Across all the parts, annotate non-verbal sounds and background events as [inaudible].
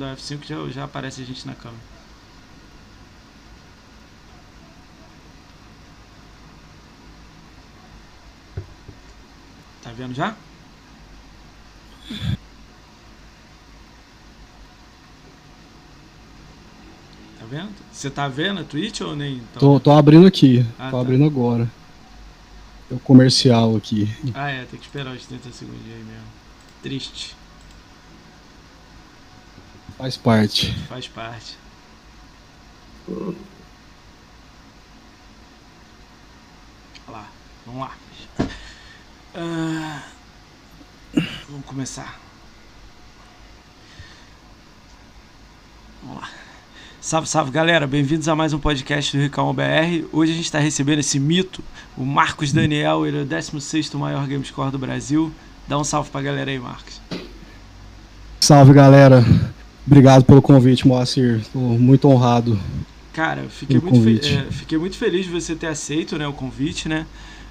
dá F5 já, já aparece a gente na câmera. Tá vendo já? Tá vendo? Você tá vendo a Twitch ou nem? Então... Tô, tô abrindo aqui. Ah, tô tá. abrindo agora. É o comercial aqui. Ah, é, tem que esperar os 30 segundos aí mesmo. Triste, Faz parte. faz parte. Olha lá, vamos lá. Ah, vamos começar. Vamos lá. Salve, salve galera, bem-vindos a mais um podcast do Ricão BR. Hoje a gente está recebendo esse mito, o Marcos Daniel, ele é o 16 maior Gamescore do Brasil. Dá um salve pra galera aí, Marcos. Salve galera. Obrigado pelo convite, Moacir. Tô muito honrado. Cara, fiquei muito, fe- é, fiquei muito feliz de você ter aceito né, o convite, né?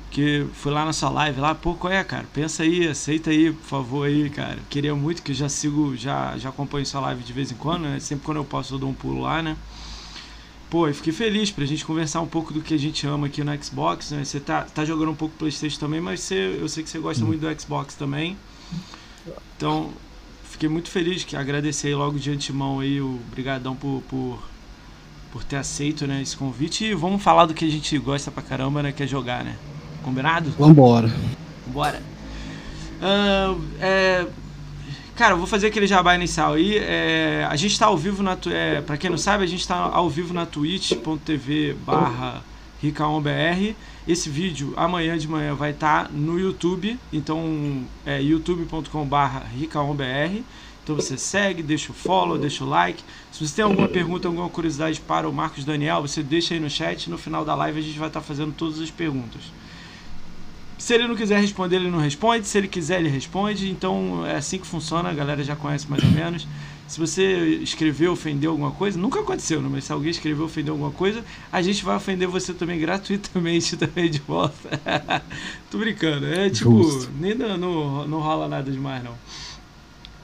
Que fui lá na sua live lá, pô, qual é, cara? Pensa aí, aceita aí, por favor, aí, cara. Queria muito que eu já sigo, já, já acompanho sua live de vez em quando, né? Sempre quando eu posso eu dou um pulo lá, né? Pô, eu fiquei feliz pra gente conversar um pouco do que a gente ama aqui no Xbox, né? Você tá, tá jogando um pouco Playstation também, mas você, eu sei que você gosta muito do Xbox também. Então, fiquei muito feliz, que agradecer logo de antemão aí, o brigadão por, por, por ter aceito, né, esse convite. E vamos falar do que a gente gosta pra caramba, né, que é jogar, né? Combinado? Vambora. Bora. Ah, é, cara, eu vou fazer aquele jabá inicial aí. É, a gente tá ao vivo na. É, pra quem não sabe, a gente tá ao vivo na twitch.tv barra ricaombr. Esse vídeo amanhã de manhã vai estar no YouTube. Então é youtube.com barra ricaombr. Então você segue, deixa o follow, deixa o like. Se você tem alguma pergunta, alguma curiosidade para o Marcos Daniel, você deixa aí no chat. No final da live a gente vai estar fazendo todas as perguntas. Se ele não quiser responder, ele não responde. Se ele quiser, ele responde. Então é assim que funciona, a galera já conhece mais ou menos. Se você escreveu, ofendeu alguma coisa, nunca aconteceu, né? mas se alguém escreveu, ofendeu alguma coisa, a gente vai ofender você também [laughs] gratuitamente também de volta. [laughs] Tô brincando, é tipo, Justo. nem não, não, não rola nada demais não.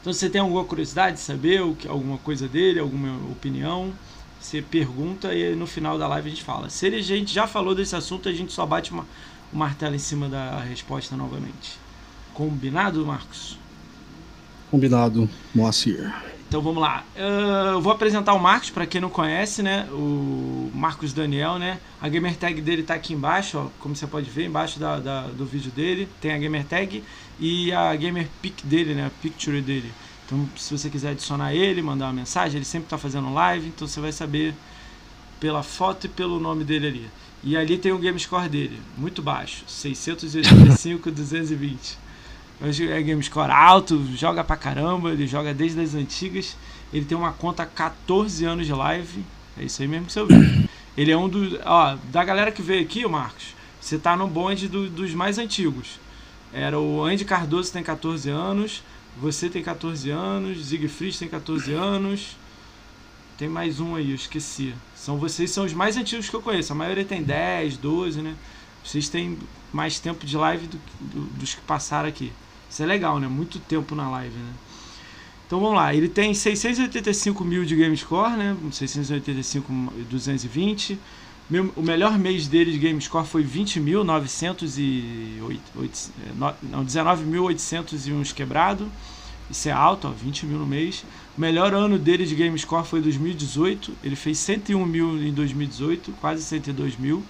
Então se você tem alguma curiosidade de saber alguma coisa dele, alguma opinião, você pergunta e no final da live a gente fala. Se ele, a gente já falou desse assunto, a gente só bate uma, o martelo em cima da resposta novamente. Combinado, Marcos? Combinado, Moacir. Então vamos lá. Ah, eu vou apresentar o Marcos para quem não conhece, né? O Marcos Daniel, né? A gamer tag dele tá aqui embaixo, ó, como você pode ver, embaixo da, da- do vídeo dele tem a gamer tag e a gamer pic dele, né? A picture dele. Então, se você quiser adicionar ele, mandar uma mensagem, ele sempre tá fazendo live, então você vai saber pela foto e pelo nome dele ali. E ali tem o game score dele, muito baixo, 685 220. É game score alto, joga pra caramba, ele joga desde as antigas. Ele tem uma conta há 14 anos de live. É isso aí mesmo que você ouviu. Ele é um dos. Ó, da galera que veio aqui, Marcos, você tá no bonde do- dos mais antigos. Era o Andy Cardoso tem 14 anos, você tem 14 anos, Siegfried tem 14 anos. Tem mais um aí, eu esqueci. São vocês são os mais antigos que eu conheço. A maioria tem 10, 12, né? Vocês têm mais tempo de live do, do- dos que passaram aqui. Isso é legal, né? Muito tempo na live, né? Então vamos lá, ele tem 685 mil de game score, né? 685 220. Meu- O melhor mês dele de game score foi 20.908. é, Não, 19.800 e uns quebrado. Isso é alto, ó, 20 mil no mês. O melhor ano dele de game score foi 2018. Ele fez 101 mil em 2018, quase 102 mil.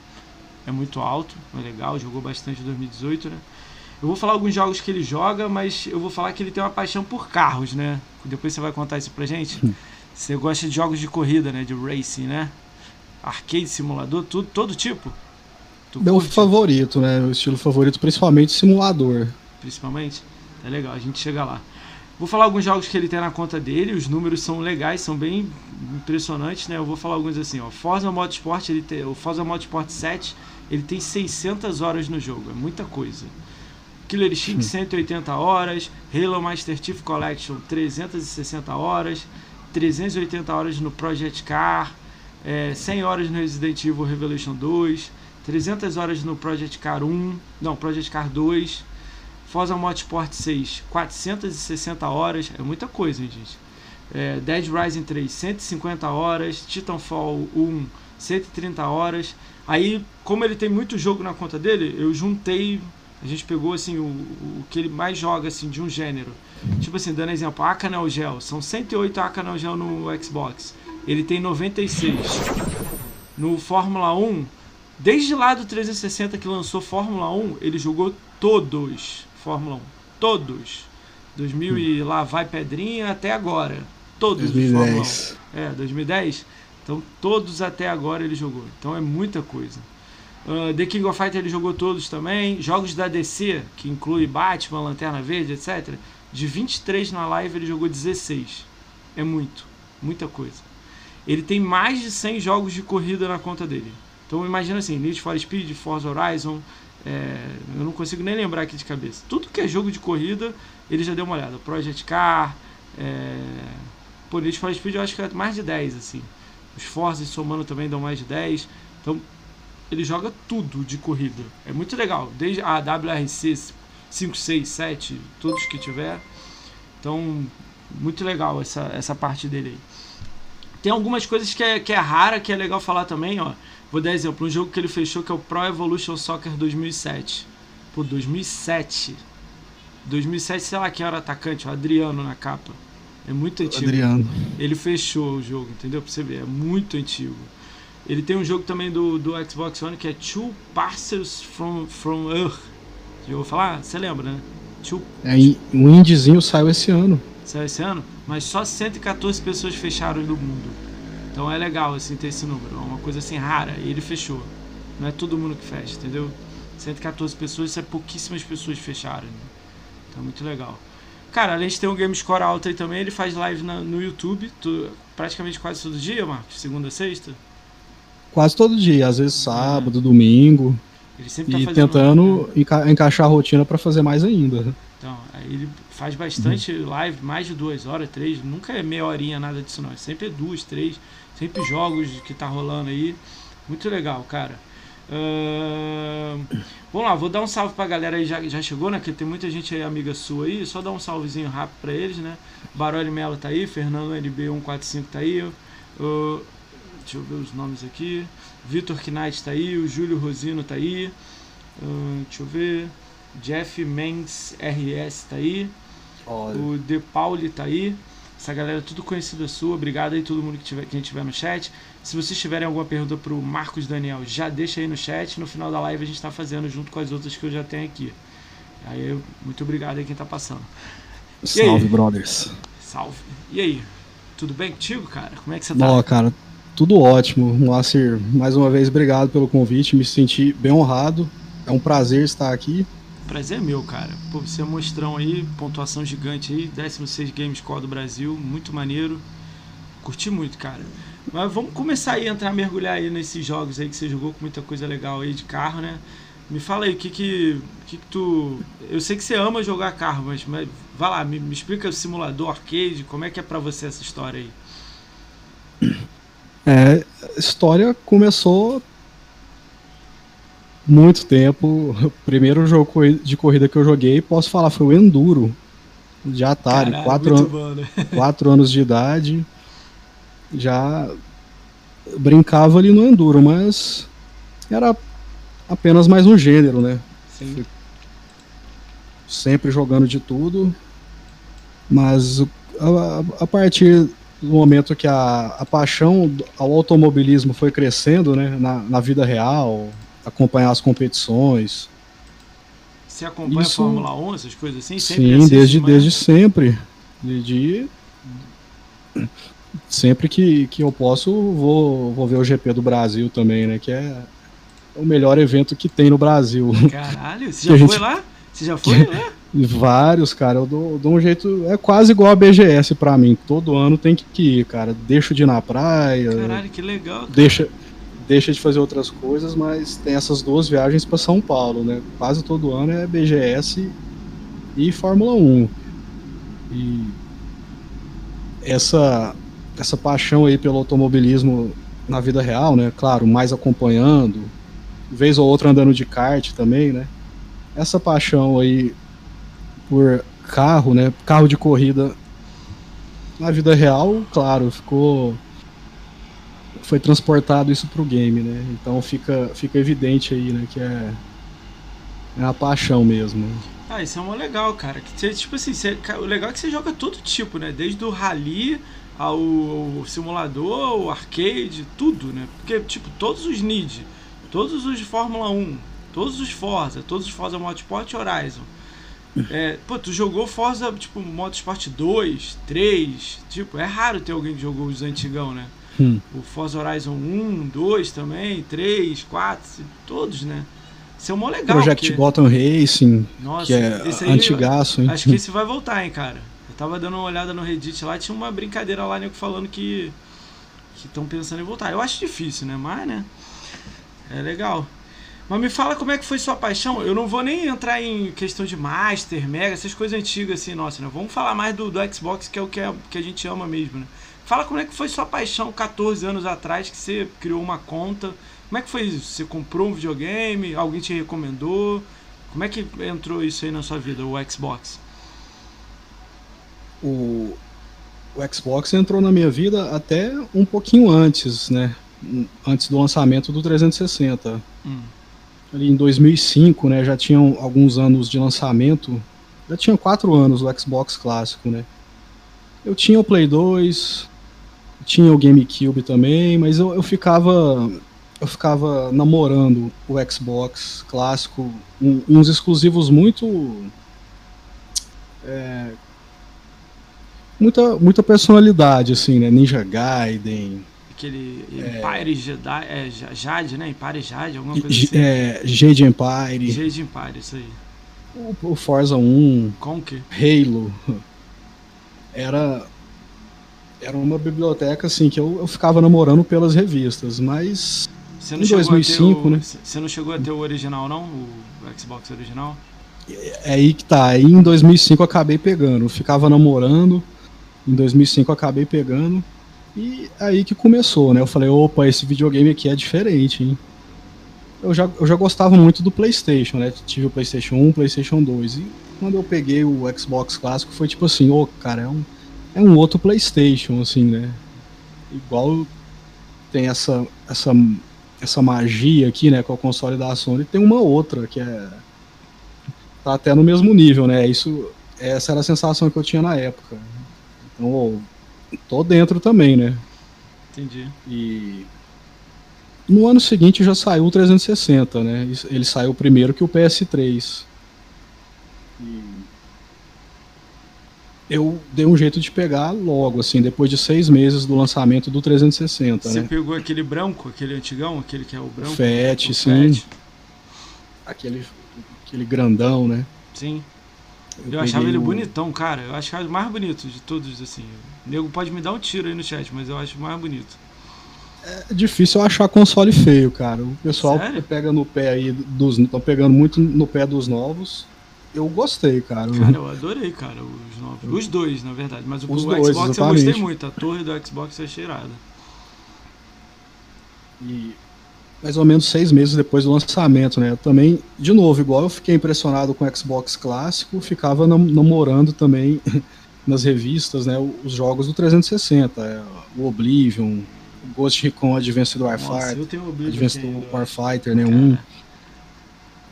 É muito alto, é legal, jogou bastante em 2018, né? Eu vou falar alguns jogos que ele joga, mas eu vou falar que ele tem uma paixão por carros, né? Depois você vai contar isso pra gente. Você gosta de jogos de corrida, né? De racing, né? Arcade, simulador, tudo, todo tipo. Tu Meu curte, favorito, né? Meu estilo favorito, principalmente simulador. principalmente. É legal, a gente chega lá. Vou falar alguns jogos que ele tem na conta dele, os números são legais, são bem impressionantes, né? Eu vou falar alguns assim, ó. Forza Motorsport, ele tem, o Forza Motorsport 7, ele tem 600 horas no jogo, é muita coisa. Killer Instinct 180 horas, Halo Master Chief Collection 360 horas, 380 horas no Project Car, é, 100 horas no Resident Evil Revelation 2, 300 horas no Project Car 1, não, Project Car 2, Forza Motorsport 6, 460 horas, é muita coisa, hein, gente. É, Dead Rising 3, 150 horas. Titanfall 1, 130 horas. Aí, como ele tem muito jogo na conta dele, eu juntei. A gente pegou assim o, o que ele mais joga assim de um gênero. Tipo assim, dando exemplo, Aka Neo Geo. São 108 Aka Neo Geo no Xbox. Ele tem 96. No Fórmula 1, desde lá do 360 que lançou Fórmula 1, ele jogou todos Fórmula 1. Todos. 2000 e lá vai pedrinha até agora. Todos 2010. os Fórmula 1. É, 2010. Então todos até agora ele jogou. Então é muita coisa. Uh, The King of Fighters ele jogou todos também. Jogos da DC, que inclui Batman, Lanterna Verde, etc. De 23 na live ele jogou 16. É muito. Muita coisa. Ele tem mais de 100 jogos de corrida na conta dele. Então imagina assim, Need for Speed, Forza Horizon, é, eu não consigo nem lembrar aqui de cabeça. Tudo que é jogo de corrida, ele já deu uma olhada. Project Car, é, pô, Need for Speed eu acho que é mais de 10, assim. Os Forza somando também dão mais de 10. Então, ele joga tudo de corrida. É muito legal. Desde a WRC 5, 6, 7, todos que tiver. Então, muito legal essa, essa parte dele aí. Tem algumas coisas que é, que é rara, que é legal falar também, ó. Vou dar exemplo, um jogo que ele fechou que é o Pro Evolution Soccer 2007. Pô, 2007. 2007, sei lá quem era o atacante, o Adriano na capa. É muito antigo. Adriano. Ele fechou o jogo, entendeu? Pra você ver, é muito antigo. Ele tem um jogo também do, do Xbox One que é Two Parcels from, from Earth. Já vou falar? Você lembra, né? Two, É, o indiezinho saiu esse ano. saiu esse ano, mas só 114 pessoas fecharam no mundo. Então é legal assim ter esse número, é uma coisa assim rara e ele fechou. Não é todo mundo que fecha, entendeu? 114 pessoas, isso é pouquíssimas pessoas fecharam. Né? Então é muito legal. Cara, além de ter um game score alto aí também, ele faz live na- no YouTube, tu- praticamente quase todo dia, Marcos, segunda a sexta. Quase todo dia, às vezes sábado, domingo. Ele sempre tá E fazendo tentando enca- encaixar a rotina pra fazer mais ainda. Então, ele faz bastante live, mais de duas horas, três, nunca é meia horinha, nada disso não. É sempre duas, três, sempre jogos que tá rolando aí. Muito legal, cara. Ahn, vamos lá, vou dar um salve pra galera aí, já, já chegou, né? Que tem muita gente aí, amiga sua aí. Só dar um salvezinho rápido pra eles, né? Baroli Melo tá aí, Fernando NB145 tá aí. ah, deixa eu ver os nomes aqui. Vitor Knight tá aí, o Júlio Rosino tá aí. Ah, deixa eu ver. Jeff Mendes RS tá aí. O De Pauli tá aí. Essa galera tudo conhecida sua. Obrigado aí todo mundo que tiver quem tiver no chat. Se vocês tiverem alguma pergunta pro Marcos Daniel, já deixa aí no chat. No final da live a gente tá fazendo junto com as outras que eu já tenho aqui. Aí, muito obrigado aí quem tá passando. Salve, brothers. Salve. E aí? Tudo bem contigo, cara? Como é que você tá? Ó, cara, tudo ótimo. Moacir, mais uma vez, obrigado pelo convite. Me senti bem honrado. É um prazer estar aqui. Prazer é meu, cara. Pô, você é mostrão aí, pontuação gigante aí, 16 Games Score do Brasil, muito maneiro. Curti muito, cara. Mas vamos começar aí a entrar, mergulhar aí nesses jogos aí que você jogou com muita coisa legal aí de carro, né? Me fala aí, o que que, que que tu... Eu sei que você ama jogar carro, mas, mas vai lá, me, me explica o simulador, arcade, como é que é pra você essa história aí? É, a história começou muito tempo. O primeiro jogo de corrida que eu joguei, posso falar, foi o Enduro de Atari. Caralho, quatro, an- bom, né? [laughs] quatro anos de idade. Já brincava ali no Enduro, mas era apenas mais um gênero, né? Sim. sempre jogando de tudo, mas o- a, a partir do momento que a, a paixão ao automobilismo foi crescendo, né, na, na vida real, acompanhar as competições, Você acompanha Isso- a Fórmula 1, essas coisas assim? sim, assiste, desde, mas- desde sempre, desde sempre que, que eu posso vou, vou ver o GP do Brasil também, né, que é o melhor evento que tem no Brasil. Caralho, você [laughs] já gente- foi lá? Você já foi lá? [laughs] E Vários, cara. Eu dou, dou um jeito. É quase igual a BGS pra mim. Todo ano tem que ir, cara. Deixo de ir na praia. Caralho, que legal. cara. Deixa, deixa de fazer outras coisas, mas tem essas duas viagens pra São Paulo, né? Quase todo ano é BGS e Fórmula 1. E essa, essa paixão aí pelo automobilismo na vida real, né? Claro, mais acompanhando, vez ou outra andando de kart também, né? Essa paixão aí por carro, né? Carro de corrida na vida real, claro, ficou foi transportado isso pro game, né? Então fica, fica evidente aí, né, que é, é uma paixão mesmo. Ah, isso é uma legal, cara. Que você, tipo assim, você, o legal é que você joga todo tipo, né? Desde o rally ao, ao simulador, o arcade, tudo, né? Porque, tipo, todos os Need, todos os de Fórmula 1, todos os Forza, todos os Forza Motorsport e Horizon. É, pô, tu jogou Forza, tipo, Motorsport 2, 3, tipo, é raro ter alguém que jogou os antigão, né? Hum. O Forza Horizon 1, 2 também, 3, 4, todos, né? Isso é mó legal. Project porque... Gotham Racing, Nossa, que é aí, antigaço, hein? Acho que esse vai voltar, hein, cara. Eu tava dando uma olhada no Reddit lá, tinha uma brincadeira lá, nego falando que que estão pensando em voltar. Eu acho difícil, né? Mas, né? É legal. Mas me fala como é que foi sua paixão. Eu não vou nem entrar em questão de Master, Mega, essas coisas antigas assim, nossa, né? Vamos falar mais do, do Xbox, que é o que, é, que a gente ama mesmo, né? Fala como é que foi sua paixão 14 anos atrás que você criou uma conta. Como é que foi isso? Você comprou um videogame? Alguém te recomendou? Como é que entrou isso aí na sua vida, o Xbox? O, o Xbox entrou na minha vida até um pouquinho antes, né? Antes do lançamento do 360. Hum. Ali em 2005, né? Já tinham alguns anos de lançamento. Já tinha quatro anos o Xbox clássico, né? Eu tinha o Play 2, tinha o GameCube também, mas eu, eu ficava eu ficava namorando o Xbox clássico, um, uns exclusivos muito é, muita muita personalidade assim, né? Ninja Gaiden, aquele Empire é, Jedi, é, Jade, né? Empire Jade, alguma coisa assim. É, Jade Empire. Jade Empire, isso aí. O, o Forza 1. Conker. Halo. Era era uma biblioteca assim que eu, eu ficava namorando pelas revistas, mas você não em 2005, o, né? Você não chegou a ter o original não, o Xbox original? É, é aí que tá. Aí em 2005 eu acabei pegando, eu ficava namorando. Em 2005 eu acabei pegando e aí que começou, né? Eu falei, opa, esse videogame aqui é diferente, hein? Eu já, eu já gostava muito do PlayStation, né? Tive o PlayStation 1, PlayStation 2 e quando eu peguei o Xbox clássico foi tipo assim, ô, oh, cara, é um é um outro PlayStation, assim, né? Igual tem essa, essa, essa magia aqui, né, com a console da Sony, tem uma outra que é tá até no mesmo nível, né? Isso, essa era a sensação que eu tinha na época. Então, tô dentro também, né? Entendi. E no ano seguinte já saiu o 360, né? Ele saiu primeiro que o PS3. E eu dei um jeito de pegar logo, assim, depois de seis meses do lançamento do 360. Você né? pegou aquele branco, aquele antigão, aquele que é o branco? Fete, sim. Aquele, aquele grandão, né? Sim. Eu, eu achava ele bonitão, cara. Eu achava o mais bonito de todos, assim. Nego pode me dar um tiro aí no chat, mas eu acho mais bonito. É difícil achar console feio, cara. O pessoal Sério? pega no pé aí dos. estão pegando muito no pé dos novos eu gostei, cara. Cara, eu adorei, cara, os novos. Os dois, na verdade. Mas o, o dois, Xbox exatamente. eu gostei muito. A torre do Xbox é cheirada. E mais ou menos seis meses depois do lançamento, né? Eu também, de novo, igual eu fiquei impressionado com o Xbox clássico, ficava namorando também [laughs] nas revistas, né? Os jogos do 360, é, o Oblivion, o Ghost Recon Advanced Warfighter, Advanced Warfighter, né? Um.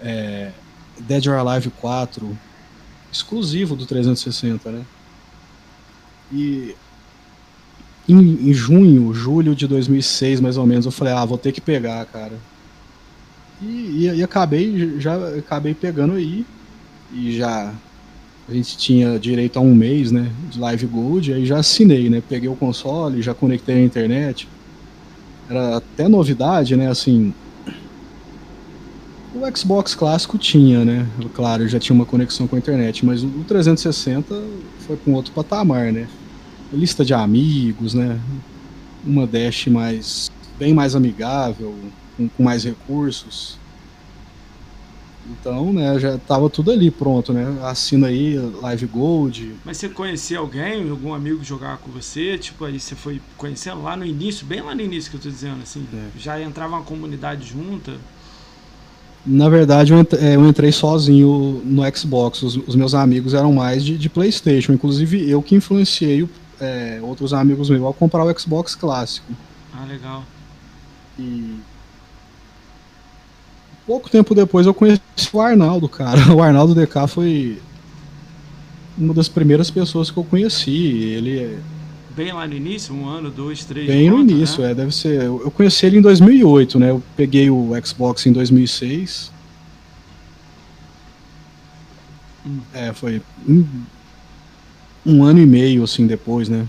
É, Dead or Alive 4, exclusivo do 360, né? E em, em, junho, julho de 2006, mais ou menos, eu falei, ah, vou ter que pegar, cara. E, e, e, acabei, já acabei pegando aí. E já a gente tinha direito a um mês, né, de Live Gold, aí já assinei, né, peguei o console, já conectei a internet. Era até novidade, né, assim, o Xbox clássico tinha, né? Claro, já tinha uma conexão com a internet, mas o 360 foi com outro patamar, né? Lista de amigos, né? Uma dash mais bem mais amigável, com, com mais recursos. Então, né, já tava tudo ali pronto, né? Assina aí Live Gold. Mas você conhecia alguém, algum amigo que jogava com você? Tipo, aí você foi conhecendo lá no início, bem lá no início que eu tô dizendo, assim, é. já entrava uma comunidade junta? Na verdade, é, eu entrei sozinho no Xbox. Os, os meus amigos eram mais de, de, PlayStation. Inclusive, eu que influenciei é, outros amigos meus a comprar o Xbox clássico. Ah, legal. E pouco tempo depois eu conheci o Arnaldo, cara. [laughs] O Arnaldo DK foi uma das primeiras pessoas que eu conheci. Ele é Bem lá no início, um ano, dois, três. Bem no início, né? é, deve ser. Eu conheci ele em 2008, né? Eu peguei o Xbox em 2006. Hum. É, foi um, um, ano e meio assim depois, né?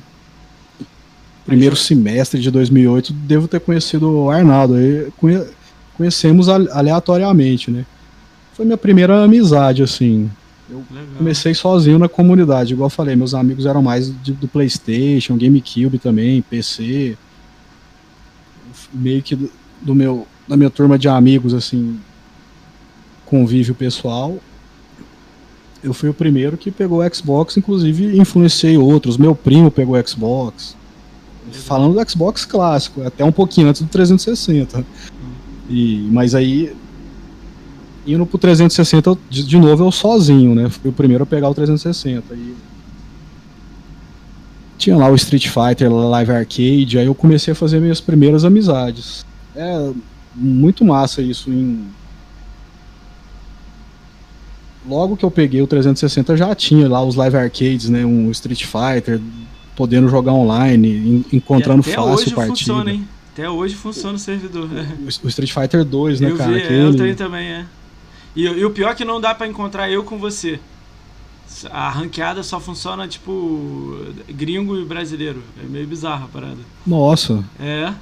Primeiro semestre de 2008, devo ter conhecido o Arnaldo. Aí, conhe, conhecemos aleatoriamente, né? Foi minha primeira amizade, assim. Eu Legal. comecei sozinho na comunidade, igual eu falei, meus amigos eram mais de, do PlayStation, GameCube também, PC. Meio que do, do, meu, da minha turma de amigos, assim, convívio pessoal. Eu fui o primeiro que pegou o Xbox, inclusive influenciei outros. Meu primo pegou o Xbox. Falando do Xbox clássico, até um pouquinho antes do 360. E, mas aí indo pro 360 de, de novo eu sozinho, né? Fui o primeiro a pegar o 360. E tinha lá o Street Fighter Live Arcade, aí eu comecei a fazer minhas primeiras amizades. É muito massa isso em Logo que eu peguei o 360 já tinha lá os live arcades, né, um Street Fighter, podendo jogar online, encontrando fácil partida. Funciona, hein? Até hoje funciona o servidor. O, o Street Fighter 2, né, eu cara? Vi, Aquele... Eu tenho também, é. E, e, o pior é que não dá para encontrar eu com você. A ranqueada só funciona tipo gringo e brasileiro. É meio bizarra a parada. Nossa. É.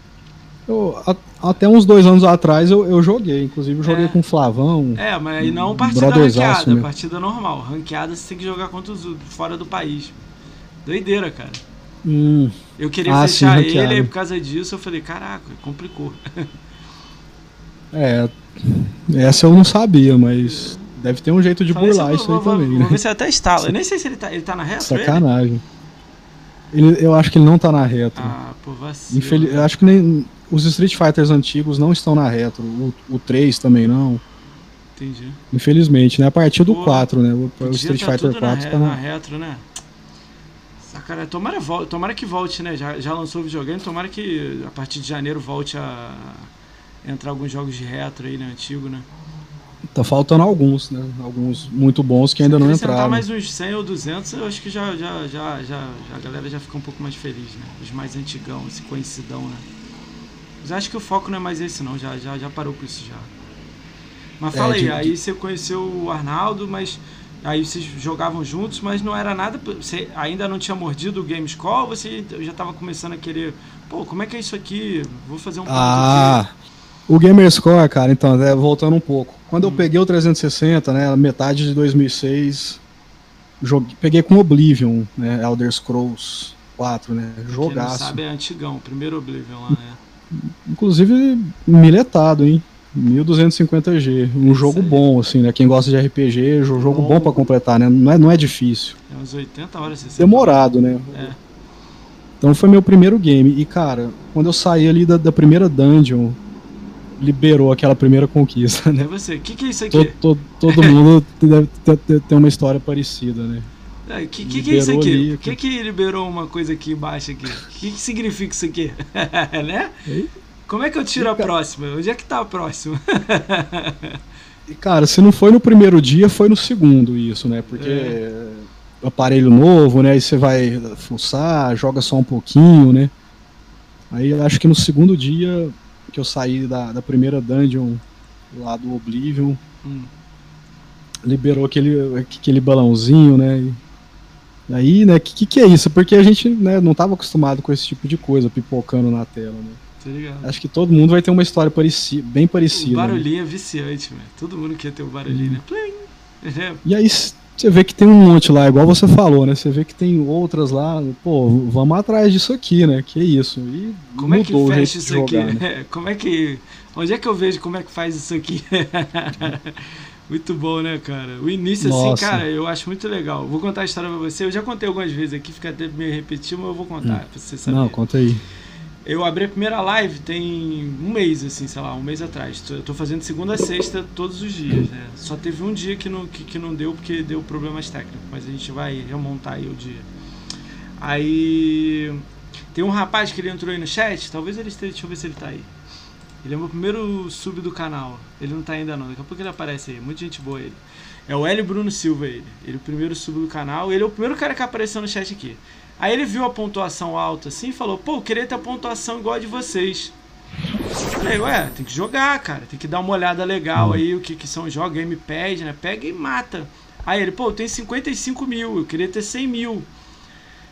Eu, a, até uns dois anos atrás eu, eu joguei, inclusive eu joguei é. com o Flavão. É, mas não partida ranqueada, partida normal. Ranqueada você tem que jogar contra os fora do país. Doideira, cara. Hum. Eu queria ah, fechar sim, ele e por causa disso eu falei, caraca, complicou. [laughs] é, essa eu não sabia, mas deve ter um jeito de Falei burlar isso aí vou, também. Vou, né? ver se até instala. Eu nem sei se ele tá, ele tá na reta. Sacanagem. Ele, eu acho que ele não tá na reta. Ah, pô, vacilo. Infeliz, eu acho que nem os Street Fighters antigos não estão na retro. O, o 3 também não. Entendi. Infelizmente, né? A partir do pô, 4, né? O, o Street tá Fighter 4 na, tá na... na retro, né? Sacanagem. Tomara, tomara que volte, né? Já, já lançou o videogame, tomara que a partir de janeiro volte a entrar alguns jogos de retro aí, né? Antigo, né? Tá faltando alguns, né? Alguns muito bons que ainda não entraram. Se mais uns 100 ou 200, eu acho que já, já, já, já, a galera já fica um pouco mais feliz, né? Os mais antigão, esse conhecidão, né? Mas acho que o foco não é mais esse, não. Já, já, já parou com isso já. Mas é, fala aí, de, aí você conheceu o Arnaldo, mas aí vocês jogavam juntos, mas não era nada. Você ainda não tinha mordido o Games Call? Você já estava começando a querer, pô, como é que é isso aqui? Vou fazer um Ah, o Gamerscore, cara, então, é, voltando um pouco. Quando hum. eu peguei o 360, né, metade de 2006, joguei, peguei com Oblivion, né, Elder Scrolls 4, né, jogaço. Quem sabe é antigão, primeiro Oblivion lá, né. Inclusive, miletado, hein. 1250G, um jogo bom, assim, né? Quem gosta de RPG, jogo bom, bom para completar, né? Não é, não é difícil. É uns 80 horas, 60 Demorado, né? É. Então foi meu primeiro game. E, cara, quando eu saí ali da, da primeira dungeon, liberou aquela primeira conquista, né? É você, o que, que é isso aqui? Todo, todo, todo [laughs] mundo deve ter, ter, uma história parecida, né? O é, que, que, que, é isso aqui? O que, que liberou uma coisa aqui embaixo aqui? O que, que significa isso aqui? [laughs] né? Como é que eu tiro a próxima? Onde é que tá a próxima? [laughs] e cara, se não foi no primeiro dia, foi no segundo isso, né? Porque é. aparelho novo, né? Aí você vai fuçar, joga só um pouquinho, né? Aí acho que no segundo dia que eu saí da, da primeira dungeon lá do Oblivion. Hum. Liberou aquele, aquele balãozinho, né? E aí, né, que, que é isso? Porque a gente né, não estava acostumado com esse tipo de coisa pipocando na tela, né? Tá Acho que todo mundo vai ter uma história pareci bem parecida. O barulhinho né? é viciante, velho. Todo mundo quer ter o um barulhinho, hum. né? E aí, você vê que tem um monte lá, igual você falou, né? Você vê que tem outras lá, pô, vamos atrás disso aqui, né? Que isso. E como é que fecha isso jogar, aqui? Né? [laughs] Como é que. Onde é que eu vejo como é que faz isso aqui? [laughs] muito bom, né, cara? O início, assim, Nossa. assim, cara, eu acho muito legal. Vou contar a história pra você. Eu já contei algumas vezes aqui, fica até meio repetido, mas eu vou contar hum. pra você saber. Não, conta aí. Eu abri a primeira live tem um mês, assim, sei lá, um mês atrás. Eu tô fazendo segunda a sexta todos os dias, né? Só teve um dia que não, que, que não deu porque deu problemas técnicos, mas a gente vai remontar aí o dia. Aí tem um rapaz que ele entrou aí no chat, talvez ele esteja, deixa eu ver se ele tá aí. Ele é o meu primeiro sub do canal. Ele não tá ainda não, daqui a pouco ele aparece aí. Muita gente boa ele. É o Hélio Bruno Silva ele. Ele é o primeiro sub do canal. Ele é o primeiro cara que apareceu no chat aqui. Aí ele viu a pontuação alta assim e falou: Pô, eu queria ter a pontuação igual a de vocês. Falei, ué, tem que jogar, cara. Tem que dar uma olhada legal aí, o que, que são jogos, gamepad, né? Pega e mata. Aí ele, pô, tenho 55 mil, eu queria ter 100 mil.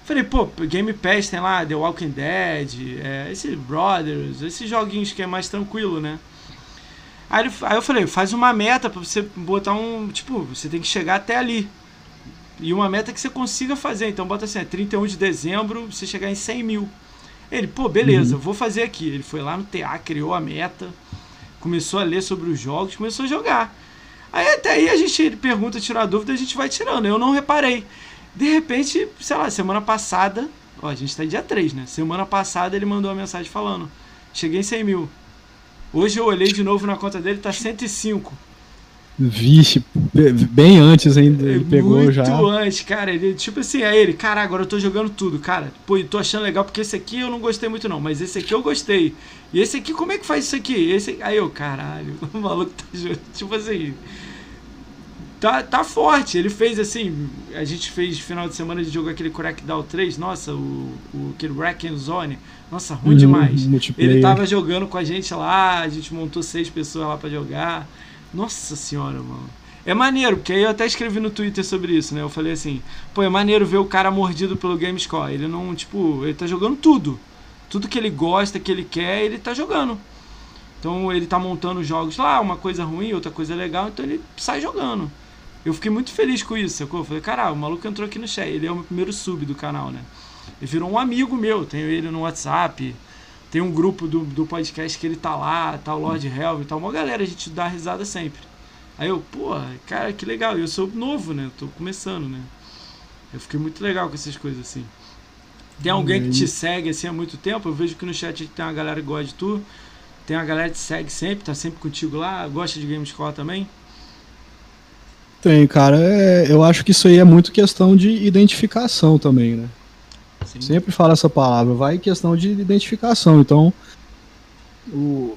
Falei, pô, Game Pass tem lá The Walking Dead, é, esse Brothers, esses joguinhos que é mais tranquilo, né? Aí, aí eu falei, faz uma meta pra você botar um. Tipo, você tem que chegar até ali. E uma meta que você consiga fazer. Então bota assim, é 31 de dezembro, você chegar em 100 mil. Ele, pô, beleza, uhum. vou fazer aqui. Ele foi lá no TA, criou a meta, começou a ler sobre os jogos, começou a jogar. Aí até aí a gente pergunta, tira a dúvida, a gente vai tirando. Eu não reparei. De repente, sei lá, semana passada, ó, a gente tá dia 3, né? Semana passada ele mandou uma mensagem falando: Cheguei em 100 mil. Hoje eu olhei de novo na conta dele, tá 105. Vixe, bem antes ainda ele pegou Muito já. Muito antes, cara. Ele, tipo assim, aí ele, cara, agora eu tô jogando tudo, cara. Pô, tô achando legal porque esse aqui eu não gostei muito, não. Mas esse aqui eu gostei. E esse aqui, como é que faz isso aqui? Esse... Aí eu, caralho, [laughs] o maluco tá jogando. Tipo assim tá, tá forte. Ele fez assim. A gente fez final de semana de jogo aquele Crackdown 3. Nossa, o, o aquele Wreck Zone. Nossa, ruim uhum, demais. Ele tava jogando com a gente lá. A gente montou seis pessoas lá para jogar. Nossa senhora, mano. É maneiro, porque aí eu até escrevi no Twitter sobre isso, né? Eu falei assim, pô, é maneiro ver o cara mordido pelo GameScore. Ele não, tipo, ele tá jogando tudo. Tudo que ele gosta, que ele quer, ele tá jogando. Então ele tá montando jogos lá, uma coisa ruim, outra coisa legal, então ele sai jogando. Eu fiquei muito feliz com isso, sacou? Eu falei, caralho, o maluco entrou aqui no chat. Ele é o meu primeiro sub do canal, né? Ele virou um amigo meu. Tenho ele no WhatsApp. Tem um grupo do, do podcast que ele tá lá, tá o Lord Helm e tal. Uma galera, a gente dá risada sempre. Aí eu, pô, cara, que legal. Eu sou novo, né? Eu tô começando, né? Eu fiquei muito legal com essas coisas assim. Tem alguém que te segue assim há muito tempo? Eu vejo que no chat tem uma galera que gosta de tu. Tem uma galera que te segue sempre, tá sempre contigo lá, gosta de Gamescore também. Tem, cara. É, eu acho que isso aí é muito questão de identificação também, né? Sim. Sempre falo essa palavra, vai questão de identificação. Então, o,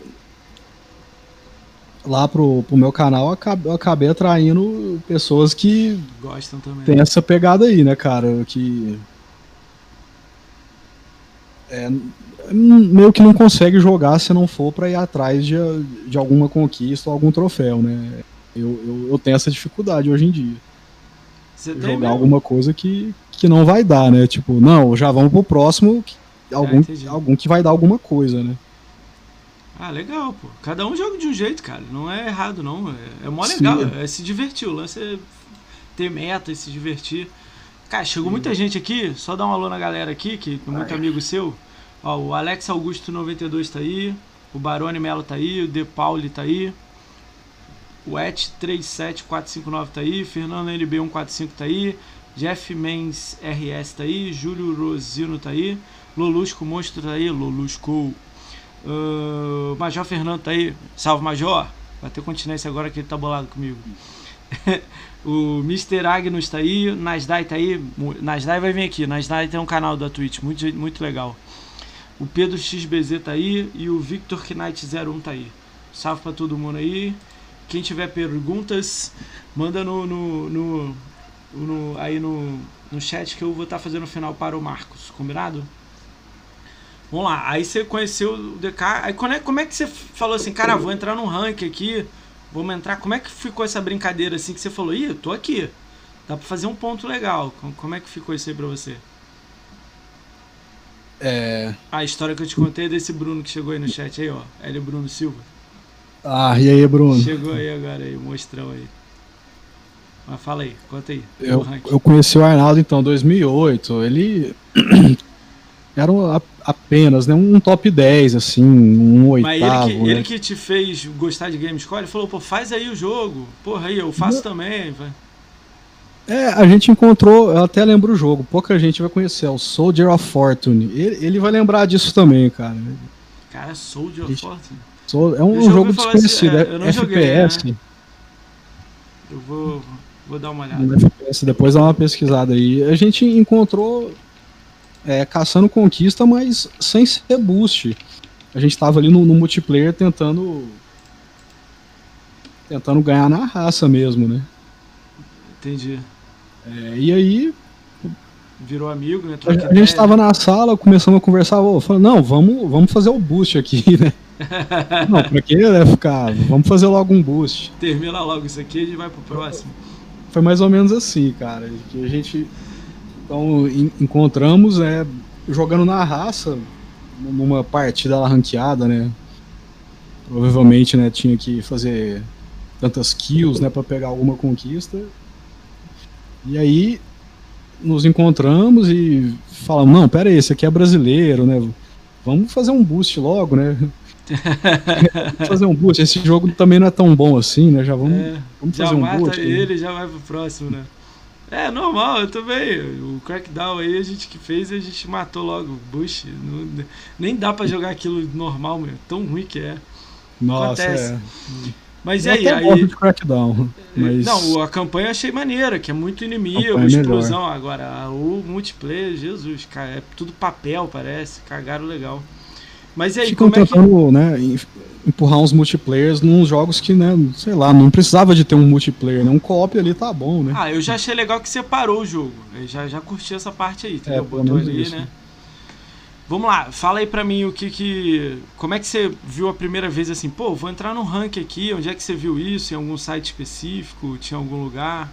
lá pro, pro meu canal eu acabei, eu acabei atraindo pessoas que gostam também. Tem essa pegada aí, né, cara? Que é, meio que não consegue jogar se não for para ir atrás de, de alguma conquista ou algum troféu, né? Eu, eu, eu tenho essa dificuldade hoje em dia. Você jogar alguma coisa que, que não vai dar, né? Tipo, não, já vamos pro próximo, algum, ah, algum que vai dar alguma coisa, né? Ah, legal, pô. Cada um joga de um jeito, cara. Não é errado, não. É, é mó legal. Sim, é. é. se divertir. O lance é ter meta e se divertir. Cara, chegou Sim. muita gente aqui. Só dá um alô na galera aqui, que é muito amigo seu. Ó, o Alex Augusto 92 tá aí. O Barone Melo tá aí. O De Pauli tá aí. O Et 37459 tá aí, Fernando LB 145 tá aí, Jeff Mens RS tá aí, Júlio Rosino tá aí, Lolusco Monstro tá aí, Lolusco. Uh, Major Fernando tá aí, salve Major, vai ter continência agora que ele tá bolado comigo. [laughs] o Mr. Agnus tá aí, Nasdai tá aí, Nasdai vai vir aqui, Nasdai tem um canal da Twitch, muito, muito legal. O Pedro XBZ tá aí e o Victor Knight 01 tá aí. Salve pra todo mundo aí. Quem tiver perguntas, manda no, no, no, no aí no, no chat que eu vou estar tá fazendo no final para o Marcos, combinado? Vamos lá, aí você conheceu o DK, aí como é, como é que você falou assim, cara, vou entrar no rank aqui, vamos entrar, como é que ficou essa brincadeira assim que você falou, ih, eu tô aqui, dá pra fazer um ponto legal, como é que ficou isso aí pra você? É... A história que eu te contei é desse Bruno que chegou aí no chat aí, ó, ele é Bruno Silva. Ah, e aí, Bruno? Chegou aí agora aí, mostrão aí. Mas fala aí, conta aí. Eu, eu conheci o Arnaldo então 2008. Ele [clears throat] era um, apenas né, um top 10, assim, um oitavo. Mas ele que, né? ele que te fez gostar de Gamescore, ele falou, pô, faz aí o jogo. Porra, aí, eu faço Não. também. Vai. É, a gente encontrou, eu até lembro o jogo, pouca gente vai conhecer, é o Soldier of Fortune. Ele, ele vai lembrar disso também, cara. Cara, Soldier of Fortune? É um jogo desconhecido, é, FPS. Joguei, né? Eu vou, vou dar uma olhada. Depois dá uma pesquisada aí. A gente encontrou é, caçando conquista, mas sem ser boost. A gente tava ali no, no multiplayer tentando. Tentando ganhar na raça mesmo, né? Entendi. É, e aí. Virou amigo, né? A, a gente estava na sala, começamos a conversar, oh, falando, não, vamos, vamos fazer o boost aqui, [laughs] né? [laughs] não, pra que né, ficar? Vamos fazer logo um boost. Termina logo isso aqui e a gente vai pro próximo. Foi mais ou menos assim, cara. Que a gente então encontramos é, jogando na raça, numa partida lá ranqueada, né? Provavelmente, né, tinha que fazer tantas kills, né, para pegar alguma conquista. E aí nos encontramos e falamos, não, pera aí, esse aqui é brasileiro, né? Vamos fazer um boost logo, né? Fazer um boost. Esse jogo também não é tão bom assim, né? Já vamos, é, vamos já fazer um mata ele, já vai pro próximo, né? É, normal, eu também. O Crackdown aí a gente que fez a gente matou logo o Bush. Não, nem dá para jogar aquilo normal, meu. Tão ruim que é. Nossa, Acontece. é. Mas e aí, aí. De crackdown, mas... Não, a campanha eu achei maneira, que é muito inimigo, é explosão. Agora, o multiplayer, Jesus, cara, é tudo papel, parece. Cagaram legal. Mas e aí, Ficam como tentando, é que... né, empurrar uns multiplayers nos jogos que, né, sei lá, não precisava de ter um multiplayer, né? Um co-op ali tá bom, né? Ah, eu já achei legal que separou o jogo. Eu já, já curti essa parte aí, entendeu? É, Botou ali, isso. né? Vamos lá, fala aí pra mim o que que. Como é que você viu a primeira vez assim? Pô, vou entrar no rank aqui. Onde é que você viu isso? Em algum site específico? Tinha algum lugar?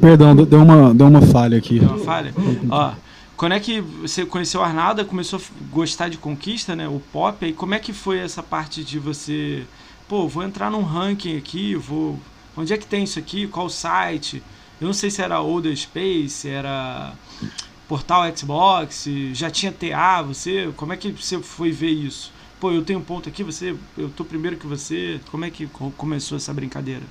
Perdão, deu uma, deu uma falha aqui. Deu uma falha? Ó, quando é que você conheceu Arnaldo, começou a gostar de conquista, né? O pop, aí como é que foi essa parte de você, pô, vou entrar num ranking aqui, vou, onde é que tem isso aqui, qual site? Eu não sei se era Older Space, era Portal Xbox, já tinha TA, você, como é que você foi ver isso? Pô, eu tenho um ponto aqui, você, eu tô primeiro que você. Como é que começou essa brincadeira?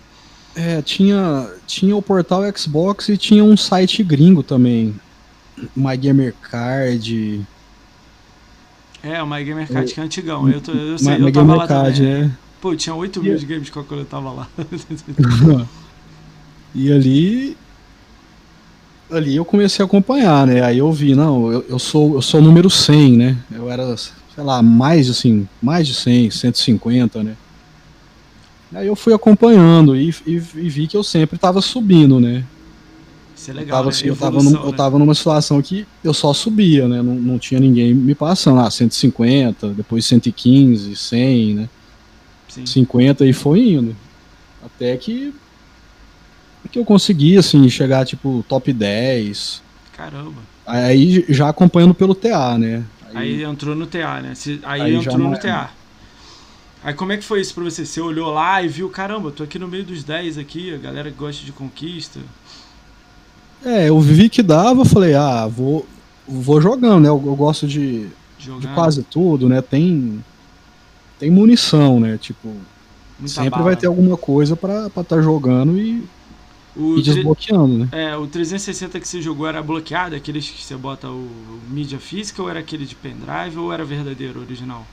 É, tinha, tinha o portal Xbox e tinha um site gringo também. My Gamer Card. É, o My Gamer Card que é antigão. Eu, tô, eu sei, My, eu tava lá Card, também. É. Pô, tinha 8 mil de games quando eu tava lá. [laughs] e ali. Ali eu comecei a acompanhar, né? Aí eu vi, não, eu, eu sou eu sou o número 100, né? Eu era, sei lá, mais assim, mais de 100, 150, né? Aí eu fui acompanhando e, e, e vi que eu sempre estava subindo, né? Isso é legal. Eu tava, né? assim, eu, tava num, né? eu tava numa situação que eu só subia, né? Não, não tinha ninguém me passando. Ah, 150, depois 115, 100, né? Sim. 50 e foi indo. Até que que eu consegui, assim, chegar, tipo, top 10. Caramba. Aí já acompanhando pelo TA, né? Aí, aí entrou no TA, né? Aí, aí entrou no TA. Aí como é que foi isso pra você? Você olhou lá e viu, caramba, tô aqui no meio dos 10 aqui, a galera que gosta de conquista. É, eu vi que dava, falei, ah, vou, vou jogando, né? Eu, eu gosto de, de quase tudo, né? Tem, tem munição, né? Tipo, Muita sempre bala. vai ter alguma coisa pra estar tá jogando e, o e desbloqueando, né? É, o 360 que você jogou era bloqueado, aqueles que você bota o, o mídia física, ou era aquele de pendrive, ou era verdadeiro, original?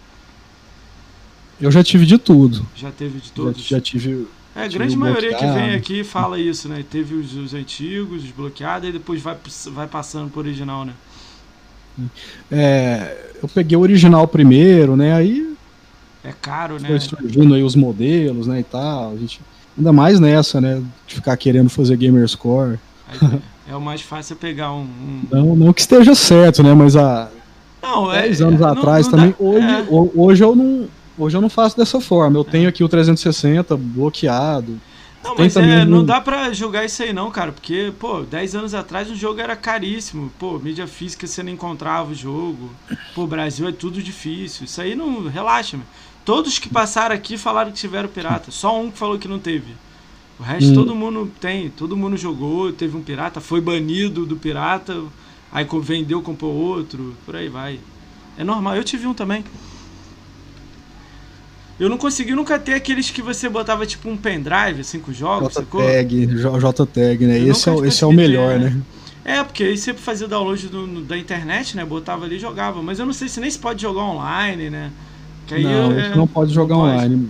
Eu já tive de tudo. Já teve de todos? Já, já tive é, a grande maioria que vem aqui fala isso, né? Teve os, os antigos, desbloqueados, e depois vai, vai passando pro original, né? É, eu peguei o original primeiro, né? Aí. É caro, né? Foi surgindo aí os modelos, né? E tal. A gente, ainda mais nessa, né? De ficar querendo fazer Gamerscore. [laughs] é o mais fácil pegar um, um. Não, não que esteja certo, né? Mas há não, 10 é, anos é, atrás não, não também. Dá, hoje, é. hoje eu não Hoje eu não faço dessa forma. Eu tenho aqui o 360 bloqueado. Não, mas é, não dá pra julgar isso aí não, cara, porque, pô, 10 anos atrás o jogo era caríssimo. Pô, mídia física você não encontrava o jogo. Pô, Brasil é tudo difícil. Isso aí não. Relaxa, meu. Todos que passaram aqui falaram que tiveram pirata. Só um que falou que não teve. O resto hum. todo mundo tem, todo mundo jogou, teve um pirata, foi banido do pirata, aí vendeu, comprou outro, por aí vai. É normal, eu tive um também. Eu não consegui nunca ter aqueles que você botava tipo um pendrive, assim, com jogos, JTAG, JTAG, né? esse é, esse é o melhor, ter, né? É, porque aí você fazia download do, da internet, né? Botava ali e jogava. Mas eu não sei se nem se pode jogar online, né? Não, é, não pode jogar não online.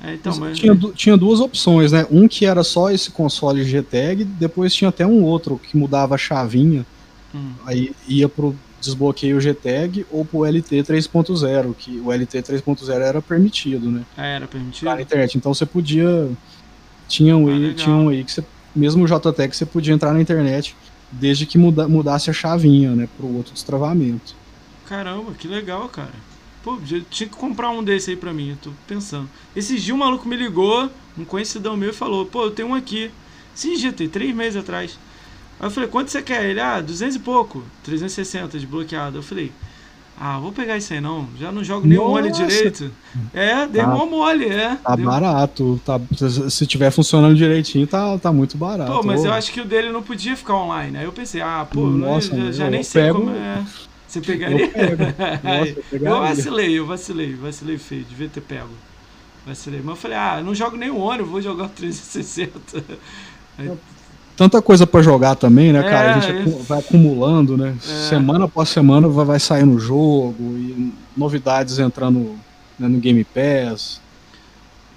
É, então, mas... tinha, tinha duas opções, né? Um que era só esse console GTEG, depois tinha até um outro que mudava a chavinha. Hum. Aí ia pro desbloqueio GTEG ou pro LT 3.0, que o LT 3.0 era permitido, né? É, era permitido. Na internet. Então você podia. Tinha um, ah, aí, tinha um aí que você. Mesmo o JTEG você podia entrar na internet desde que muda, mudasse a chavinha, né? Pro outro destravamento. Caramba, que legal, cara. Pô, tinha que comprar um desse aí pra mim, eu tô pensando. Esses dias um maluco me ligou, um conhecidão meu, e falou: Pô, eu tenho um aqui. Sim, dia, tem três meses atrás. Aí eu falei: Quanto você quer? Ele: Ah, 200 e pouco, 360 desbloqueado. Eu falei: Ah, vou pegar isso aí não, já não jogo nenhum mole direito. É, dei tá, mó mole, é. Tá deu... barato, tá, se tiver funcionando direitinho, tá, tá muito barato. Pô, mas eu acho que o dele não podia ficar online. Aí eu pensei: Ah, pô, Nossa, já, já nem sei pego... como é. Você pegaria? Eu, [laughs] Nossa, eu, eu vacilei, eu vacilei, vacilei feio, devia ter pego. Vacilei. Mas eu falei, ah, não jogo nem o Ônibus, vou jogar o 360. Aí... Tanta coisa para jogar também, né, cara? É, a gente é... vai acumulando, né? É. Semana após semana vai, vai sair no jogo e novidades entrando né, no Game Pass.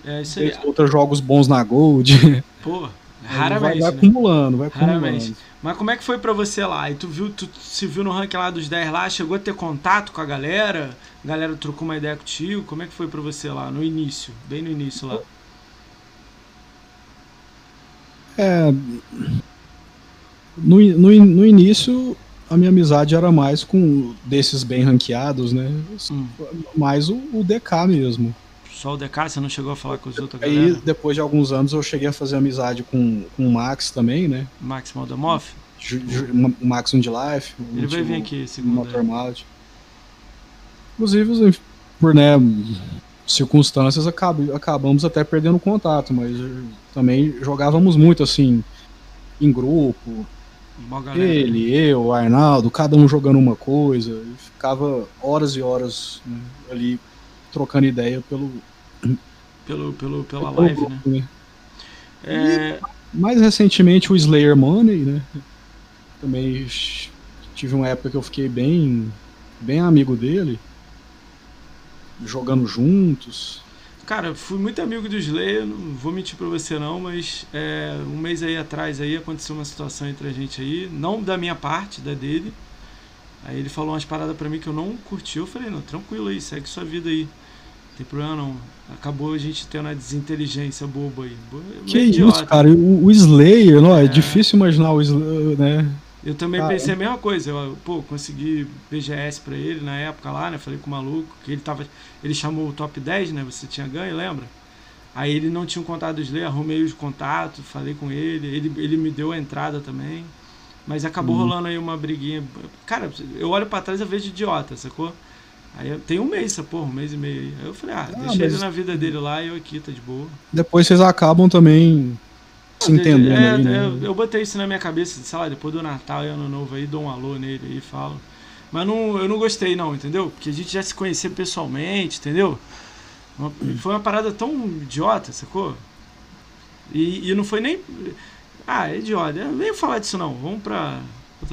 É isso aí. Outros jogos bons na Gold. [laughs] Pô, raramente. Vai, vai né? acumulando, vai acumulando. Raramente. Mas como é que foi para você lá? E tu viu, tu se viu no ranking lá dos 10 lá, chegou a ter contato com a galera? A galera trocou uma ideia contigo? Como é que foi para você lá, no início, bem no início lá? É. No, no, no início, a minha amizade era mais com desses bem ranqueados, né? Hum. Mais o, o DK mesmo. Só o DK, você não chegou a falar com os outros Aí, galera? depois de alguns anos, eu cheguei a fazer amizade com, com o Max também, né? Max Moldamoff? O Max de Life. Ele vai vir aqui, segundo. Inclusive, por né, circunstâncias, acab acabamos até perdendo contato, mas também jogávamos muito assim, em grupo. Ele, eu, o Arnaldo, cada um jogando uma coisa. E ficava horas e horas né, ali trocando ideia pelo. [clears throat] Pelo, pelo, pela pelo live, grupo, né? né? É... mais recentemente o Slayer Money, né? Também tive uma época que eu fiquei bem, bem amigo dele, jogando juntos. Cara, fui muito amigo do Slayer, não vou mentir pra você não, mas é, um mês aí atrás aí aconteceu uma situação entre a gente aí, não da minha parte, da dele. Aí ele falou umas paradas pra mim que eu não curti, eu falei, não, tranquilo aí, segue sua vida aí tem problema não. Acabou a gente tendo uma desinteligência boba aí. Que idiota. isso, cara? O, o Slayer, não, é. é difícil imaginar o Slayer, né? Eu também cara, pensei a mesma coisa. Eu, pô, consegui BGS pra ele na época lá, né? Falei com o maluco, que ele tava. Ele chamou o top 10, né? Você tinha ganho, lembra? Aí ele não tinha um contato do Slayer, arrumei os contatos, falei com ele, ele, ele me deu a entrada também. Mas acabou uhum. rolando aí uma briguinha. Cara, eu olho para trás e vejo idiota, sacou? Aí tem um mês, essa porra, um mês e meio aí. Aí eu falei, ah, ah deixa ele na vida dele lá e eu aqui, tá de boa. Depois vocês acabam também se entendendo é, aí, né? Eu, eu botei isso na minha cabeça, sei lá, depois do Natal e Ano Novo aí, dou um alô nele aí e falo. Mas não, eu não gostei não, entendeu? Porque a gente já se conhecia pessoalmente, entendeu? Uma, foi uma parada tão idiota, sacou? E, e não foi nem... Ah, é idiota. Eu nem venho falar disso não, vamos pra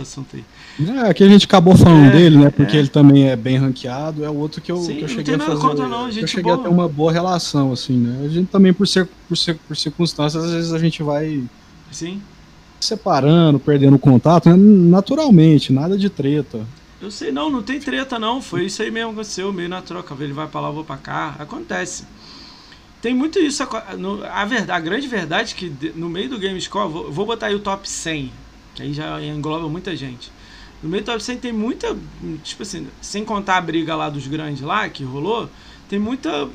assunto aí. É, aqui a gente acabou falando é, dele, né? Porque é. ele também é bem ranqueado. É o outro que eu, Sim, que eu cheguei a fazer. Conta, não, eu cheguei boa. a ter uma boa relação, assim, né? A gente também, por ser, por ser por circunstâncias, às vezes a gente vai Sim. separando, perdendo contato, né? naturalmente, nada de treta. Eu sei, não, não tem treta não. Foi isso aí mesmo que aconteceu, meio na troca. Ele vai pra lá, eu vou pra cá. Acontece. Tem muito isso. A, verdade, a grande verdade é que no meio do Game Score, vou, vou botar aí o top 100 que aí já engloba muita gente. No meio top 100 tem muita, tipo assim, sem contar a briga lá dos grandes lá, que rolou, tem muita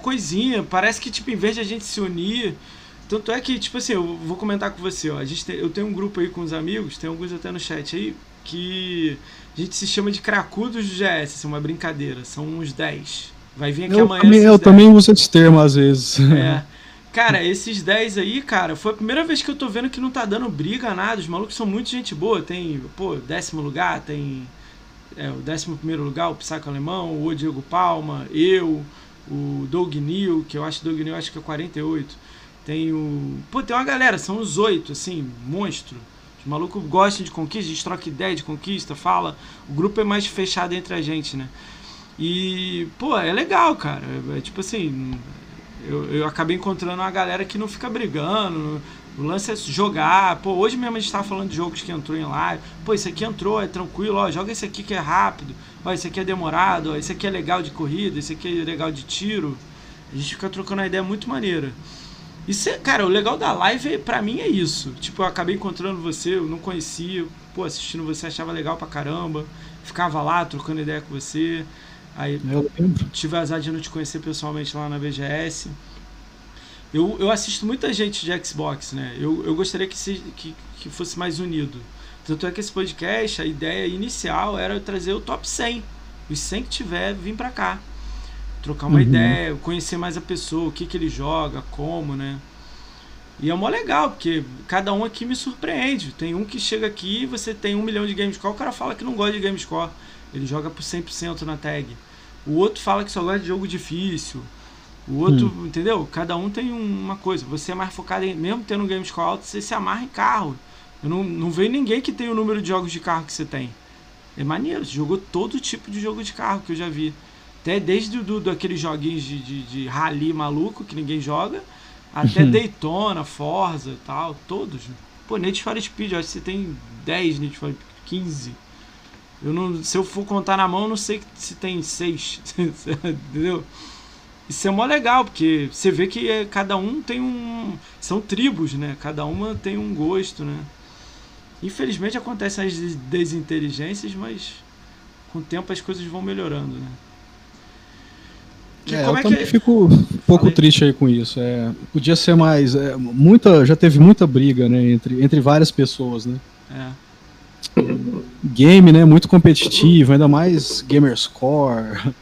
coisinha, parece que, tipo, em vez de a gente se unir, tanto é que, tipo assim, eu vou comentar com você, ó, a gente tem, eu tenho um grupo aí com os amigos, tem alguns até no chat aí, que a gente se chama de cracudos do GS, isso é uma brincadeira, são uns 10. Vai vir aqui eu amanhã. Também, eu 10. também uso esse termo às vezes. É. [laughs] Cara, esses 10 aí, cara, foi a primeira vez que eu tô vendo que não tá dando briga, nada. Os malucos são muito gente boa. Tem, pô, décimo lugar, tem é, o décimo primeiro lugar, o Psaco Alemão, o Diego Palma, eu, o Doug Neal, que eu acho Doug Neal acho que é 48. Tem o. Pô, tem uma galera, são os oito, assim, monstro. Os malucos gostam de conquista, a gente troca ideia de conquista, fala. O grupo é mais fechado entre a gente, né? E, pô, é legal, cara. É, é tipo assim, Eu, eu acabei encontrando uma galera que não fica brigando. O lance é jogar. Pô, hoje mesmo a gente tava falando de jogos que entrou em live. Pô, esse aqui entrou, é tranquilo, ó. Joga esse aqui que é rápido. Ó, esse aqui é demorado, ó. Esse aqui é legal de corrida, esse aqui é legal de tiro. A gente fica trocando ideia muito maneira. Isso é, cara, o legal da live pra mim é isso. Tipo, eu acabei encontrando você, eu não conhecia. Pô, assistindo você achava legal pra caramba. Ficava lá trocando ideia com você. Aí eu tive a azar de não te conhecer pessoalmente lá na BGS. Eu, eu assisto muita gente de Xbox, né? Eu, eu gostaria que, se, que, que fosse mais unido. Tanto é que esse podcast, a ideia inicial era trazer o top 100. Os 100 que tiver, vir pra cá. Trocar uma uhum. ideia, conhecer mais a pessoa, o que, que ele joga, como, né? E é mó legal, porque cada um aqui me surpreende. Tem um que chega aqui, você tem um milhão de Gamescore, o cara fala que não gosta de Gamescore. Ele joga por 100% na tag. O outro fala que só gosta de jogo difícil. O outro, hum. entendeu? Cada um tem uma coisa. Você é mais focado em. Mesmo tendo um game score alto, você se amarra em carro. Eu não, não vejo ninguém que tem o número de jogos de carro que você tem. É maneiro. Você jogou todo tipo de jogo de carro que eu já vi. Até desde do, do aqueles joguinhos de, de, de rally maluco que ninguém joga, até uhum. Daytona, Forza e tal, todos. Pô, Need for Speed, acho que você tem 10 Need for 15. Eu não, se eu for contar na mão, eu não sei se tem seis. [laughs] Entendeu? Isso é mó legal, porque você vê que é, cada um tem um. São tribos, né? Cada uma tem um gosto, né? Infelizmente acontecem as desinteligências, mas com o tempo as coisas vão melhorando, né? Que, é, eu é também que... fico um pouco Falei. triste aí com isso. É, podia ser mais. É, muita, já teve muita briga né, entre, entre várias pessoas, né? É game, né? Muito competitivo, ainda mais Gamerscore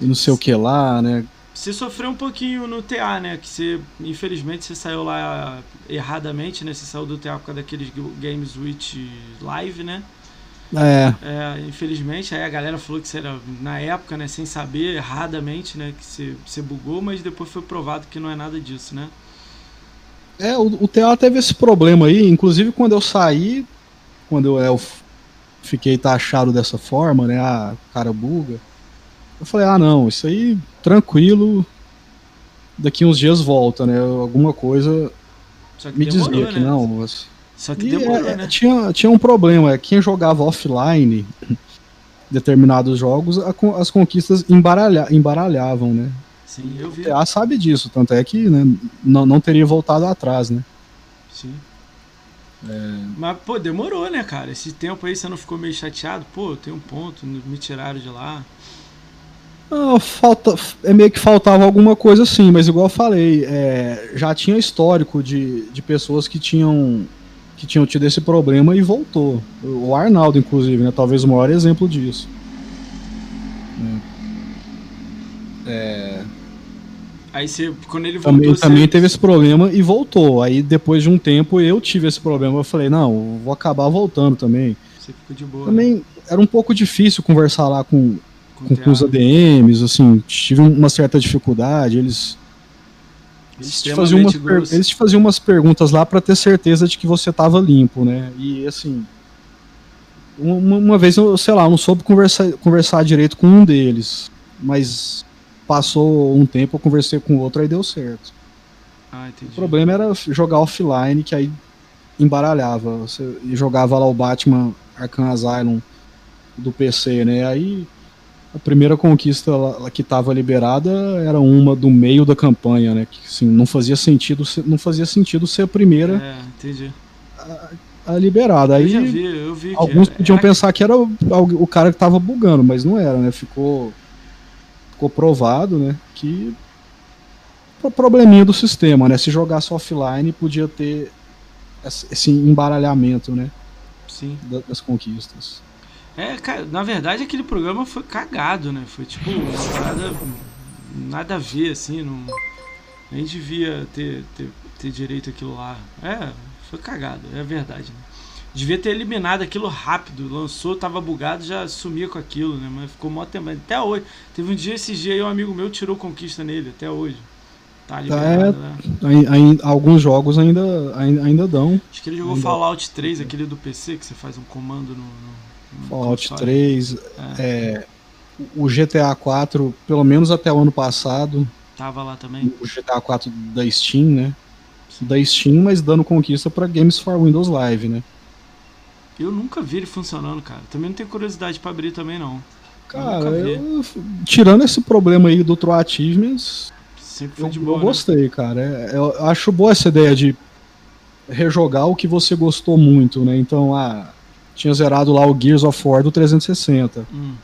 e não sei o que lá, né? Você sofreu um pouquinho no TA, né? Que você, infelizmente, você saiu lá erradamente, né? Você saiu do TA por causa daqueles Games Switch Live, né? É. é. Infelizmente, aí a galera falou que você era, na época, né, sem saber, erradamente, né, que você, você bugou, mas depois foi provado que não é nada disso, né? É, o, o TA teve esse problema aí, inclusive quando eu saí, quando eu, fiquei taxado dessa forma, né? Ah, cara buga. Eu falei, ah não, isso aí tranquilo. Daqui uns dias volta, né? Alguma coisa me demorou, dizia que né? não. Mas... Só que demorou, é, né? Tinha, tinha um problema, é quem jogava offline determinados jogos, a, as conquistas embaralha, embaralhavam, né? Sim, eu vi. TA sabe disso, tanto é que né, não, não teria voltado atrás, né? Sim. É... Mas, pô, demorou, né, cara? Esse tempo aí você não ficou meio chateado? Pô, tem um ponto, me tiraram de lá. Não, falta, é meio que faltava alguma coisa assim, mas igual eu falei, é, já tinha histórico de, de pessoas que tinham que tinham tido esse problema e voltou. O Arnaldo, inclusive, né? Talvez o maior exemplo disso. É. é Aí você, quando ele voltou. Também, você... também teve esse problema e voltou. Aí depois de um tempo eu tive esse problema. Eu falei, não, vou acabar voltando também. Você ficou de boa. Também né? era um pouco difícil conversar lá com, com, com os ADMs, assim, tive uma certa dificuldade. Eles. Eles te, faziam umas eles te faziam umas perguntas lá para ter certeza de que você tava limpo, né? E assim. Uma, uma vez, eu, sei lá, eu não soube conversar, conversar direito com um deles. Mas Passou um tempo, eu conversei com o outro, aí deu certo. Ah, o problema era jogar offline, que aí embaralhava. Você jogava lá o Batman Arkham Asylum do PC, né? Aí a primeira conquista que estava liberada era uma do meio da campanha, né? Que assim, não fazia sentido ser, não fazia sentido ser a primeira é, entendi. A, a liberada. Aí eu vi, eu vi alguns podiam pensar que era o, o cara que estava bugando, mas não era, né? Ficou ficou provado, né, que o probleminha do sistema, né, se jogasse offline podia ter esse embaralhamento, né, Sim. das conquistas. É, cara, na verdade aquele programa foi cagado, né, foi tipo nada, nada a ver, assim, não, nem devia ter, ter, ter direito aquilo lá. É, foi cagado, é verdade, né. Devia ter eliminado aquilo rápido. Lançou, tava bugado, já sumia com aquilo, né? Mas ficou mó tempo. Até hoje. Teve um dia, esse dia aí, um amigo meu tirou conquista nele, até hoje. Tá, tá liberado, é, né? aí, alguns jogos ainda, ainda dão. Acho que ele jogou ainda. Fallout 3, aquele do PC, que você faz um comando no. no, no Fallout console. 3. É. É, o GTA 4, pelo menos até o ano passado, Tava lá também. O GTA 4 da Steam, né? Da Steam, mas dando conquista para Games for Windows Live, né? Eu nunca vi ele funcionando, cara. Também não tenho curiosidade para abrir também, não. Cara, eu, tirando esse problema aí do Achievements, Sempre foi eu, de boa, eu né? gostei, cara. É, eu acho boa essa ideia de rejogar o que você gostou muito, né? Então, ah, tinha zerado lá o Gears of War do 360. Hum.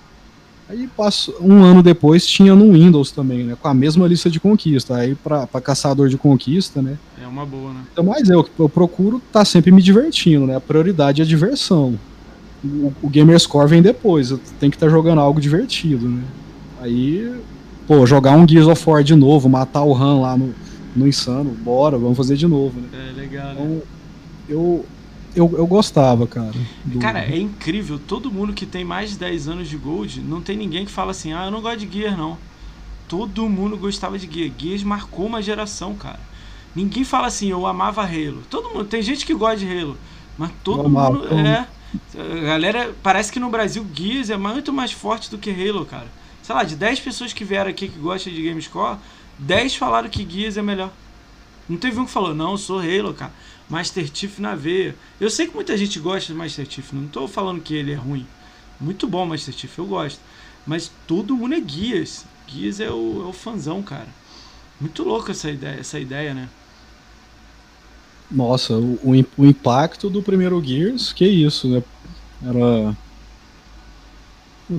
Aí passou, um ano depois tinha no Windows também, né? Com a mesma lista de conquista. Aí pra caçador de conquista, né? É uma boa, né? Então, mas eu, eu procuro estar tá sempre me divertindo, né? A prioridade é a diversão. O, o Gamerscore vem depois, tem que estar tá jogando algo divertido, né? Aí, pô, jogar um Gears of War de novo, matar o Han lá no, no Insano, bora, vamos fazer de novo, né? É legal, então, né? eu, eu, eu gostava, cara. Do... Cara, é incrível. Todo mundo que tem mais de 10 anos de Gold, não tem ninguém que fala assim, ah, eu não gosto de Gears, não. Todo mundo gostava de Gears. Gears marcou uma geração, cara. Ninguém fala assim, eu amava Halo. Todo mundo, tem gente que gosta de Halo, mas todo mundo é. A galera, parece que no Brasil Gears é muito mais forte do que Halo, cara. Sei lá, de 10 pessoas que vieram aqui que gostam de Gamescore, 10 falaram que Gears é melhor. Não teve um que falou, não, eu sou Halo, cara. Master Chief na veia. Eu sei que muita gente gosta de Master Chief, não tô falando que ele é ruim. Muito bom Master Chief, eu gosto. Mas todo mundo é Gears. Gears é o, é o fanzão, cara. Muito louco essa ideia, essa ideia, né? Nossa, o, o, impacto do primeiro Gears, que isso, né? Era.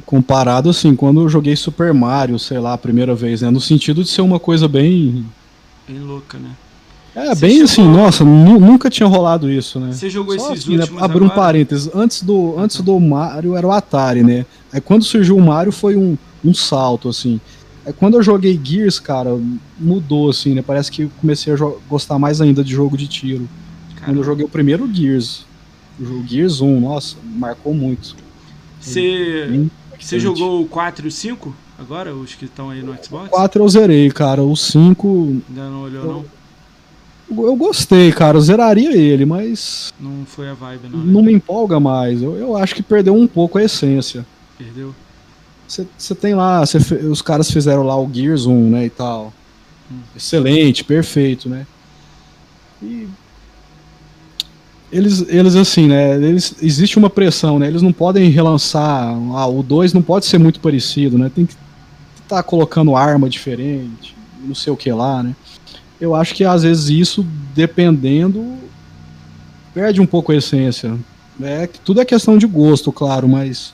Comparado assim, quando eu joguei Super Mario, sei lá, a primeira vez, né? No sentido de ser uma coisa bem. Bem louca, né? É, Você bem assim, chegou... assim, nossa, nunca tinha rolado isso, né? Você jogou Só esses assim, últimos né? Abrir um parênteses, antes do, antes do Mario era o Atari, né? Aí quando surgiu o Mario foi um, um salto, assim. É, quando eu joguei Gears, cara, mudou assim, né? Parece que comecei a gostar mais ainda de jogo de tiro. Caramba. Quando eu joguei o primeiro Gears, o Gears 1, nossa, marcou muito. Você você jogou o 4 e o 5 agora, os que estão aí no Xbox? O 4 eu zerei, cara. O 5 ainda não olhou eu, não. Eu gostei, cara. Eu zeraria ele, mas não foi a vibe não. Né? Não me empolga mais. Eu, eu acho que perdeu um pouco a essência. Perdeu. Você tem lá, cê, os caras fizeram lá o Gears 1, né, e tal. Hum. Excelente, perfeito, né? E eles, eles assim, né, eles, existe uma pressão, né, eles não podem relançar, ah, o 2 não pode ser muito parecido, né, tem que estar tá colocando arma diferente, não sei o que lá, né. Eu acho que às vezes isso, dependendo, perde um pouco a essência. É, tudo é questão de gosto, claro, mas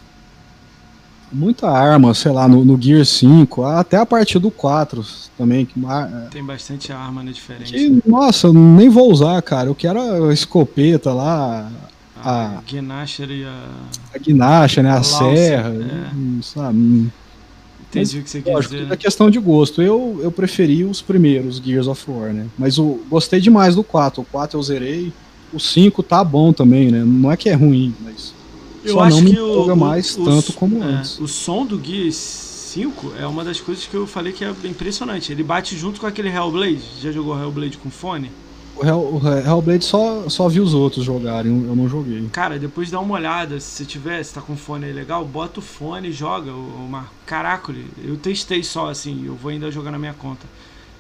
muita arma, sei lá, no, no Gear 5, até a partir do 4 também. Que, é, Tem bastante arma, né, diferente. Que, né? Nossa, nem vou usar, cara. Eu quero a escopeta lá. A, a Gnasher e a. A Gnasher, né? A, a serra. É. Hum, sabe? Entendi o que você quer dizer. É questão de gosto. Eu, eu preferi os primeiros Gears of War, né? Mas eu gostei demais do 4. O 4 eu zerei. O 5 tá bom também, né? Não é que é ruim, mas eu Só acho não me que o, mais o, tanto como é, antes. O som do Gears 5 é uma das coisas que eu falei que é impressionante. Ele bate junto com aquele Hellblade. Já jogou Hellblade com fone? O, Hell, Hellblade só, só vi os outros jogarem, eu não joguei. Cara, depois dá uma olhada, se tiver, se tá com fone aí legal, bota o fone e joga o Marco. Caraca, eu testei só assim, eu vou ainda jogar na minha conta.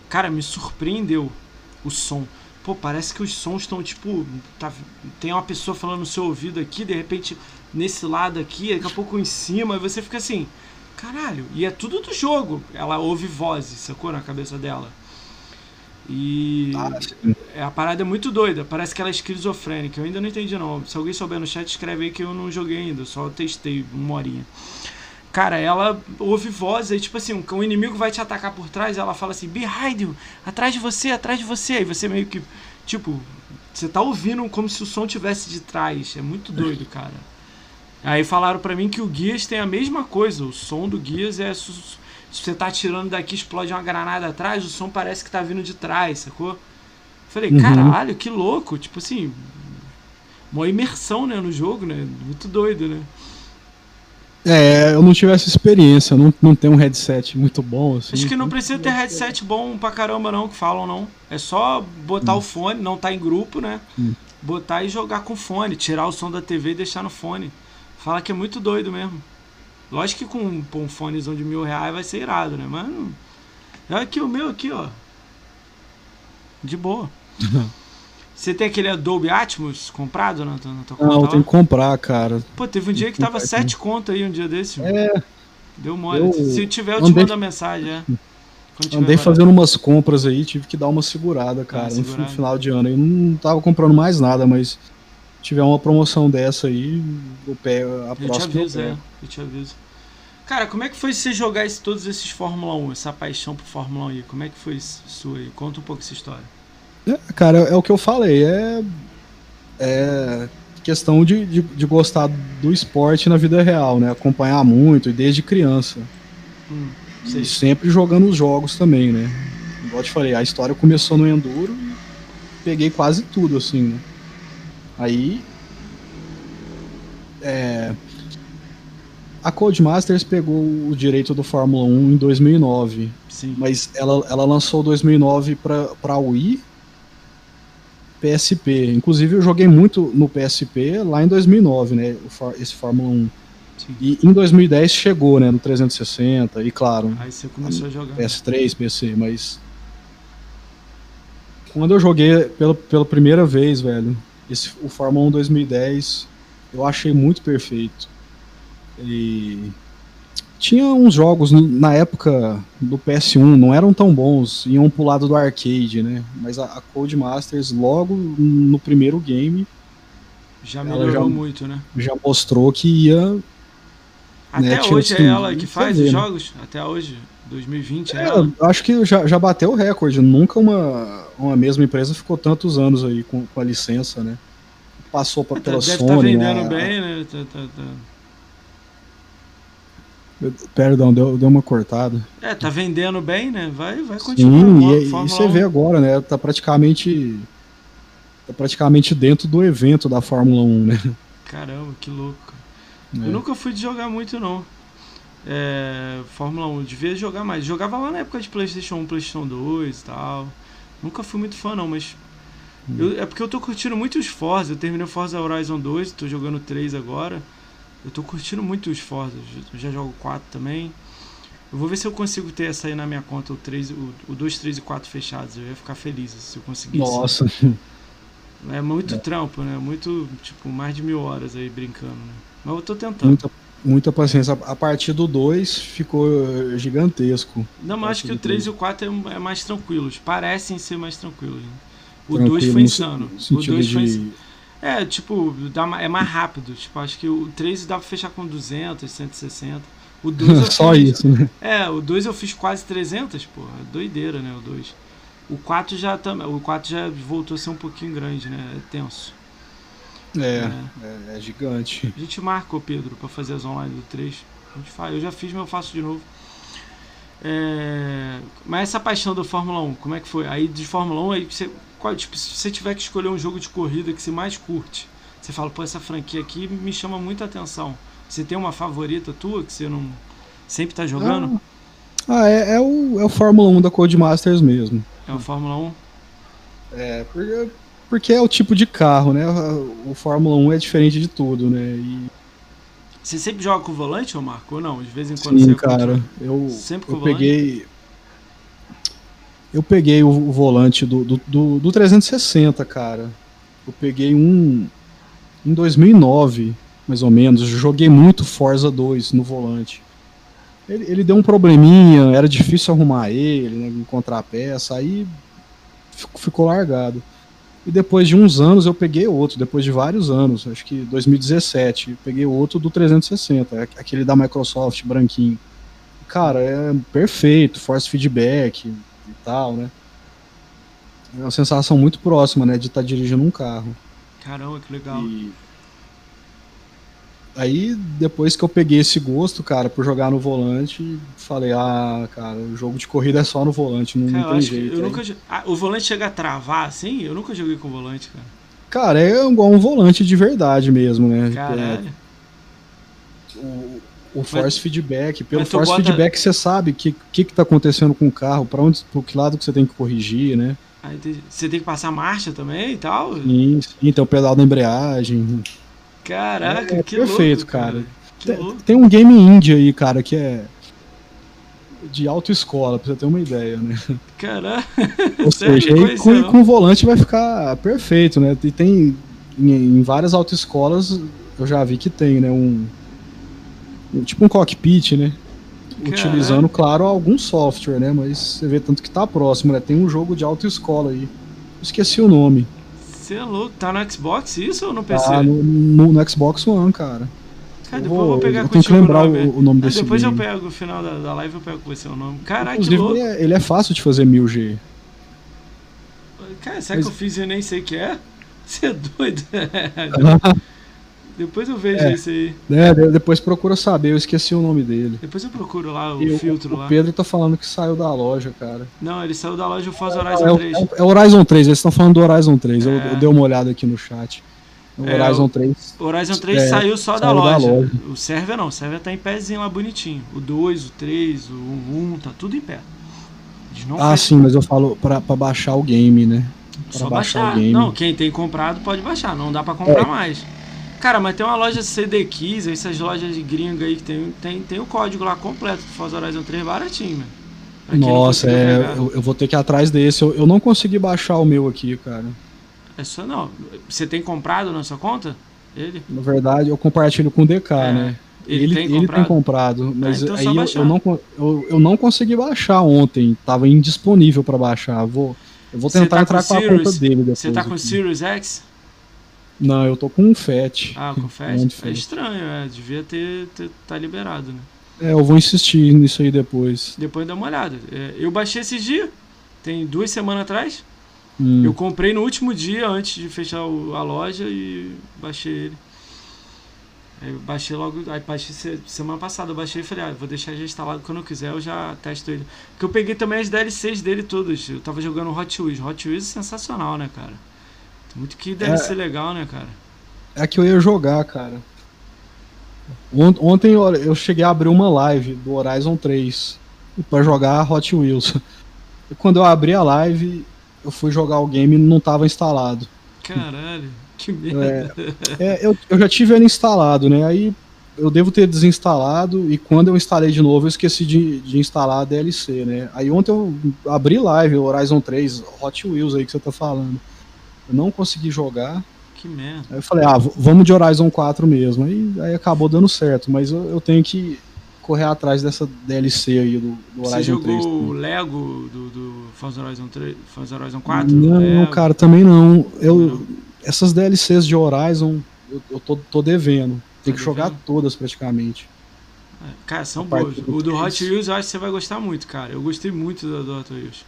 Cara, me surpreendeu o som. Pô, parece que os sons estão tipo. Tá, tem uma pessoa falando no seu ouvido aqui, de repente nesse lado aqui, daqui a pouco em cima, e você fica assim, caralho, e é tudo do jogo. Ela ouve vozes, sacou? Na cabeça dela. E é, a parada é muito doida, parece que ela é esquizofrênica. Eu ainda não entendi não. Se alguém souber no chat, escreve aí que eu não joguei ainda, só testei uma horinha. Cara, ela ouve vozes aí, tipo assim, um, um inimigo vai te atacar por trás, ela fala assim, behind you, atrás de você, atrás de você. Aí você meio que, tipo, você tá ouvindo como se o som tivesse de trás. É muito doido, cara. Aí falaram para mim que o Guias tem a mesma coisa. O som do Guias é. Se você tá atirando daqui, explode uma granada atrás, o som parece que tá vindo de trás, sacou? Falei, uhum. caralho, que louco. Tipo assim. Uma imersão, né, no jogo, né? Muito doido, né? É, eu não tive essa experiência, não, não tenho um headset muito bom. Assim. Acho que não precisa ter headset bom pra caramba, não, que falam, não. É só botar hum. o fone, não tá em grupo, né? Hum. Botar e jogar com fone, tirar o som da TV e deixar no fone. Fala que é muito doido mesmo. Lógico que com, um fonezão de mil reais vai ser irado, né? Mas Aqui o meu aqui, ó. De boa. [laughs] Você tem aquele Adobe Atmos comprado na tua, na tua? Não, lá? tem que comprar, cara. Pô, teve um dia que tava 7 conto aí um dia desse. mano. É, Deu mole. eu Se tiver, eu te andei- mando a mensagem, é. Andei fazendo umas compras aí, tive que dar uma segurada, cara, no final de ano. Eu não tava comprando mais nada, mas tiver uma promoção dessa aí, eu pego a Eu te próxima. eu aviso, é. pego. Eu te aviso. Cara, como é que foi você jogar esse- todos esses Fórmula 1, essa paixão por Fórmula 1 aí? Como é que foi isso sua aí? Conta um pouco essa história. É, cara, é o que eu falei, é, é questão de, de, de gostar do esporte na vida real, né? Acompanhar muito, e desde criança. Hum, E sempre jogando os jogos também, né? Igual eu te falei, a história começou no Enduro e peguei quase tudo, assim, né? Aí. É, a Codemasters pegou o direito do Fórmula 1 em 2009, Sim. mas ela, ela lançou 2009 para Wii, PSP. Inclusive eu joguei muito no PSP lá em 2009, né? Esse Fórmula 1. Sim. E em 2010 chegou, né? No 360 e claro, Aí você começou a jogar. PS3, PC, mas. Quando eu joguei pela, pela primeira vez, velho, esse, o Fórmula 1 2010, eu achei muito perfeito. E. Tinha uns jogos na época do PS1, não eram tão bons, iam pro lado do arcade, né? Mas a, a Codemasters, logo no primeiro game, Já melhorou já- muito, né? já mostrou que ia. Até né, hoje é ela que faz os né? jogos? Até hoje? 2020 é, É, eu acho que já, já bateu o recorde. Nunca uma, uma mesma empresa ficou tantos anos aí com, com a licença, né? Passou pra, Tá- pela Deve Sony. estar vendendo né? bem, né? Tá- tá- tá. Perdão, deu, deu uma cortada. É, tá vendendo bem, né? Vai, vai continuar. Sim, e, e Fórmula você 1. vê agora, né? Tá praticamente. Tá praticamente dentro do evento da Fórmula 1, né? Caramba, que louco. É. Eu nunca fui de jogar muito, não. É, Fórmula 1, devia jogar mais. Jogava lá na época de PlayStation 1, PlayStation 2 e tal. Nunca fui muito fã, não, mas. Hum. eu- é porque eu tô curtindo muito os Forza. Eu terminei o Forza Horizon 2, tô jogando 3 agora. Eu tô curtindo muito os Forza. Eu já jogo 4 também. Eu vou ver se eu consigo ter essa aí na minha conta, o, 3, o, o 2, 3 e 4 fechados. Eu ia ficar feliz se eu conseguisse. Nossa, É muito trampo, né? Muito, tipo, mais de mil horas aí brincando, né? Mas eu tô tentando. muita, muita paciência. A partir do 2 ficou gigantesco. Não, mas acho que o Acho 3 que- e o 4 é, é mais tranquilos. Parecem ser mais tranquilos. Né? O Tranquilo 2 foi no insano. O sentido 2 foi de- insano. É, tipo, dá, é mais rápido. Tipo, acho que o 3 dá pra fechar com 200, 160. O 2 eu [laughs] Só fiz- isso, né? É, o 2 eu fiz quase 300, pô. É doideira, né, o 2. O 4 já tam- o 4 já voltou a ser um pouquinho grande, né? É tenso. É, é, é gigante. A gente marca, ô Pedro, pra fazer as online do 3. A gente faz. Eu já fiz, mas eu faço de novo. É, Mas essa paixão da Fórmula 1, como é que foi? Aí de Fórmula 1, aí você, qual, tipo, se você tiver que escolher um jogo de corrida que você mais curte, você fala, pô, essa franquia aqui me chama muita atenção. Você tem uma favorita tua que você não sempre tá jogando? Ah, é, é o, é o Fórmula 1 da Codemasters mesmo. É o Fórmula 1? É, porque, porque é o tipo de carro, né? O Fórmula 1 é diferente de tudo, né? E, Você sempre joga com o volante, ô Marco? Ou não? De vez em quando sim, você cara, eu, Sempre com eu o volante? peguei. Eu peguei o, o volante do, do, do, do 360, cara. Eu peguei um em 2009, mais ou menos. Eu joguei muito Forza 2 no volante. Ele, ele deu um probleminha, era difícil arrumar ele, né, encontrar a peça, aí fico- ficou largado. E depois de uns anos eu peguei outro, depois de vários anos, acho que 2017, eu peguei outro do 360, aqu- aquele da Microsoft, branquinho. Cara, é perfeito, force feedback e tal, né? É uma sensação muito próxima, né, de estar dirigindo um carro. Caramba, que legal. E aí, depois que eu peguei esse gosto, cara, por jogar no volante, falei, ah, cara, o jogo de corrida é só no volante, não, Cara, não tem jeito. eu Aí- nunca. Ah, o volante chega a travar assim? Eu nunca joguei com volante, cara. Cara, é igual um volante de verdade mesmo, né? É, Caralho. o, o force feedback, pelo mas force bota- feedback você sabe o que, que, que tá acontecendo com o carro, para onde, pro que lado que você tem que corrigir, né? Entendi. Você tem que passar marcha também e tal? Sim, sim, tem o pedal da embreagem. Caraca, É que perfeito, louco, cara. Que louco. Tem um game indie aí, cara, que é de autoescola, pra você ter uma ideia, né? Caramba! [laughs] Ou seja, aí com, com o volante vai ficar perfeito, né? E tem em, em várias autoescolas eu já vi que tem, né? Um, um tipo um cockpit, né? Utilizando, claro, algum software, né? Mas você vê tanto que tá próximo, né? Tem um jogo de autoescola aí. Esqueci o nome. Você é louco, tá no Xbox isso ou no PC? Tá no, no, no Xbox One, cara. Cara, depois eu vou pegar eu tenho que lembrar o nome, o, nome desse Depois game. eu pego, no final da, da live eu pego com você o nome. Caraca, que louco. Ele é, ele é fácil de fazer 1000G. Cara, será Mas... que eu fiz e eu nem sei o que é? Você é doido? [laughs] [laughs] depois eu vejo é, isso aí. É, depois procura saber, eu esqueci o nome dele. Depois eu procuro lá o e filtro o, lá. O Pedro tá falando que saiu da loja, cara. Não, ele saiu da loja do Forza Horizon é, 3. É, é, Horizon 3, eles estão falando do Horizon 3. Eu, eu dei uma olhada aqui no chat. O Horizon 3. O Horizon 3 é, saiu só da, loja. da, loja. O server não, o server tá em pézinho lá bonitinho. O 2, o 3, o 1, tá tudo em pé. ah, fez... sim, mas eu falo pra, pra baixar o game, né? Pra só baixar. baixar. o game. Não, quem tem comprado pode baixar, não dá pra comprar é. mais. Cara, mas tem uma loja CD Keys, essas lojas de gringa aí que tem, tem, tem o código lá completo do Forza Horizon 3 baratinho, mano. Nossa, é, eu, eu, vou ter que ir atrás desse. Eu, eu não consegui baixar o meu aqui, cara. É só não. Você tem comprado na sua conta? Ele? Na verdade, eu compartilho com o DK, é. né? Ele, ele, tem, ele comprado? tem comprado, mas ah, então aí eu, eu, não, eu, eu não consegui baixar ontem. Tava indisponível para baixar. Vou, eu vou tentar tá entrar com, com a conta dele depois. Você tá com o. Sirius X? Não, eu tô com um FAT. Ah, com FAT? [laughs] É estranho, é. Devia ter, ter tá liberado, né? É, eu vou insistir nisso aí depois. Depois dá uma olhada. É, eu baixei esses dias, tem duas semanas atrás. Hum. Eu comprei no último dia antes de fechar o, a loja e baixei ele. Aí eu baixei logo, aí baixei semana passada, eu baixei e falei, ah, vou deixar já instalado quando eu quiser, eu já testo ele. Porque eu peguei também as DLCs dele todas. Eu tava jogando Hot Wheels. Hot Wheels é sensacional, né, cara? Muito que deve é, ser legal, né, cara? É que eu ia jogar, cara. Ontem eu cheguei a abrir uma live do Horizon 3 para jogar Hot Wheels. E quando eu abri a live, eu fui jogar o game e não tava instalado. Caralho, que merda. É, é, eu, eu já tive ele instalado, né? Aí eu devo ter desinstalado e quando eu instalei de novo eu esqueci de, de instalar a DLC, né? Aí ontem eu abri live, o Horizon 3, Hot Wheels aí que você tá falando. Eu não consegui jogar. Que merda. Aí eu falei, ah, vamos de Horizon 4 mesmo. Aí, aí acabou dando certo, mas eu, eu tenho que correr atrás dessa DLC aí do, do Horizon 3. Você jogou o Lego do, do Forza Horizon 3, Forza Horizon 4? Não, Lego. cara, também não. Eu, não. Essas DLCs de Horizon eu, eu tô, tô devendo. Tem tá que jogar todas praticamente. É, cara, são boas. O do Hot Wheels eu acho que você vai gostar muito, cara. Eu gostei muito do, do Hot Wheels.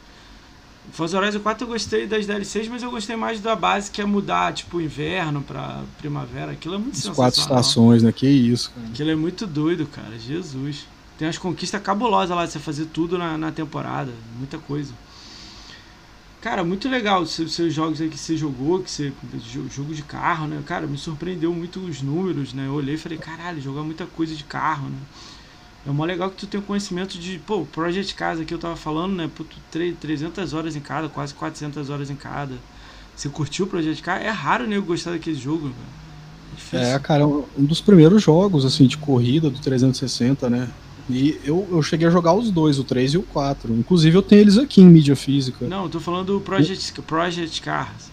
Forza Horizon 4 eu gostei das DLCs, mas eu gostei mais da base que é mudar, tipo, inverno pra primavera. Aquilo é muito As quatro estações, né? Que isso, cara. Aquilo é muito doido, cara. Jesus. Tem umas conquistas cabulosas lá de você fazer tudo na, na temporada. Muita coisa. Cara, muito legal os seus jogos aí que você jogou, que você. Jogo de carro, né? Cara, me surpreendeu muito os números, né? Eu olhei e falei, caralho, jogar muita coisa de carro, né? É mó legal que tu tem conhecimento de, pô, Project Cars aqui eu tava falando, né? Pô, tu 300 horas em cada, quase 400 horas em cada. Você curtiu o Project Cars? É raro né, eu gostar daquele jogo, É, cara, um dos primeiros jogos, assim, de corrida do 360, né? E eu, eu cheguei a jogar os dois, o 3 e o 4. Inclusive eu tenho eles aqui em mídia física. Não, eu tô falando do Project, Project Cars.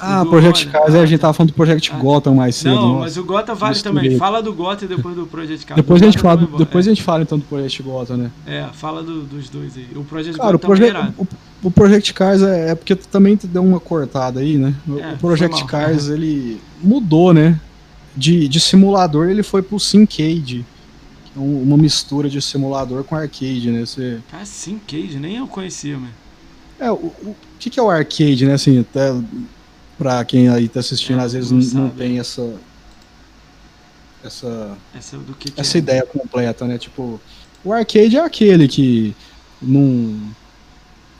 Ah, Project Cars, é, a gente tava falando do Project ah. Gotham mais cedo. Não, nossa. mas o Gotham vale Misturei. também. Fala do Gotham e depois do Project Cars. depois a gente, fala, depois é. a gente fala então do Project Gotham, né? É, fala do, dos dois aí. O Project Cara, Gotham o, Proje o, o, Project Cars é, é, porque também deu uma cortada aí, né? É, o Project Cars, [laughs] ele mudou, né? De, de simulador ele foi pro Syncade uma mistura de simulador com arcade, né? Você... Ah, Syncade, nem eu conhecia, mano. É, o, o que, que é o arcade, né? Assim, até pra quem aí tá assistindo, é, às vezes não, não, tem essa. Essa, essa, do que que essa é? ideia completa, né? Tipo, o arcade é aquele que não,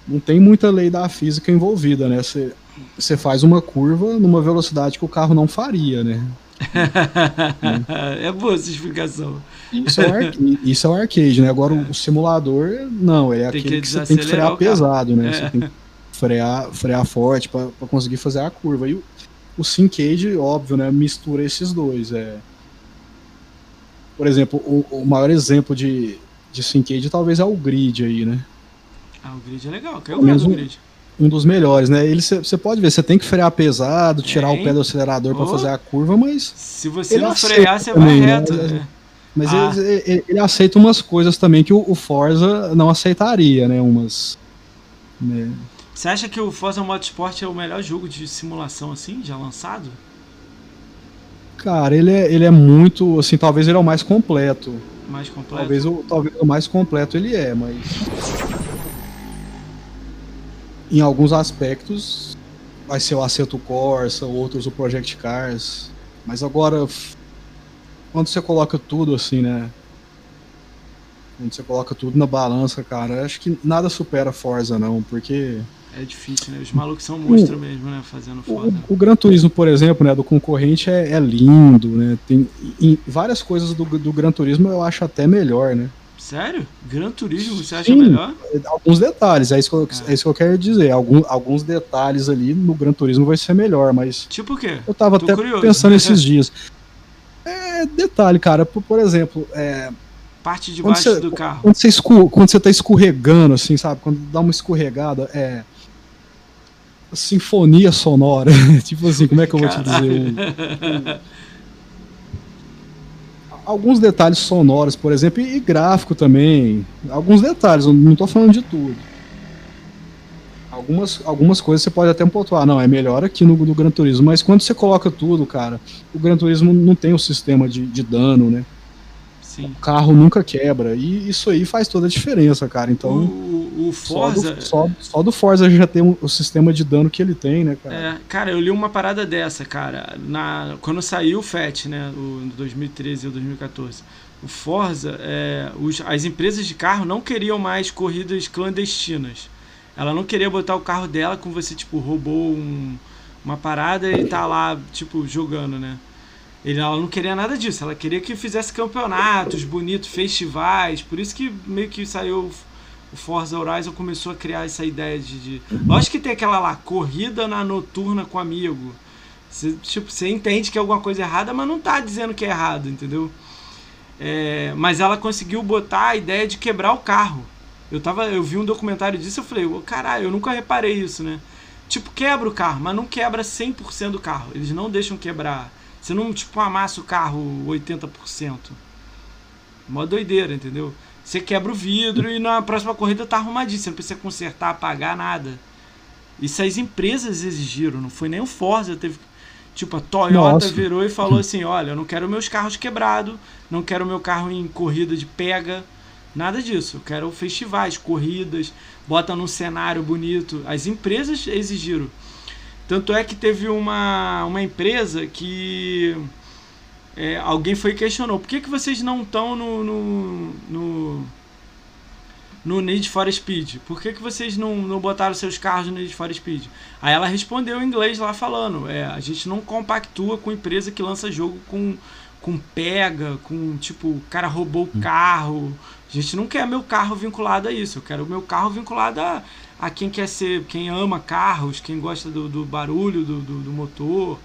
não tem muita lei da física envolvida, né? Você, você faz uma curva numa velocidade que o carro não faria, né? [laughs] é boa essa explicação. Isso é, o arcade, isso é o arcade, né? Agora é. o simulador, não, é tem aquele que, que você tem que frear pesado, né? É. Você tem que frear, frear forte para conseguir fazer a curva. E o, o Syncade, óbvio, né? Mistura esses dois. É... Por exemplo, o, o maior exemplo de, de Syncade talvez é o Grid aí, né? Ah, o Grid é legal. Qual é o mesmo Grid? Um dos melhores, né? Ele você pode ver, você tem que frear pesado, tirar é, o pé do acelerador para fazer a curva, mas. Se você não frear, você vai reto. Né? Mas ah. ele, ele, ele, aceita umas coisas também que o, o Forza não aceitaria, né? Umas. Né? Você acha que o Forza Motorsport é o melhor jogo de simulação assim, já lançado? Cara, ele é, ele é muito, assim, talvez ele é o mais completo. Mais completo? Talvez o, talvez o mais completo ele é, mas em alguns aspectos vai ser o Assetto Corsa, outros o Project Cars. Mas agora, quando você coloca tudo assim, né? Quando você coloca tudo na balança, cara, acho que nada supera Forza não, porque é difícil, né? Os malucos são monstro o, mesmo, né? Fazendo foda. O, o, Gran Turismo, por exemplo, né? Do concorrente é, é lindo, né? Tem em, várias coisas do, do Gran Turismo eu acho até melhor, né? Sério? Gran Turismo você acha Sim, melhor? Alguns detalhes, é isso que eu, é. é isso que eu quero dizer. Algum, alguns detalhes ali no Gran Turismo vai ser melhor, mas. Tipo o quê? Eu tava Tô até curioso. pensando [laughs] esses dias. É, detalhe, cara, por, por exemplo. É, Parte de baixo você, do carro. Quando você, escu, quando você tá escorregando, assim, sabe? Quando dá uma escorregada, é. Sinfonia sonora. [laughs] tipo assim, como é que eu vou te dizer? [laughs] alguns detalhes sonoros, por exemplo, e, gráfico também. Alguns detalhes, não estou falando de tudo. Algumas, algumas coisas você pode até pontuar, não, é melhor aqui no, no Gran Turismo, mas quando você coloca tudo, cara, o Gran Turismo não tem o um sistema de, de dano, né? Sim. O carro nunca quebra. E isso aí faz toda a diferença, cara. Então. O, o Forza. Só do, só, só do, Forza já tem o sistema de dano que ele tem, né, cara? É, cara, eu li uma parada dessa, cara. Na, quando saiu o FAT, né? O 2013 ou 2014. O Forza, é, os, as empresas de carro não queriam mais corridas clandestinas. Ela não queria botar o carro dela com você, tipo, roubou um, uma parada e tá lá, tipo, jogando, né? Ele, ela não queria nada disso, ela queria que fizesse campeonatos bonitos, festivais, por isso que meio que saiu o Forza Horizon começou a criar essa ideia de, de... Lógico que tem aquela lá, corrida na noturna com amigo. Você, tipo, entende que é alguma coisa errada, mas não tá dizendo que é errado, entendeu? É, mas ela conseguiu botar a ideia de quebrar o carro. Eu, tava, eu vi um documentário disso eu falei, oh, caralho, eu nunca reparei isso, né? Tipo, quebra o carro, mas não quebra 100% do carro. Eles não deixam quebrar você não, tipo, amassa o carro 80%. Mó doideira, entendeu? Você quebra o vidro e na próxima corrida tá arrumadinho. Você não precisa consertar, apagar nada. Isso as empresas exigiram, não foi nem o Forza. Teve, tipo, a Toyota Nossa. virou e falou assim: olha, eu não quero meus carros quebrados, não quero meu carro em corrida de pega. Nada disso. Eu quero festivais, corridas, bota num cenário bonito. As empresas exigiram. Tanto é que teve uma, uma empresa que é, alguém foi e questionou: por que, que vocês não estão no, no, no, no, Need for Speed? Por que, que vocês não, não botaram seus carros no Need for Speed? Aí ela respondeu em inglês lá falando: é, a gente não compactua com empresa que lança jogo com, com pega, com tipo, o cara roubou o hum. carro. A gente não quer meu carro vinculado a isso. Eu quero o meu carro vinculado a a quem quer ser, quem ama carros, quem gosta do, do barulho do, do, do, motor,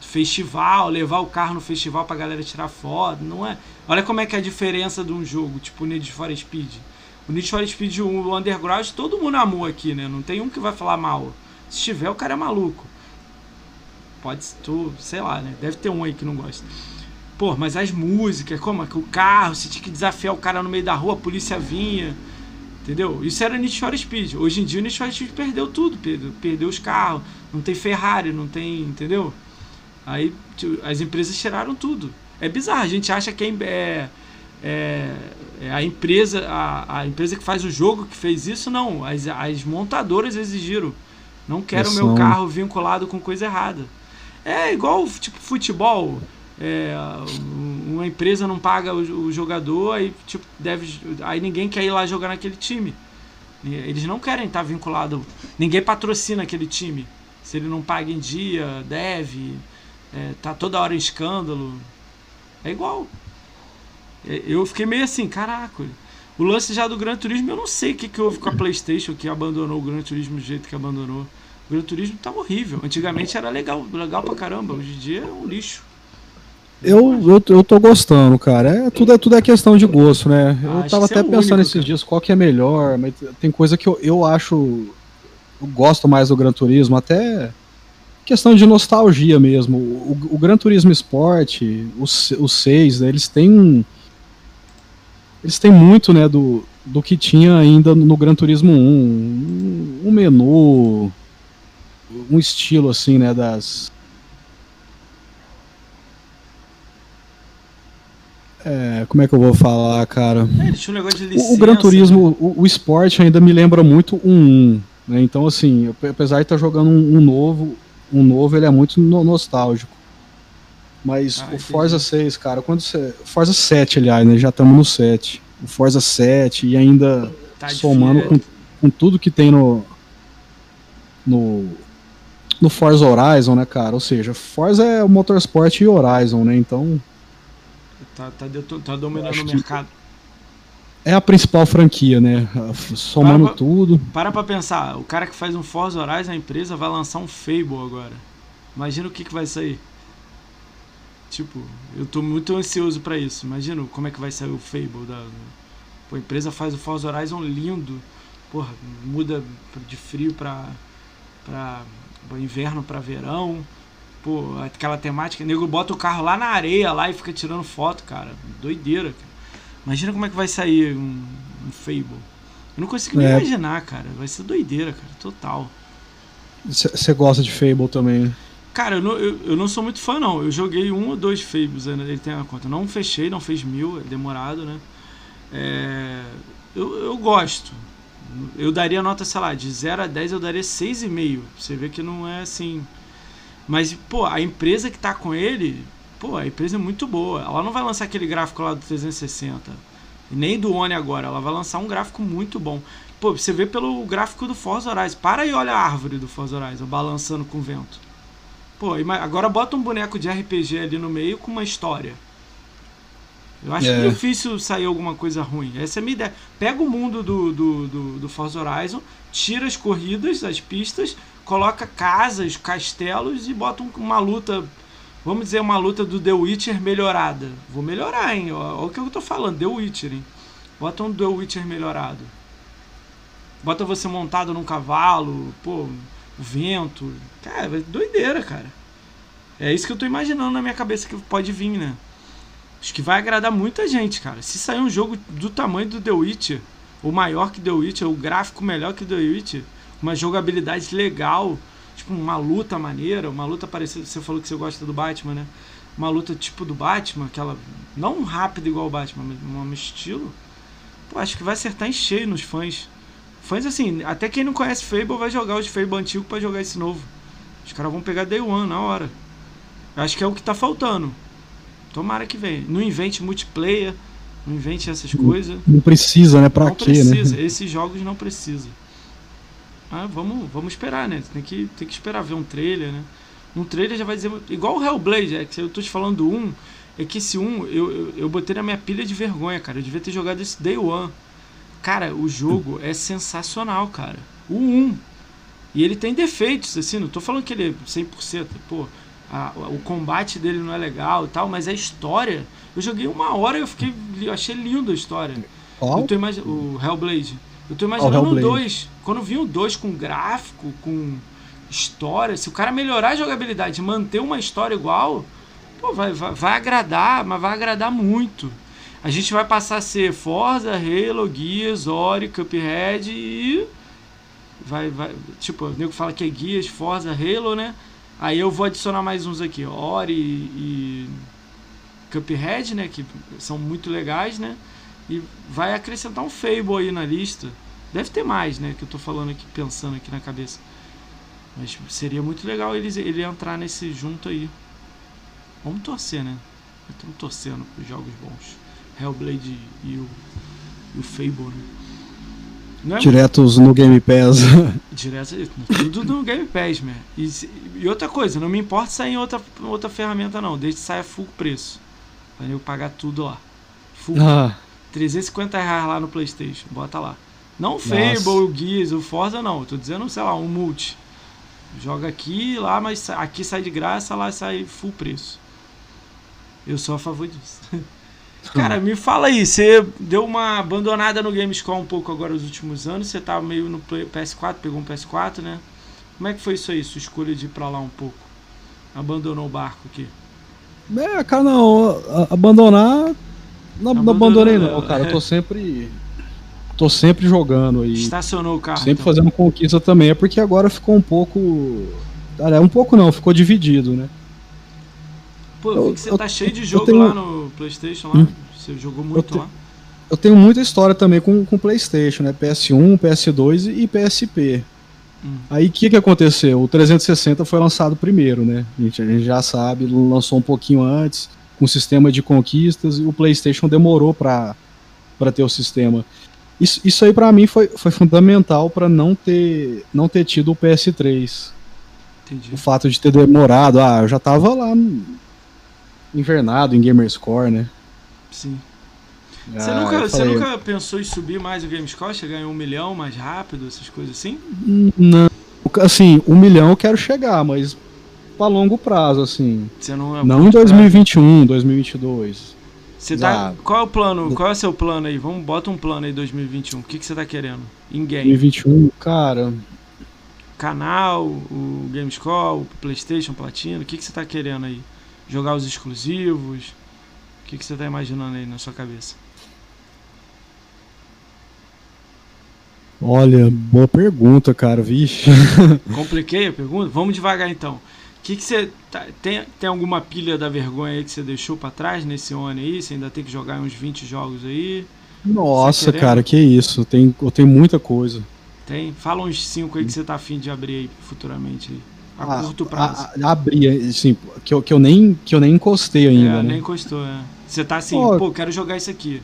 festival, levar o carro no festival pra galera tirar foto, não é? Olha como é que é a diferença de um jogo, tipo Need for Speed. O Need for Speed 1, o Underground, todo mundo amou aqui, né? Não tem um que vai falar mal. Se tiver, o cara é maluco. Pode, tu, sei lá, né? Deve ter um aí que não gosta. Pô, mas as músicas, como é que o carro, você tinha que desafiar o cara no meio da rua, a polícia vinha. Entendeu? Isso era Need for Speed. Hoje em dia o Need for Speed perdeu tudo, perdeu, perdeu os carros, não tem Ferrari, não tem, entendeu? Aí as empresas tiraram tudo. É bizarro, a gente acha que é, é, é a empresa, a, a, empresa que faz o jogo que fez isso, não. As, as montadoras exigiram. Não quero o meu carro vinculado com coisa errada. É igual tipo futebol é, uma empresa não paga o, o, jogador, aí, tipo, deve, aí ninguém quer ir lá jogar naquele time. Eles não querem estar vinculado. Ninguém patrocina aquele time. Se ele não paga em dia, deve, é, tá toda hora em escândalo. É igual. É, eu fiquei meio assim, caraca. O lance já do Gran Turismo, eu não sei o que, que houve com a PlayStation que abandonou o Gran Turismo do jeito que abandonou. O Gran Turismo tá horrível. Antigamente era legal, legal pra caramba. Hoje em dia é um lixo. Eu, eu, eu tô gostando, cara. É, tudo, é, tudo é questão de gosto, né? Eu acho tava até é pensando único, esses dias qual que é melhor, mas tem coisa que eu, eu acho. Eu gosto mais do Gran Turismo, até questão de nostalgia mesmo. O, o Gran Turismo Sport, os, os seis, né, eles têm. Eles têm muito, né, do, do que tinha ainda no Gran Turismo 1. Um, um menu, um estilo assim, né, das É, como é que eu vou falar, cara? É, um licença, o, o Gran Turismo, né? o, o esporte ainda me lembra muito um 1. Né? Então, assim, apesar de estar tá jogando um, um, novo, um novo, ele é muito no, nostálgico. Mas ah, o Forza 6, cara, quando você. Forza 7, aliás, né? Já estamos no 7. O Forza 7 e ainda tá somando com, com tudo que tem no. No. No Forza Horizon, né, cara? Ou seja, Forza é o Motorsport e Horizon, né? Então Tá, tá, tá dominando o mercado. É a principal franquia, né? Somando para pra, tudo. Para pra pensar, o cara que faz um Forza Horizon, a empresa, vai lançar um Fable agora. Imagina o que, que vai sair. Tipo, eu tô muito ansioso para isso. Imagina como é que vai sair o Fable. Da, Pô, a empresa faz o Forza Horizon lindo. Porra, muda de frio pra, pra inverno para verão. Pô, aquela temática, o nego bota o carro lá na areia lá e fica tirando foto, cara. Doideira, cara. Imagina como é que vai sair um, um Fable. Eu não consigo nem é. imaginar, cara. Vai ser doideira, cara. Total. Você gosta de Fable também, né? Cara, eu não, eu, eu, não sou muito fã, não. Eu joguei um ou dois Fables, né? ele tem a conta. Não fechei, não fez mil, é demorado, né? É, eu, eu gosto. Eu daria nota, sei lá, de 0 a 10 eu daria 6,5. Você vê que não é assim mas, pô, a empresa que tá com ele, pô, a empresa é muito boa. Ela não vai lançar aquele gráfico lá do 360, nem do One agora. Ela vai lançar um gráfico muito bom. Pô, você vê pelo gráfico do Forza Horizon. Para e olha a árvore do Forza Horizon, balançando com o vento. Pô, agora bota um boneco de RPG ali no meio com uma história. Eu acho é. difícil sair alguma coisa ruim. Essa é a minha ideia. Pega o mundo do, do, do, do Forza Horizon, tira as corridas, as pistas, coloca casas, castelos e bota uma luta, vamos dizer, uma luta do The Witcher melhorada. Vou melhorar, hein? Olha o que eu tô falando, The Witcher, hein? Bota um The Witcher melhorado. Bota você montado num cavalo, pô, vento. Cara, é doideira, cara. É isso que eu tô imaginando na minha cabeça que pode vir, né? Acho que vai agradar muita gente, cara. Se sair um jogo do tamanho do The Witcher, ou maior que The Witcher, o gráfico melhor que The Witcher, uma jogabilidade legal, tipo uma luta maneira, uma luta parecida. Você falou que você gosta do Batman, né? Uma luta tipo do Batman, aquela. Não rápida igual o Batman, mas um estilo. Pô, acho que vai acertar em cheio nos fãs. Fãs assim, até quem não conhece Fable vai jogar os Fable antigo para jogar esse novo. Os caras vão pegar Day One na hora. Acho que é o que tá faltando. Tomara que venha. Não invente multiplayer, não invente essas coisas. Não precisa, né? Pra não quê, né? precisa. né? Esses jogos não precisam. Ah, vamos, vamos esperar, né? Tem que, tem que esperar ver um trailer, né? Um trailer já vai dizer. Igual o Hellblade, é que eu tô te falando do 1. É que esse 1 eu, eu, eu botei na minha pilha de vergonha, cara. Eu devia ter jogado esse Day One. Cara, o jogo é sensacional, cara. O 1. E ele tem defeitos, assim, não tô falando que ele é 100%, pô, a, o combate dele não é legal e tal, mas a história, eu joguei uma hora e eu fiquei, eu achei lindo a história. Qual? Eu tô imag... O Hellblade. Eu tô imaginando o 2. Quando vi o 2 com gráfico, com história, se o cara melhorar a jogabilidade, manter uma história igual, pô, vai, vai, vai agradar, mas vai agradar muito. A gente vai passar a ser Forza, Halo, Gears, Ori, Cuphead e. Vai, vai. Tipo, o nego fala que é Gears, Forza, Halo, né? Aí eu vou adicionar mais uns aqui, Ori e Cuphead, né? Que são muito legais, né? E vai acrescentar um Fable aí na lista. Deve ter mais, né? Que eu tô falando aqui, pensando aqui na cabeça. Mas seria muito legal ele, ele entrar nesse junto aí. Vamos torcer, né? Estamos torcendo para jogos bons. Hellblade e o, e o Fable, né? Não é Diretos no Game Pass. [laughs] Direto, tudo no Game Pass, man. E, e, outra coisa, não me importa sair em outra, outra ferramenta, não. Desde que saia full preço. Pra eu pagar tudo lá. Full. Ah. 350 reais lá no Playstation, bota lá. Não o Fable, o Gears, o Forza não, eu tô dizendo, sei lá, um multi. Joga aqui, lá, mas aqui sai de graça, lá sai full preço. Eu sou a favor disso. [laughs] Cara, me fala aí, você deu uma abandonada no Gamescom um pouco agora nos últimos anos, você tava meio no PS4, pegou um PS4, né? Como é que foi isso aí, sua escolha de ir pra lá um pouco? Abandonou o barco aqui? É, cara, não, abandonar. Não, não abandonei não, cara. Eu tô sempre. Tô sempre jogando aí. Estacionou o carro. Sempre então. fazendo conquista também. É porque agora ficou um pouco. É um pouco não, ficou dividido, né? Pô, eu vi que você eu, tá cheio de jogo tenho... lá no Playstation lá. Hum? Você jogou muito eu lá. Eu tenho muita história também com, com Playstation, né? PS1, PS2 e PSP. Hum. Aí o que, que aconteceu? O 360 foi lançado primeiro, né? A gente, a gente já sabe, lançou um pouquinho antes, com sistema de conquistas, e o PlayStation demorou para ter o sistema. Isso, isso aí para mim foi, foi fundamental para não ter, não ter tido o PS3. Entendi. O fato de ter demorado, ah, eu já tava lá invernado em Gamerscore, né? Sim. Você, ah, nunca, você nunca pensou em subir mais o GameScore, chegar em um milhão mais rápido, essas coisas assim? Não. Assim, um milhão eu quero chegar, mas para longo prazo, assim. Você não é não em 2021, 2022. Você tá, qual é o plano? Qual é o seu plano aí? Vamos, bota um plano aí 2021. O que, que você tá querendo? Em game? 2021, cara. Canal, o GameScore, o PlayStation Platina, o que, que você tá querendo aí? Jogar os exclusivos? O que, que você tá imaginando aí na sua cabeça? Olha, boa pergunta, cara, vixe. [laughs] Compliquei a pergunta? Vamos devagar então. Que que você tá, tem, tem alguma pilha da vergonha aí que você deixou para trás nesse ano aí? Você ainda tem que jogar uns 20 jogos aí? Nossa, cara, que isso. Tem, eu tenho muita coisa. Tem? Fala uns 5 aí que você tá afim de abrir aí futuramente aí. A ah, curto prazo. A, a, abrir, assim, que eu, que, eu nem, que eu nem encostei ainda. É, né? nem encostou, é. Você tá assim, pô, quero jogar isso aqui.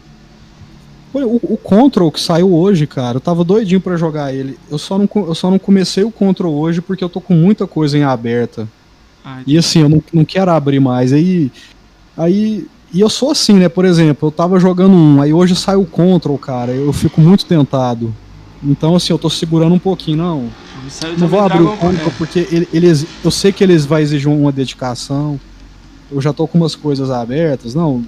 O, o Control que saiu hoje, cara, eu tava doidinho para jogar ele. Eu só, não, eu só não comecei o Control hoje porque eu tô com muita coisa em aberta. Ai, e assim, eu não, não quero abrir mais. Aí. Aí. E eu sou assim, né? Por exemplo, eu tava jogando um, aí hoje sai o Control, cara. Eu fico muito tentado. Então, assim, eu tô segurando um pouquinho, não. Não vou abrir o Control é. porque ele, eles, eu sei que eles vai exigir uma dedicação. Eu já tô com umas coisas abertas. Não,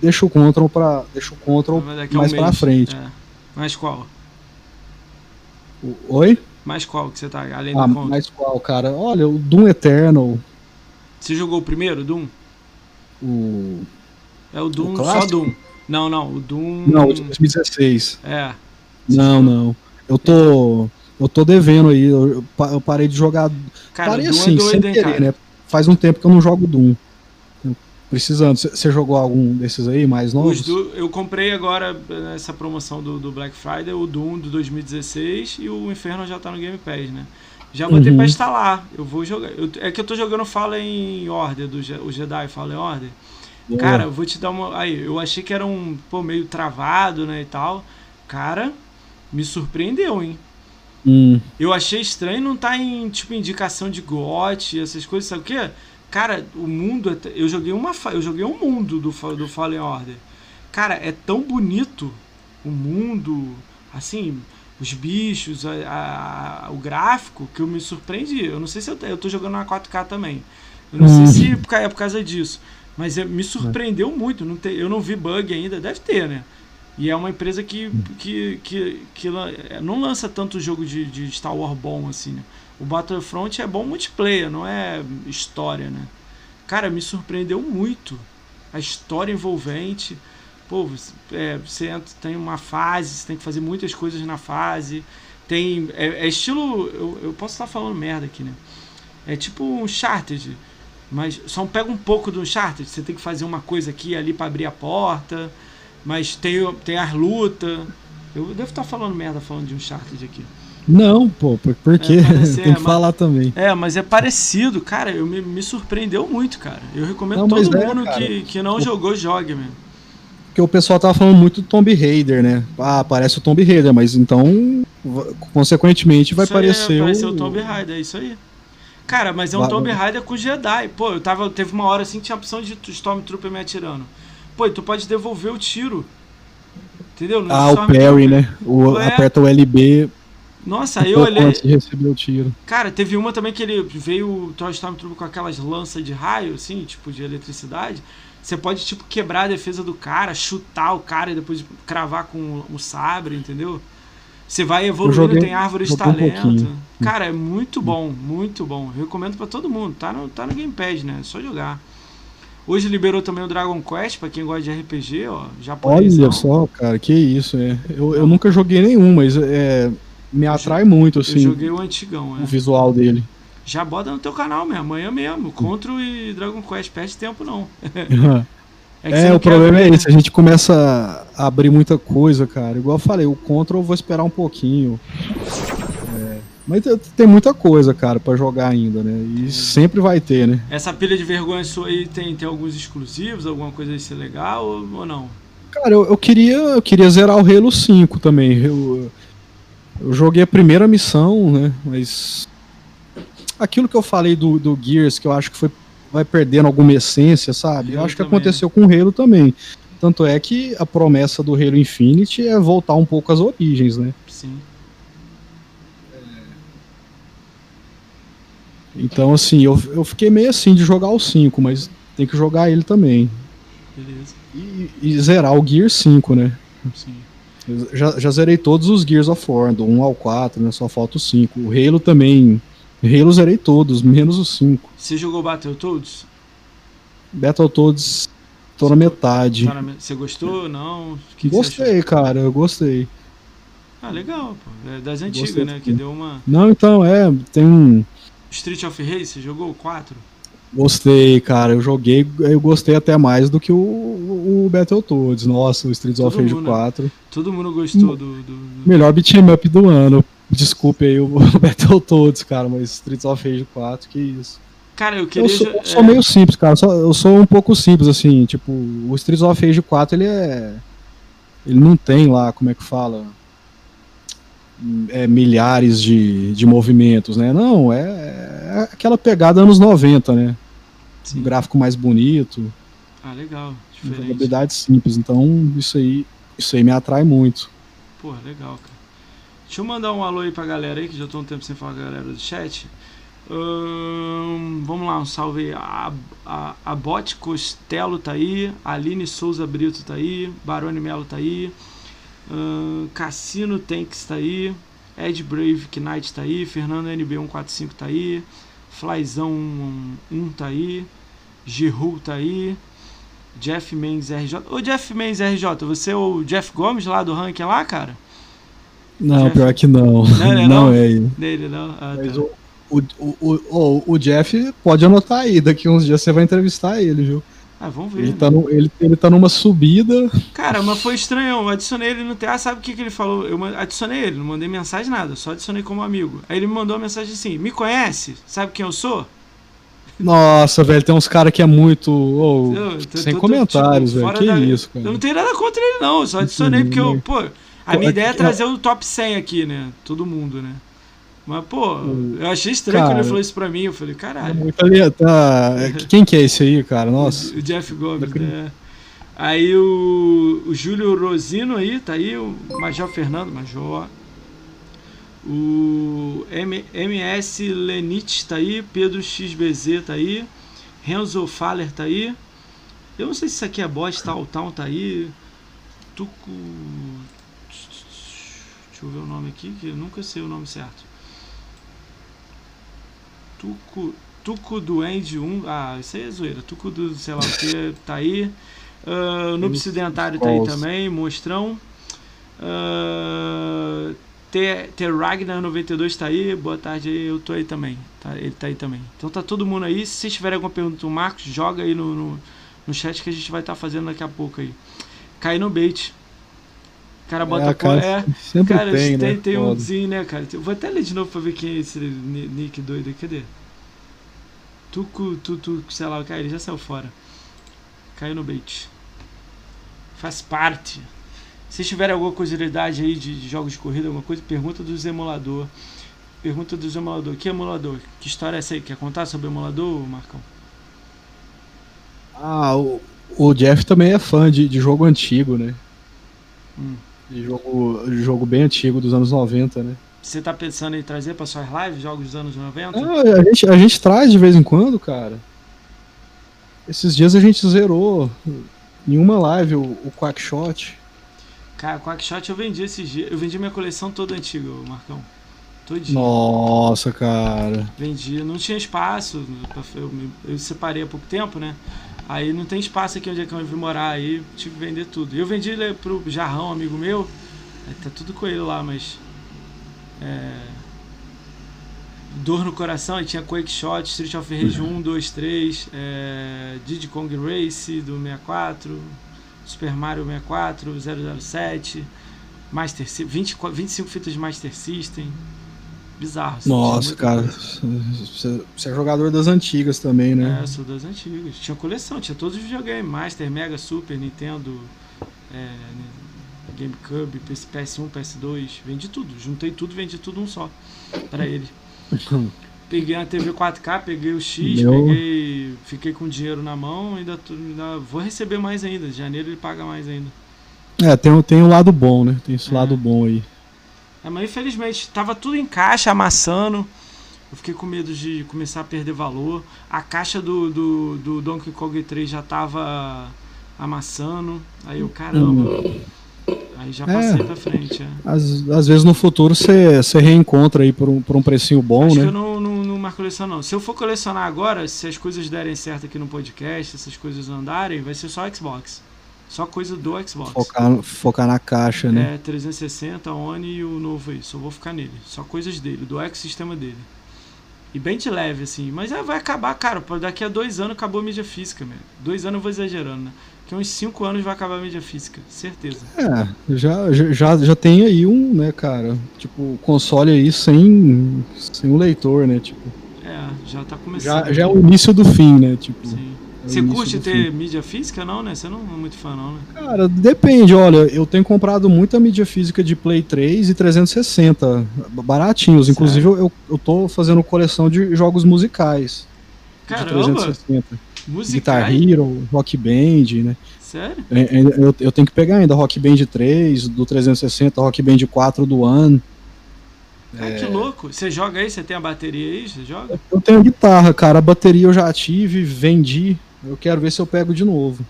deixa o Control para deixa o Control mais um para frente. É. Mais qual? O, oi? Mais qual que você tá além ah, do Control? Mais qual, cara? Olha, o Doom Eternal. Você jogou o primeiro, Doom? O É o Doom, o só Doom. Não, não, o Doom Não, o de 2016. É. Não, não. Eu tô eu tô devendo aí, eu, eu parei de jogar. Cara, parei Doom é assim, é doido, sem querer, cara. né? Faz um tempo que eu não jogo Doom. Precisando. Você jogou algum desses aí mais novos? Do, eu comprei agora nessa promoção do, do, Black Friday o Doom do 2016 e o Inferno já tá no Game Pass, né? Já botei uhum. pra instalar. Eu vou jogar. Eu, é que eu tô jogando Fallen Order, do o Jedi Fallen Order. Cara, eu vou te dar uma. Aí, eu achei que era um pô, meio travado, né? E tal. Cara, me surpreendeu, hein? Hum. Eu achei estranho não tá em, tipo, indicação de GOT, essas coisas, sabe o quê? Cara, o mundo. É eu joguei uma. Eu joguei um mundo do, do Fallen Order. Cara, é tão bonito o mundo, assim, os bichos, a, a, o gráfico, que eu me surpreendi. Eu não sei se eu, eu tô jogando na 4K também. Eu não sei se é por causa disso. Mas é, me surpreendeu muito. Não ter, eu não vi bug ainda, deve ter, né? E é uma empresa que, que, que, que não lança tanto jogo de, de Star Wars bom assim, né? O Battlefront é bom multiplayer, não é história, né? Cara, me surpreendeu muito. A história envolvente. Pô, é, você entra, tem uma fase, você tem que fazer muitas coisas na fase. Tem. É, é estilo. Eu, eu, posso estar falando merda aqui, né? É tipo um Uncharted. Mas só pega um pouco do Uncharted. Você tem que fazer uma coisa aqui e ali para abrir a porta. Mas tem, tem as lutas. Eu devo estar falando merda falando de um Uncharted aqui. Não, pô, por, por quê? É, [laughs] Tem que falar também. É, mas é parecido, cara. Eu me, me surpreendeu muito, cara. Eu recomendo não, todo é, mundo cara, que, que não o, jogou, jogue, mesmo. Porque o pessoal tava falando muito do Tomb Raider, né? Ah, parece o Tomb Raider, mas então, consequentemente, vai isso parecer. Aí, vai parecer o... o Tomb Raider, é isso aí. Cara, mas é um vai, Tomb Raider com Jedi. Pô, eu tava. Teve uma hora assim que tinha a opção de Stormtrooper me atirando. Pô, tu pode devolver o tiro. Entendeu? No ah, o parry, né? O, é. Aperta o LB, nossa, eu olhei. Tiro. Cara, teve uma também que ele veio o Troy Stormtrooper com aquelas lanças de raio, assim, tipo de eletricidade. Você pode, tipo, quebrar a defesa do cara, chutar o cara e depois cravar com o sabre, entendeu? Você vai evoluindo, joguei, tem árvore de talento. Um cara, é muito bom, muito bom. Recomendo para todo mundo. Tá no, tá no Gamepad, né? É só jogar. Hoje liberou também o Dragon Quest, para quem gosta de RPG, ó. Japonês. Olha só, cara, que isso, é. Eu, eu nunca joguei nenhum, mas é, me atrai eu, muito, assim. Eu joguei o antigão, é. O visual dele. Já bota no teu canal mesmo, amanhã mesmo. Contro e Dragon Quest, perde tempo não. [laughs] É, é o problema abrir, é esse, a gente começa a abrir muita coisa, cara. Igual eu falei, o Control eu vou esperar um pouquinho. É, mas tem muita coisa, cara, para jogar ainda, né? E sempre vai ter, né? Essa pilha de vergonha sua aí tem, tem alguns exclusivos, alguma coisa aí ser legal ou, ou não? Cara, eu, eu, queria, eu queria zerar o Halo 5 também. Eu, eu joguei a primeira missão, né? Mas aquilo que eu falei do, do Gears, que eu acho que foi vai perdendo alguma essência, sabe? Eu acho que aconteceu com o Halo também. Tanto é que a promessa do Halo Infinite é voltar um pouco às origens, né? Sim. Então, assim, eu, eu fiquei meio assim de jogar o 5, mas tem que jogar ele também. Beleza. E, e zerar o Gear 5, né? Sim. Já, já zerei todos os Gears of War, do 1 ao 4, né? Só falta o 5. O Halo também Halo zerei todos, menos os 5. Você jogou Battletoads? Battletoads, tô na metade. Tá você gostou? Não? Que gostei, que cara, eu gostei. Ah, legal, pô. É das antigas, gostei, né? Que deu uma. Não, então, é, tem um. Street of Rage, você jogou o 4? Gostei, cara. Eu joguei, eu gostei até mais do que o, o Battletoads. Nossa, o Street of Rage 4. Todo mundo gostou do, do, do... Melhor beat'em up do ano. Desculpe aí o [laughs] Battletoads, cara, mas Streets of Rage 4, que isso. Cara, eu queria. Eu sou, eu sou é... meio simples, cara. Eu sou um pouco simples, assim. Tipo, o Streets of Rage 4, ele é. Ele não tem lá, como é que fala? É, milhares de, de movimentos, né? Não, é, é aquela pegada anos 90, né? Sim. Um gráfico mais bonito. Ah, legal. Diferente. Jogabilidade simples. Então, isso aí, isso aí me atrai muito. Pô, legal, cara. Deixa eu mandar um alô aí pra galera aí, que já tô um tempo sem falar com a galera do chat. Hum, vamos lá, um salve aí. A, a, a Bote Costello tá aí, Aline Souza Brito tá aí, Barone Melo tá aí, hum, Cassino Tanks tá aí, Ed Brave Knight tá aí, Fernando NB145 tá aí, Flyzão 1 tá aí, Giru tá aí, Jeff Mendes RJ. Ô Jeff Mendes RJ, você é o Jeff Gomes lá do ranking lá, cara? Não, Jeff... pior que não. Não, é, [laughs] não, não é ele. Dele, não. Ah, Mas tá. o, o, o, o, Jeff pode anotar aí, daqui uns dias você vai entrevistar ele, viu? Ah, vamos ver. Ele tá, no, ele, ele tá numa subida. Cara, mas foi estranho. Eu adicionei ele no TA, sabe o que, que ele falou? Eu adicionei ele, não mandei mensagem nada, só adicionei como amigo. Aí ele me mandou uma mensagem assim: Me conhece? Sabe quem eu sou? Nossa, velho, tem uns caras que é muito. Oh, eu, tô, sem tô, comentários, tipo, velho. Que da... isso, cara. Eu não tenho nada contra ele, não. Eu só adicionei porque eu, pô. A minha ideia é trazer o top 100 aqui, né? Todo mundo, né? Mas, pô, eu achei estranho cara, quando ele falou isso pra mim. Eu falei, caralho. É muito tá... Quem que é esse aí, cara? Nossa. O, Jeff Gomes, né? Aí o, o Júlio Rosino aí, tá aí, o Major Fernando, Major. O M, MS Lenit tá aí, Pedro XBZ tá aí, Renzo Faller tá aí. Eu não sei se isso aqui é bot, tal, tal, tá aí. Tuco. Deixa eu ver o nome aqui, que eu nunca sei o nome certo. Tuco, Tuco Duende 1. Ah, isso aí é zoeira. Tuco do sei lá o que tá aí. Uh, no Ocidentário tá aí também, Monstrão. Uh, T, T Ragnar 92 tá aí. Boa tarde aí, eu tô aí também. Tá, ele tá aí também. Então tá todo mundo aí. Se vocês tiverem alguma pergunta, o Marcos, joga aí no, no, no chat que a gente vai estar tá fazendo daqui a pouco aí. Cai no bait. O cara bota é, cara, é, sempre cara, tem, tem, né? tem um zinho, né, cara? Eu vou até ler de novo pra ver quem é esse nick doido. Cadê? Tuco, tu, tu, sei lá, cara, ele já saiu fora. Caiu no bait. Faz parte. Se tiver alguma curiosidade aí de, de, jogos de corrida, alguma coisa, pergunta dos emulador. Pergunta dos emulador. Que emulador? Que história é essa aí? Quer contar sobre o emulador, Marcão? Ah, o, o Jeff também é fã de, de jogo antigo, né? Hum. De jogo, jogo bem antigo, dos anos 90, né? Você tá pensando em trazer para suas lives jogos dos anos 90? Ah, a, gente, a gente traz de vez em quando, cara. Esses dias a gente zerou em uma live o, o Quackshot. Cara, Quackshot eu vendi esses dias. Eu vendi minha coleção toda antiga, Marcão. Todinho. Nossa, cara. Vendi. Não tinha espaço. Eu, eu separei há pouco tempo, né? Aí não tem espaço aqui onde é que eu vim morar. Aí tive que vender tudo. Eu vendi ele pro Jarrão, amigo meu. Tá tudo com ele lá, mas. É, dor no coração, aí tinha Quake Shot, Street of Rage 1, 2, 3, é, Diddy Kong Race do 64, Super Mario 64, 007, Master 20, 25 fitas de Master System. Bizarro. Nossa, cara, você, você é jogador das antigas também, né? É, sou das antigas. Tinha coleção, tinha todos os videogames, Master, Mega, Super, Nintendo, é, GameCube, PS1, PS2, vendi tudo. Juntei tudo, vendi tudo um só para ele. [laughs] Peguei a TV 4K, peguei o X, Meu... peguei. Fiquei com dinheiro na mão, ainda, ainda vou receber mais ainda. janeiro ele paga mais ainda. É, tem, tem o lado bom, né? Tem esse é. lado bom aí. É, mas infelizmente tava tudo em caixa, amassando. Eu fiquei com medo de começar a perder valor. A caixa do, do, do Donkey Kong 3 já tava amassando. Aí eu, caramba. Aí já passei é, pra frente. É. Às, às vezes no futuro você reencontra aí por um, por um precinho bom, Acho né? que eu não, não, não marco coleção, não. Se eu for colecionar agora, se as coisas derem certo aqui no podcast, se essas coisas andarem, vai ser só Xbox. Só coisa do Xbox. Focar, focar na caixa, né? É, 360, One e o novo aí. Só vou ficar nele. Só coisas dele, do ecossistema dele. E bem de leve, assim. Mas é, vai acabar, cara. Daqui a dois anos acabou a mídia física, mesmo. Dois anos eu vou exagerando, né? que uns 5 anos vai acabar a mídia física, certeza. É, já, já, já tem aí um, né, cara, tipo, console aí sem, sem um leitor, né, tipo. É, já tá começando. Já, já é o início do fim, né, tipo. Sim. É Você curte ter mídia física, não, né? Você não é muito fã, não, né? Cara, depende, olha, eu tenho comprado muita mídia física de Play 3 e 360, baratinhos. Sério? Inclusive, eu, eu tô fazendo coleção de jogos musicais. Caramba! De 360. Guitar Hero, Rock Band, né? Sério? É, é, eu, eu tenho que pegar ainda Rock Band 3, do 360, Rock Band 4 do One. Ah, é... que louco. Você joga aí? Você tem a bateria aí? Você joga? Eu tenho guitarra, cara. A bateria eu já tive, vendi. Eu quero ver se eu pego de novo.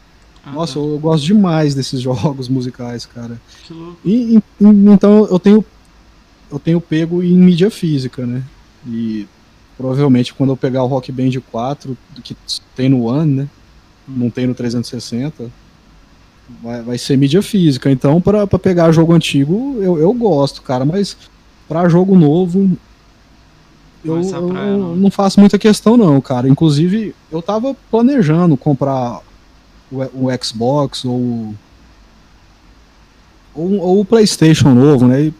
Ah, Nossa, tá. eu, eu, gosto demais desses [laughs] jogos musicais, cara. Que louco. E, e, então eu tenho eu tenho pego em mídia física, né? E Provavelmente quando eu pegar o Rock Band 4, que tem no One, né? Não tem no 360, vai, vai ser mídia física. Então, para pegar jogo antigo, eu, eu gosto, cara, mas para jogo novo, eu, eu não. faço muita questão, não, cara. Inclusive, eu tava planejando comprar o, o Xbox ou, ou, ou o PlayStation novo, né?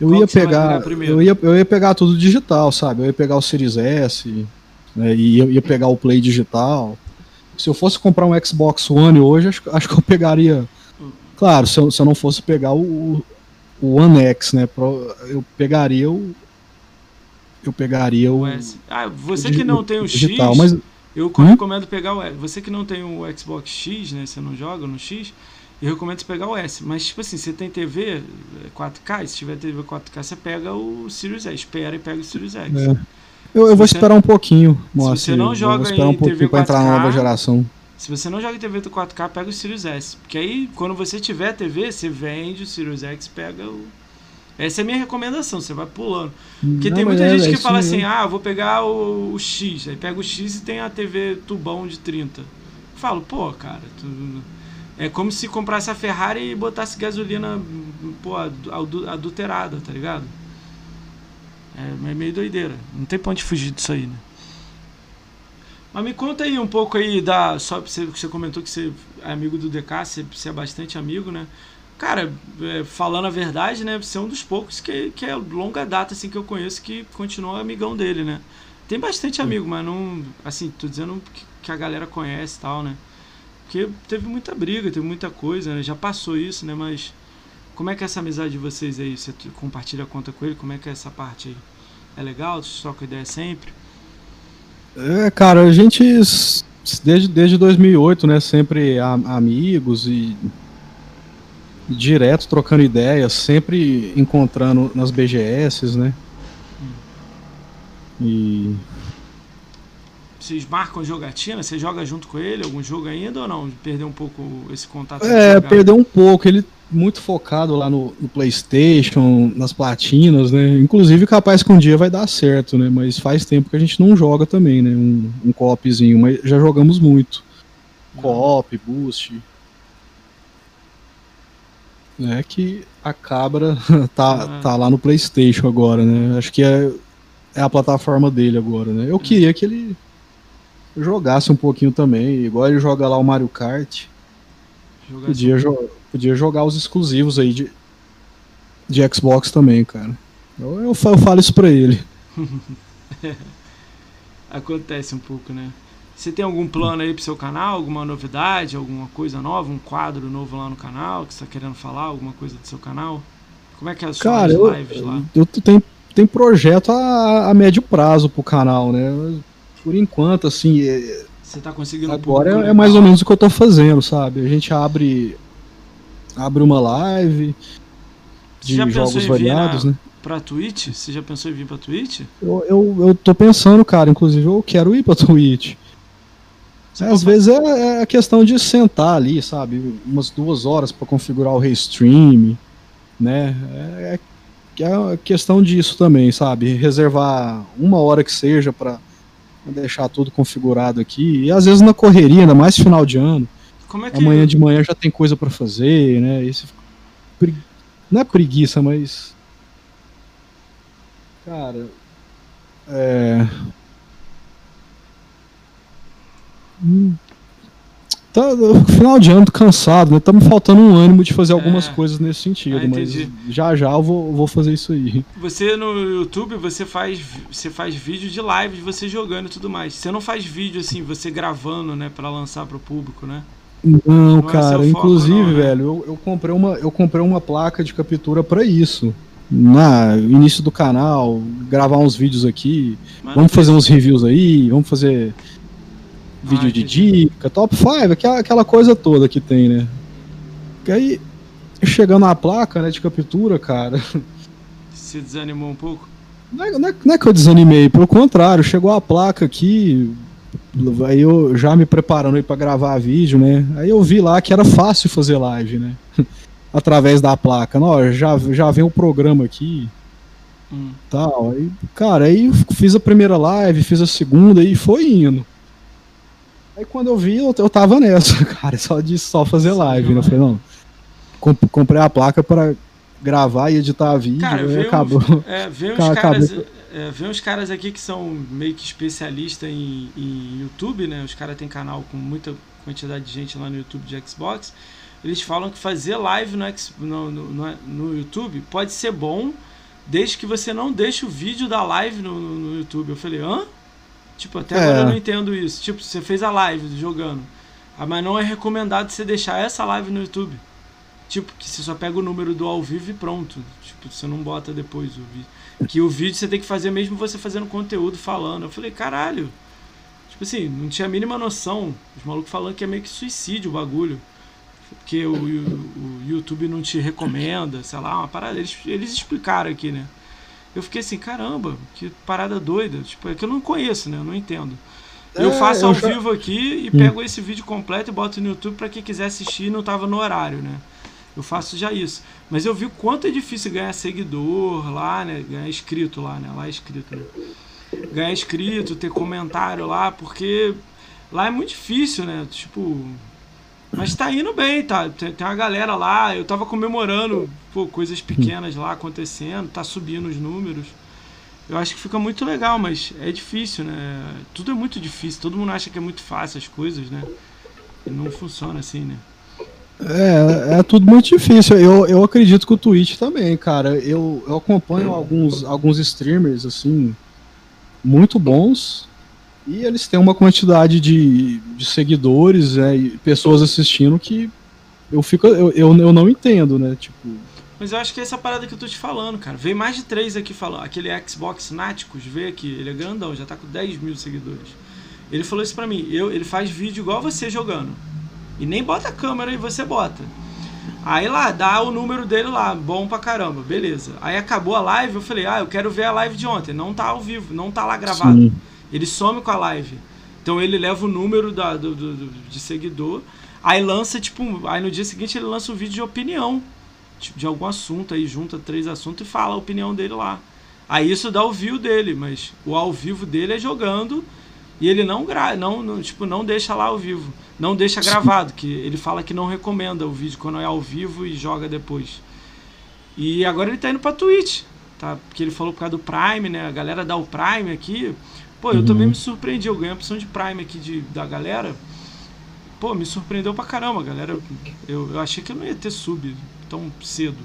Eu Qual ia pegar, eu ia, eu ia pegar tudo digital, sabe? Eu ia pegar o Series S, né? E eu ia pegar o Play digital. Se eu fosse comprar um Xbox One hoje, acho, acho que eu pegaria. Claro, se eu, se eu não fosse pegar o, o One X, né? Eu pegaria o. Eu pegaria o. Ah, você que não tem o digital, X, mas... eu hum? recomendo pegar o. Você que não tem o Xbox X, né? Você não joga no X eu recomendo você pegar o S. Mas, tipo assim, você tem TV 4K, se tiver TV 4K, você pega o Sirius X. Espera e pega o Sirius X. É. Eu, eu vou você, esperar um pouquinho, Moacir. Se você não joga em um TV 4K, pra entrar na nova geração. Se você não joga em TV 4K, pega o Sirius S. Porque aí, quando você tiver TV, você vende o Sirius X, pega o... Essa é a minha recomendação, você vai pulando. Porque não, tem muita é, gente que é fala assim, ah, vou pegar o, o, X. Aí pega o X e tem a TV tubão de 30. Eu falo, pô, cara, tu é como se comprasse a Ferrari e botasse gasolina pô, adulterada, tá ligado? É, é meio doideira. Não tem ponto de fugir disso aí, né? Mas me conta aí um pouco aí da. Só você, você comentou que você é amigo do DK, você, você é bastante amigo, né? Cara, é, falando a verdade, né? Você é um dos poucos que, que é longa data assim que eu conheço que continua amigão dele, né? Tem bastante amigo, mas não. Assim, tô dizendo que, que a galera conhece e tal, né? Porque teve muita briga, teve muita coisa, né? Já passou isso, né? Mas como é que é essa amizade de vocês aí? Você compartilha a conta com ele? Como é que é essa parte aí? É legal? Você troca ideia sempre? É, cara, a gente desde, desde 2008, né? Sempre amigos e direto trocando ideias, sempre encontrando nas BGS, né? E vocês marcam jogatina? Você joga junto com ele algum jogo ainda ou não? Perdeu um pouco esse contato? É, perdeu um pouco. Ele muito focado lá no, no, PlayStation, nas platinas, né? Inclusive, capaz que um dia vai dar certo, né? Mas faz tempo que a gente não joga também, né? Um, um co-opzinho, mas já jogamos muito. Co-op, boost. É que a Cabra [laughs] tá, ah. tá lá no PlayStation agora, né? Acho que é, é a plataforma dele agora, né? Eu queria que ele jogasse um pouquinho também, igual ele joga lá o Mario Kart. Podia, jo podia jogar os exclusivos aí de, de Xbox também, cara. Eu, eu, eu falo isso pra ele. [laughs] Acontece um pouco, né? Você tem algum plano aí pro seu canal? Alguma novidade? Alguma coisa nova? Um quadro novo lá no canal que você tá querendo falar? Alguma coisa do seu canal? Como é que é as Cara, suas eu, lives lá? Eu tenho, tenho projeto a, a médio prazo pro canal, né? Por enquanto, assim. É, você tá conseguindo Agora um é, é mais ou menos o que eu tô fazendo, sabe? A gente abre. Abre uma live de jogos variados, na, né? Pra Twitch? Você já pensou em vir pra Twitch? Eu, eu, eu tô pensando, cara, inclusive eu quero ir pra [laughs] Twitch. É, às vezes é, é, a questão de sentar ali, sabe? Umas duas horas para configurar o restream, né? É, é, é questão disso também, sabe? Reservar uma hora que seja para deixar tudo configurado aqui. E às vezes na correria, ainda mais final de ano. Como é que... Amanhã de manhã já tem coisa para fazer, né? Esse... Não é preguiça, mas. Cara. É. Tá, final de ano, tô cansado, né? Tá me faltando um ânimo de fazer algumas é. coisas nesse sentido, ah, mas já já eu vou, vou fazer isso aí. Você no YouTube, você faz, você faz vídeo de live de você jogando e tudo mais. Você não faz vídeo assim, você gravando, né, para lançar pro público, né? Não, não é cara, é inclusive, não, né? velho, eu, eu, comprei uma, eu comprei uma placa de captura para isso. Na início do canal, gravar uns vídeos aqui. Mano, vamos fazer uns reviews aí, vamos fazer vídeo de dica, top 5, aquela, aquela coisa toda que tem, né? E aí, chegando na placa né, de captura, cara. [laughs] Você desanimou um pouco? Não é, não, é, não é, que eu desanimei, pelo contrário, chegou a placa aqui, aí eu já me preparando aí pra gravar vídeo, né? Aí eu vi lá que era fácil fazer live, né? [laughs] Através da placa. Não, já, já vem o programa aqui. Hum. Tal. Aí, cara, aí fiz a primeira live, fiz a segunda e foi indo. Aí quando eu vi, eu, eu tava nessa, [laughs] cara, só de só fazer live, né? Eu falei, não. Comp comprei a placa para gravar e editar vídeo, cara, e acabou. É, vem uns caras. É, vem uns caras aqui que são meio que especialistas em, em YouTube, né? Os caras têm canal com muita quantidade de gente lá no YouTube de Xbox. Eles falam que fazer live no, no, no, no YouTube pode ser bom, desde que você não deixe o vídeo da live no, no YouTube. Eu falei, hã? Tipo, até agora eu é. não entendo isso. Tipo, você fez a live jogando. Ah, mas não é recomendado você deixar essa live no YouTube. Tipo, que você só pega o número do ao vivo e pronto. Tipo, você não bota depois o vídeo. Que o vídeo você tem que fazer mesmo você fazendo conteúdo, falando. Eu falei, caralho. Tipo assim, não tinha a mínima noção. Os malucos falando que é meio que suicídio o bagulho. Porque o, o, o YouTube não te recomenda, sei lá, uma parada. Eles, eles explicaram aqui, né? Eu fiquei assim, caramba, que parada doida. Tipo, é que eu não conheço, né? Eu não entendo. É, eu faço ao já... vivo aqui e hum. pego esse vídeo completo e boto no YouTube para quem quiser assistir não tava no horário, né? Eu faço já isso. Mas eu vi quanto é difícil ganhar seguidor lá, né? Ganhar inscrito lá, né? Lá é inscrito, né? Ganhar inscrito, ter comentário lá, porque lá é muito difícil, né? Tipo, mas tá indo bem, tá? Tem, tem uma galera lá, eu tava comemorando pô, coisas pequenas lá acontecendo, tá subindo os números. Eu acho que fica muito legal, mas é difícil, né? Tudo é muito difícil, todo mundo acha que é muito fácil as coisas, né? E não funciona assim, né? É, é tudo muito difícil. Eu, eu acredito que o Twitch também, cara. Eu, eu acompanho alguns, alguns streamers, assim, muito bons e eles têm uma quantidade de, de seguidores né, e pessoas assistindo que eu fico. Eu, eu, eu não entendo, né? Tipo. Mas eu acho que é essa parada que eu tô te falando, cara. Veio mais de três aqui falando. Aquele Xbox Náticos veio aqui, ele é grandão, já tá com 10 mil seguidores. Ele falou isso pra mim. Eu, ele faz vídeo igual você jogando. E nem bota a câmera e você bota. Aí lá, dá o número dele lá, bom pra caramba, beleza. Aí acabou a live, eu falei, ah, eu quero ver a live de ontem. Não tá ao vivo, não tá lá gravado. Sim. Ele some com a live. Então ele leva o número da, do, do, de seguidor, aí lança, tipo, aí no dia seguinte ele lança um vídeo de opinião tipo, de algum assunto, aí junta três assuntos e fala a opinião dele lá. Aí isso dá o view dele, mas o ao vivo dele é jogando e ele não gra não, não, tipo, não deixa lá ao vivo. Não deixa gravado, que ele fala que não recomenda o vídeo quando é ao vivo e joga depois. E agora ele tá indo pra Twitch, tá? Porque ele falou por causa do Prime, né? A galera dá o Prime aqui. Pô, eu uhum. também me surpreendi. Eu ganhei a opção de Prime aqui de, da galera. Pô, me surpreendeu pra caramba, galera. Eu, eu achei que eu não ia ter sub tão cedo.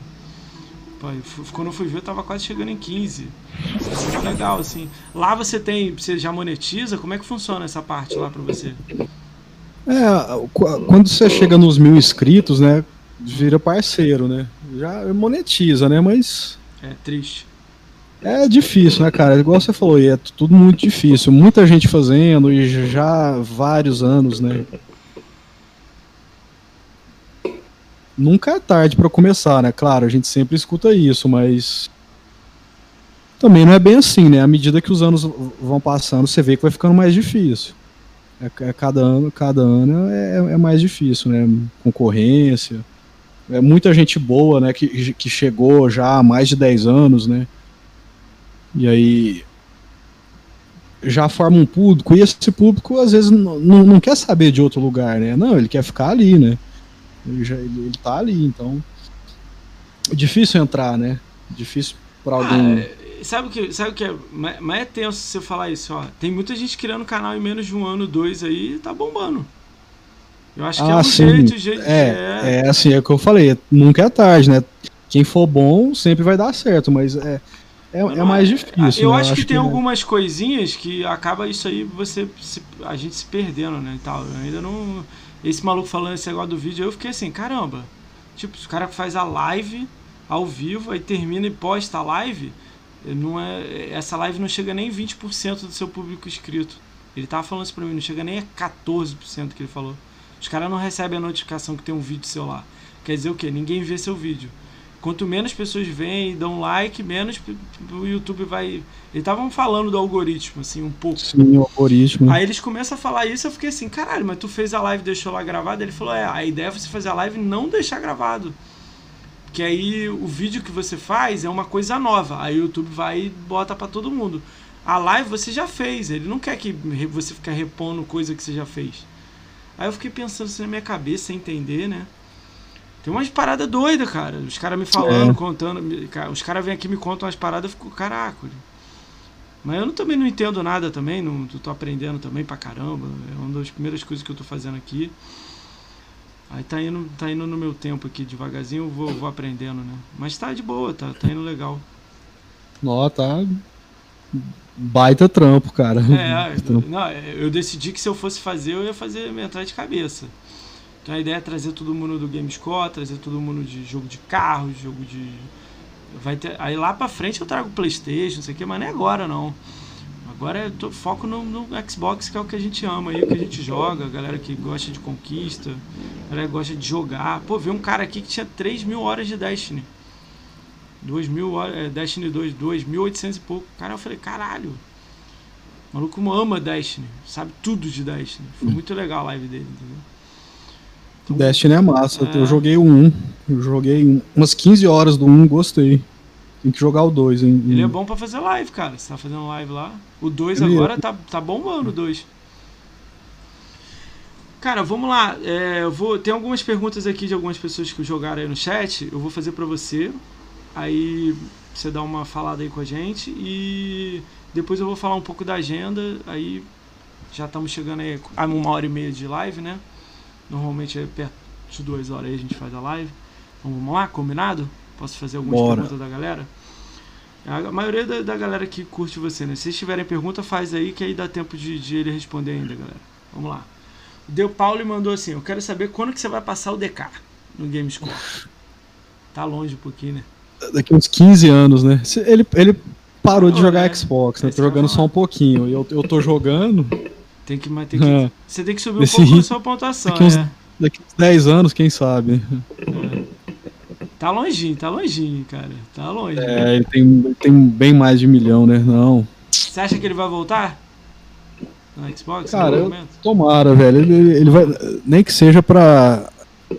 Quando eu fui ver, eu tava quase chegando em 15. Muito legal, assim. Lá você tem. Você já monetiza? Como é que funciona essa parte lá pra você? É, quando você chega nos mil inscritos, né? Vira parceiro, né? Já monetiza, né? Mas. É triste. É difícil, né, cara? Igual você falou, é tudo muito difícil. Muita gente fazendo e já vários anos, né? nunca é tarde para começar, né? Claro, a gente sempre escuta isso, mas também não é bem assim, né? À medida que os anos vão passando, você vê que vai ficando mais difícil. É, é cada ano, cada ano é, é, mais difícil, né? Concorrência. É muita gente boa, né? Que, que chegou já há mais de 10 anos, né? E aí já forma um público, e esse público às vezes não, não quer saber de outro lugar, né? Não, ele quer ficar ali, né? Ele, já, ele, ele tá ali, então. É difícil entrar, né? Difícil para alguém. Ah, sabe o que, sabe o que é? Mas é tenso você falar isso, ó. Tem muita gente criando canal em menos de um ano, dois aí e tá bombando. Eu acho que é ah, é o sim. jeito, o jeito é, é. É assim, é o que eu falei, nunca é tarde, né? Quem for bom sempre vai dar certo, mas é, é, é mais é, difícil. Eu, né? acho, acho que, que tem algumas coisinhas que acaba isso aí, você se, a gente se perdendo, né? E tal. Eu ainda não esse maluco falando esse negócio do vídeo, eu fiquei assim, caramba. Tipo, o cara faz a live ao vivo, aí termina e posta a live, não é, essa live não chega nem 20% do seu público inscrito. Ele tava falando isso pra mim, não chega nem a 14% que ele falou. Os caras não recebem a notificação que tem um vídeo seu lá. Quer dizer o quê? Ninguém vê seu vídeo. Quanto menos pessoas veem e dão like, menos o YouTube vai. Eles estavam falando do algoritmo, assim, um pouco. Sim, o algoritmo. Aí eles começam a falar isso, eu fiquei assim, caralho, mas tu fez a live e deixou lá gravado? Ele falou, é, a ideia é você fazer a live e não deixar gravado. Que aí o vídeo que você faz é uma coisa nova. Aí o YouTube vai e bota para todo mundo. A live você já fez, ele não quer que você fique repondo coisa que você já fez. Aí eu fiquei pensando assim na minha cabeça, sem entender, né? Tem umas paradas doidas, cara. Os caras me falando, é. contando. Os caras vêm aqui e me contam umas paradas, eu fico, caraca. Mas eu não, também não entendo nada também, não tô aprendendo também pra caramba. É uma das primeiras coisas que eu tô fazendo aqui. Aí tá indo, tá indo no meu tempo aqui, devagarzinho eu vou, vou aprendendo, né? Mas tá de boa, tá, tá indo legal. Nó, tá. Baita trampo, cara. É, [laughs] não, eu decidi que se eu fosse fazer, eu ia fazer entrar de cabeça. Então a ideia é trazer todo mundo do Gamescore, trazer todo mundo de jogo de carro, jogo de. Vai ter... Aí lá pra frente eu trago Playstation, não sei o que, mas não é agora não. Agora eu tô, foco no, no, Xbox, que é o que a gente ama aí, o que a gente joga, a galera que gosta de conquista, a galera que gosta de jogar. Pô, vi um cara aqui que tinha 3 mil horas de Destiny. 2 mil horas, é, Destiny 2, 2.800 e pouco. Cara, eu falei, caralho. O maluco ama Destiny, sabe tudo de Destiny. Foi hum. muito legal a live dele, entendeu? Destiny é massa. É. Eu joguei o 1. Eu joguei umas 15 horas do 1, gostei. Tem que jogar o 2, hein? Ele é bom pra fazer live, cara. Você tá fazendo live lá. O 2 agora é. tá, tá bombando, o 2. Cara, vamos lá. É, eu vou, tem algumas perguntas aqui de algumas pessoas que jogaram aí no chat. Eu vou fazer pra você. Aí você dá uma falada aí com a gente. E depois eu vou falar um pouco da agenda. Aí já estamos chegando aí a uma hora e meia de live, né? Normalmente é perto de duas horas aí a gente faz a live. Então vamos lá, combinado? Posso fazer algumas Bora. perguntas da galera? A maioria da, da, galera que curte você, né? Se vocês tiverem pergunta, faz aí que aí dá tempo de, de ele responder ainda, galera. Vamos lá. O Deu Paulo mandou assim: Eu quero saber quando que você vai passar o DK no Gamescore. Tá longe um pouquinho, né? Daqui uns 15 anos, né? Ele, ele parou de jogar né? Xbox, né? Tá jogando só um pouquinho. Eu, eu tô jogando. Tem que, mas tem que, [laughs] é. Você tem que subir Esse um pouco a sua pontuação. Daqui uns, é. daqui uns 10 anos, quem sabe. É. Tá longinho, tá longinho, cara. Tá longe. É, ele tem, tem bem mais de um milhão, né? Não. Você acha que ele vai voltar? no Xbox? Cara, eu-? Tomara, velho. Ele, ele vai. Nem que seja pra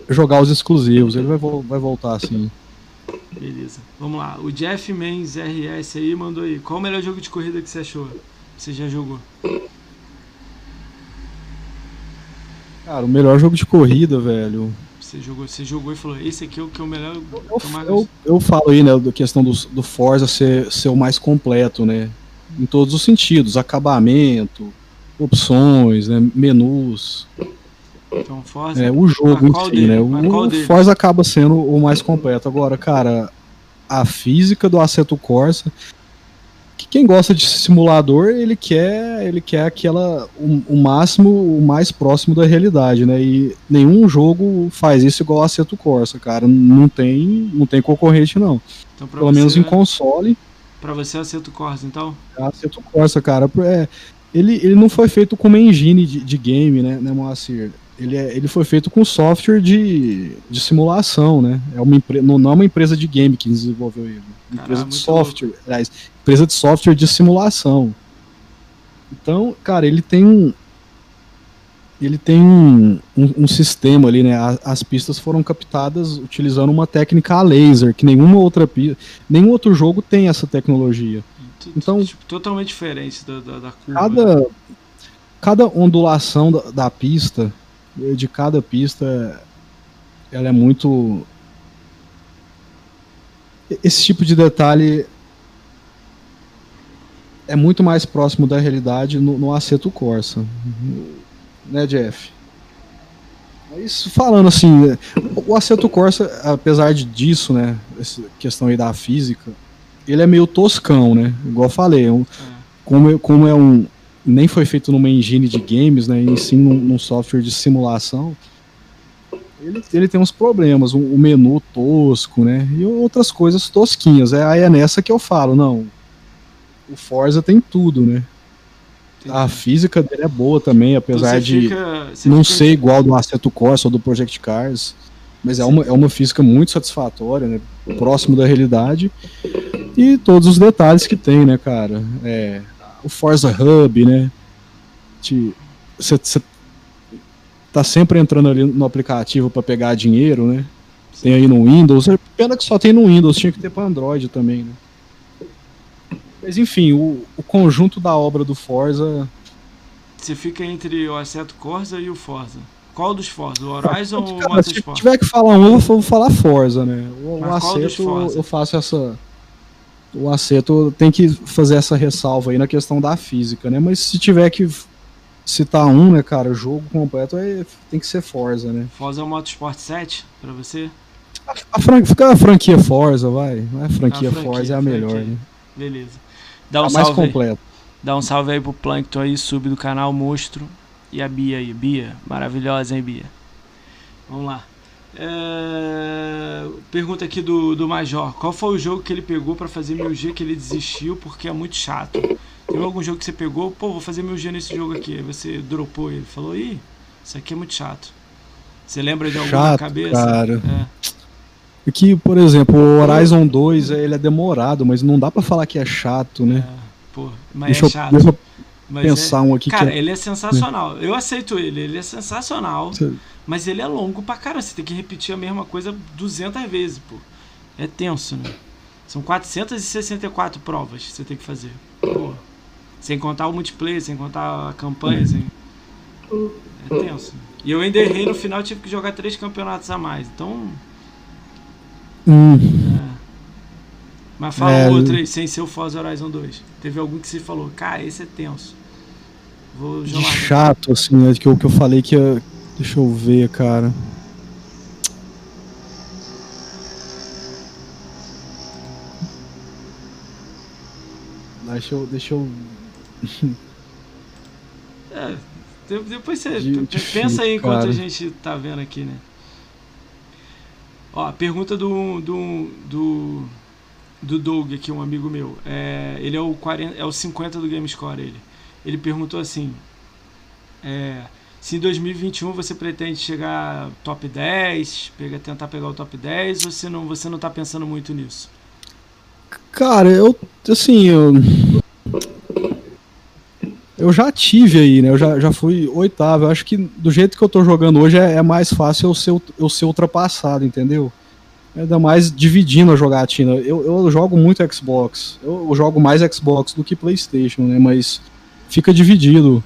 jogar os exclusivos. Ele vai, vai voltar assim. Beleza. Vamos lá. O Jeff Menz RS aí mandou aí. Qual o melhor jogo de corrida que você achou? Você já jogou? Cara, o melhor jogo de corrida, velho. Você jogou, você jogou e falou, esse aqui é o que é o melhor. Eu, eu mais eu, gosto." eu falo aí, né, da questão do, do Forza ser, ser o mais completo, né? Em todos os sentidos. Acabamento, opções, né, menus. Então, Forza. É, o jogo em si, dele? né? O, o Forza acaba sendo o mais completo. Agora, cara, a física do Assetto Corsa, que quem gosta de simulador, ele quer, ele quer aquela o, o máximo, o mais próximo da realidade, né? E nenhum jogo faz isso igual o Assetto Corsa, cara. Não tem, não tem concorrente não. Então, Pelo você, menos em console, Pra você, acerta o Corsa, então? é Assetto Corsa, cara, é, ele, ele não foi feito com uma engine de, de game, né, né Moacir? Ele, é, ele foi feito com software de, de simulação, né? É uma empre- não, não é uma empresa de game que desenvolveu ele. Caralho, empresa de software, aliás, empresa de software de simulação. Então, cara, ele tem um ele tem um, um, um sistema ali, né? A- As pistas foram captadas utilizando uma técnica a laser, que nenhuma outra nenhum outro jogo tem essa tecnologia. Então- tipo, totalmente diferente da, da, da curva. né? cada, cada ondulação da, da pista, de cada pista, ela é muito. Esse tipo de detalhe é muito mais próximo da realidade no, no Aceto Corsa. Né, Jeff? Mas falando assim, o Aceto Corsa, apesar de- disso, né, essa questão aí da física, ele é meio toscão, né? Igual eu falei, um, É. como, como é um. Nem foi feito numa engine de games, né? E sim num, num software de simulação. Ele, ele tem uns problemas, um, um menu tosco, né? E outras coisas tosquinhas. É, aí é nessa que eu falo, não. O Forza tem tudo, né? A física dele é boa também, Então apesar você de fica- não fica- ser igual do Assetto Corsa ou do Project Cars. Mas é uma, é uma física muito satisfatória, né? Próximo da realidade. E todos os detalhes que tem, né, cara? É, o Forza Hub, né? Você tá sempre entrando ali no aplicativo para pegar dinheiro, né? Tem aí no Windows. É Pena que só tem no Windows, tinha que ter para Android também, né? Mas enfim, o, o conjunto da obra do Forza Você fica entre o Assetto Corsa e o Forza. Qual dos Forza? O Horizon ou o Cara, se Motorsport? tiver que falar um, eu vou falar Forza, né? O, o Mas Forza? eu faço essa. O Aceto tem que fazer essa ressalva aí na questão da física, né? Mas se tiver que citar um, né, cara, jogo completo é, tem que ser Forza, né? Forza é o Motorsport 7 pra você? A fran... Fica a franquia Forza, vai. É franquia, A franquia, Forza, é a melhor, franquia. né? Beleza. Dá um a mais salve aí. completa. Dá um salve aí pro Plankton aí, sub do canal Monstro. E a Bia aí. Bia, maravilhosa, hein, Bia? Vamos lá. É, Pergunta aqui do, do Major. Qual foi o jogo que ele pegou pra fazer 1000G que ele desistiu porque é muito chato? Teve algum jogo que você pegou? Pô, vou fazer 1000G nesse jogo aqui. Aí você dropou ele. Falou, ih, isso aqui é muito chato. Você lembra de algum na Chato, cabeça? cara. É, Que, por exemplo, o Horizon 2 ele é demorado, mas não dá pra falar que é chato, né? é, pô, mas deixa, é eu, chato. deixa eu Mas é- pensar um aqui Cara, que é. ele é sensacional. Eu aceito ele, ele é sensacional. Mas ele é longo pra caramba. Você tem que repetir a mesma coisa 200 vezes, pô. É tenso, né? São 464 provas que você tem que fazer. Pô. Sem contar o multiplayer, sem contar a campanha, sem... É tenso. E eu ainda errei no final, tive que jogar três campeonatos a mais. Então. Hum, É. Mas fala É, outro aí, sem ser o Forza Horizon 2. Teve algum que você falou, cara, esse é tenso. Vou jogar. chato, assim, né? Que eu, que eu falei que ia. Deixa eu ver, cara. Deixa eu. Deixa eu. [laughs] É, de- depois você difícil, pensa aí enquanto cara. a gente tá vendo aqui, né? Ó, pergunta do, do, do, do Doug aqui, um amigo meu. É, ele é o, 40, é o 50 do GameScore, ele. Ele perguntou assim, é, se em 2021 você pretende chegar top 10, pega, tentar pegar o top 10, ou você não, você não tá pensando muito nisso? Cara, eu. Assim, eu. Eu já tive aí, né? Eu já, já fui oitavo. Eu acho que do jeito que eu tô jogando hoje é, é mais fácil eu ser, eu ser ultrapassado, entendeu? Ainda mais dividindo a jogatina. Eu, eu jogo muito Xbox. Eu, eu, jogo mais Xbox do que PlayStation, né? Mas fica dividido.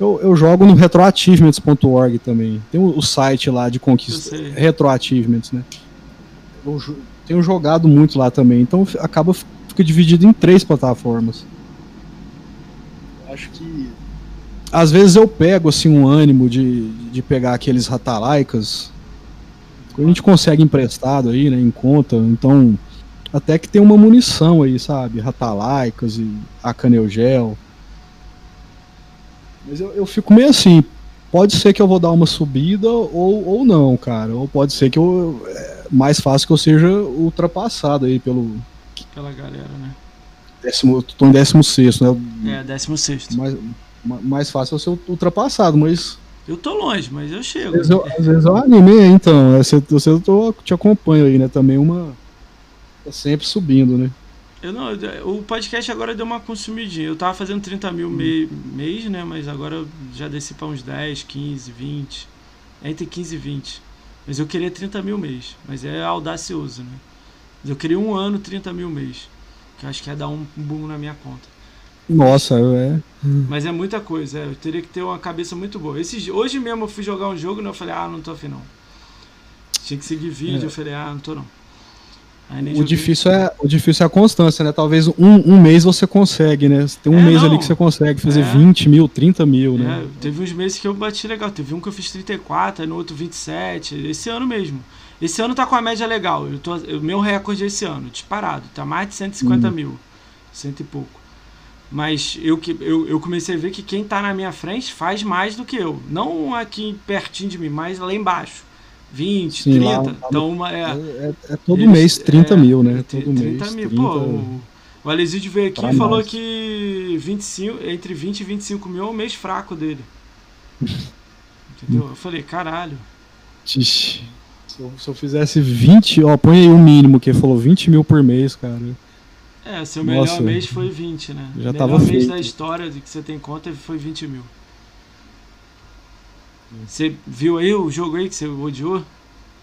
Eu, eu jogo no retroachievements.org também. Tem o, o, site lá de conquista. Retroachievements, né? Eu tenho jogado muito lá também. Então acaba fica dividido em três plataformas. Acho que às vezes eu pego assim um ânimo de, de pegar aqueles ratalaicas. A gente consegue emprestado aí, né, em conta. Então, até que tem uma munição aí, sabe? Ratalaicas e Acaneugel. Mas eu, eu fico meio assim, pode ser que eu vou dar uma subida ou, ou não, cara. Ou pode ser que eu. É mais fácil que eu seja ultrapassado aí pelo. Pela galera, né? Décimo, tô em 16, né? É, 16. Mais, mais fácil eu ser ultrapassado, mas. Eu tô longe, mas eu chego. Às vezes eu, às vezes eu animei, então. Você, você eu tô, te acompanho aí, né? Também uma. Tá sempre subindo, né? Eu não, o podcast agora deu uma consumidinha. Eu tava fazendo 30 mil me, mês, né? Mas agora já desci pra uns 10, 15, 20. Entre 15 e 20. Mas eu queria 30 mil mês. Mas é audacioso, né? Eu queria um ano 30 mil mês. Que eu acho que ia dar um boom na minha conta. Nossa, é. Mas é muita coisa, é. Eu teria que ter uma cabeça muito boa. Esse, hoje mesmo eu fui jogar um jogo e eu falei, ah, não tô afim não. Tinha que seguir vídeo, é. eu falei, ah, não tô não o, difícil é, o difícil é a constância, né? Talvez um, um mês você consegue, né? Tem um é, mês não. ali que você consegue fazer é. 20 mil, 30 mil, né? É, teve uns meses que eu bati legal. Teve um que eu fiz 34, aí no outro 27. Esse ano mesmo. Esse ano tá com a média legal. Eu tô, o meu recorde esse ano, disparado. Tá mais de 150 hum. mil. Cento e pouco. Mas eu, eu, eu comecei a ver que quem tá na minha frente faz mais do que eu. Não aqui pertinho de mim, mas lá embaixo. 20, Sim, 30. Lá, então, uma, é, é, é todo eles, mês 30 é, mil, né? Todo 30 mês. Mil. 30... Pô, o, o Alesídio veio aqui e falou mais. que 25, entre 20 e 25 mil é o mês fraco dele. [laughs] Entendeu? Eu falei, caralho. Tixi. Se eu, se eu fizesse 20, ó, põe aí o mínimo, que ele falou 20 mil por mês, cara. É, seu melhor Nossa, mês foi 20, né? Já o melhor mês feito. da história de que você tem conta foi 20 mil. Você viu aí o jogo aí que você odiou?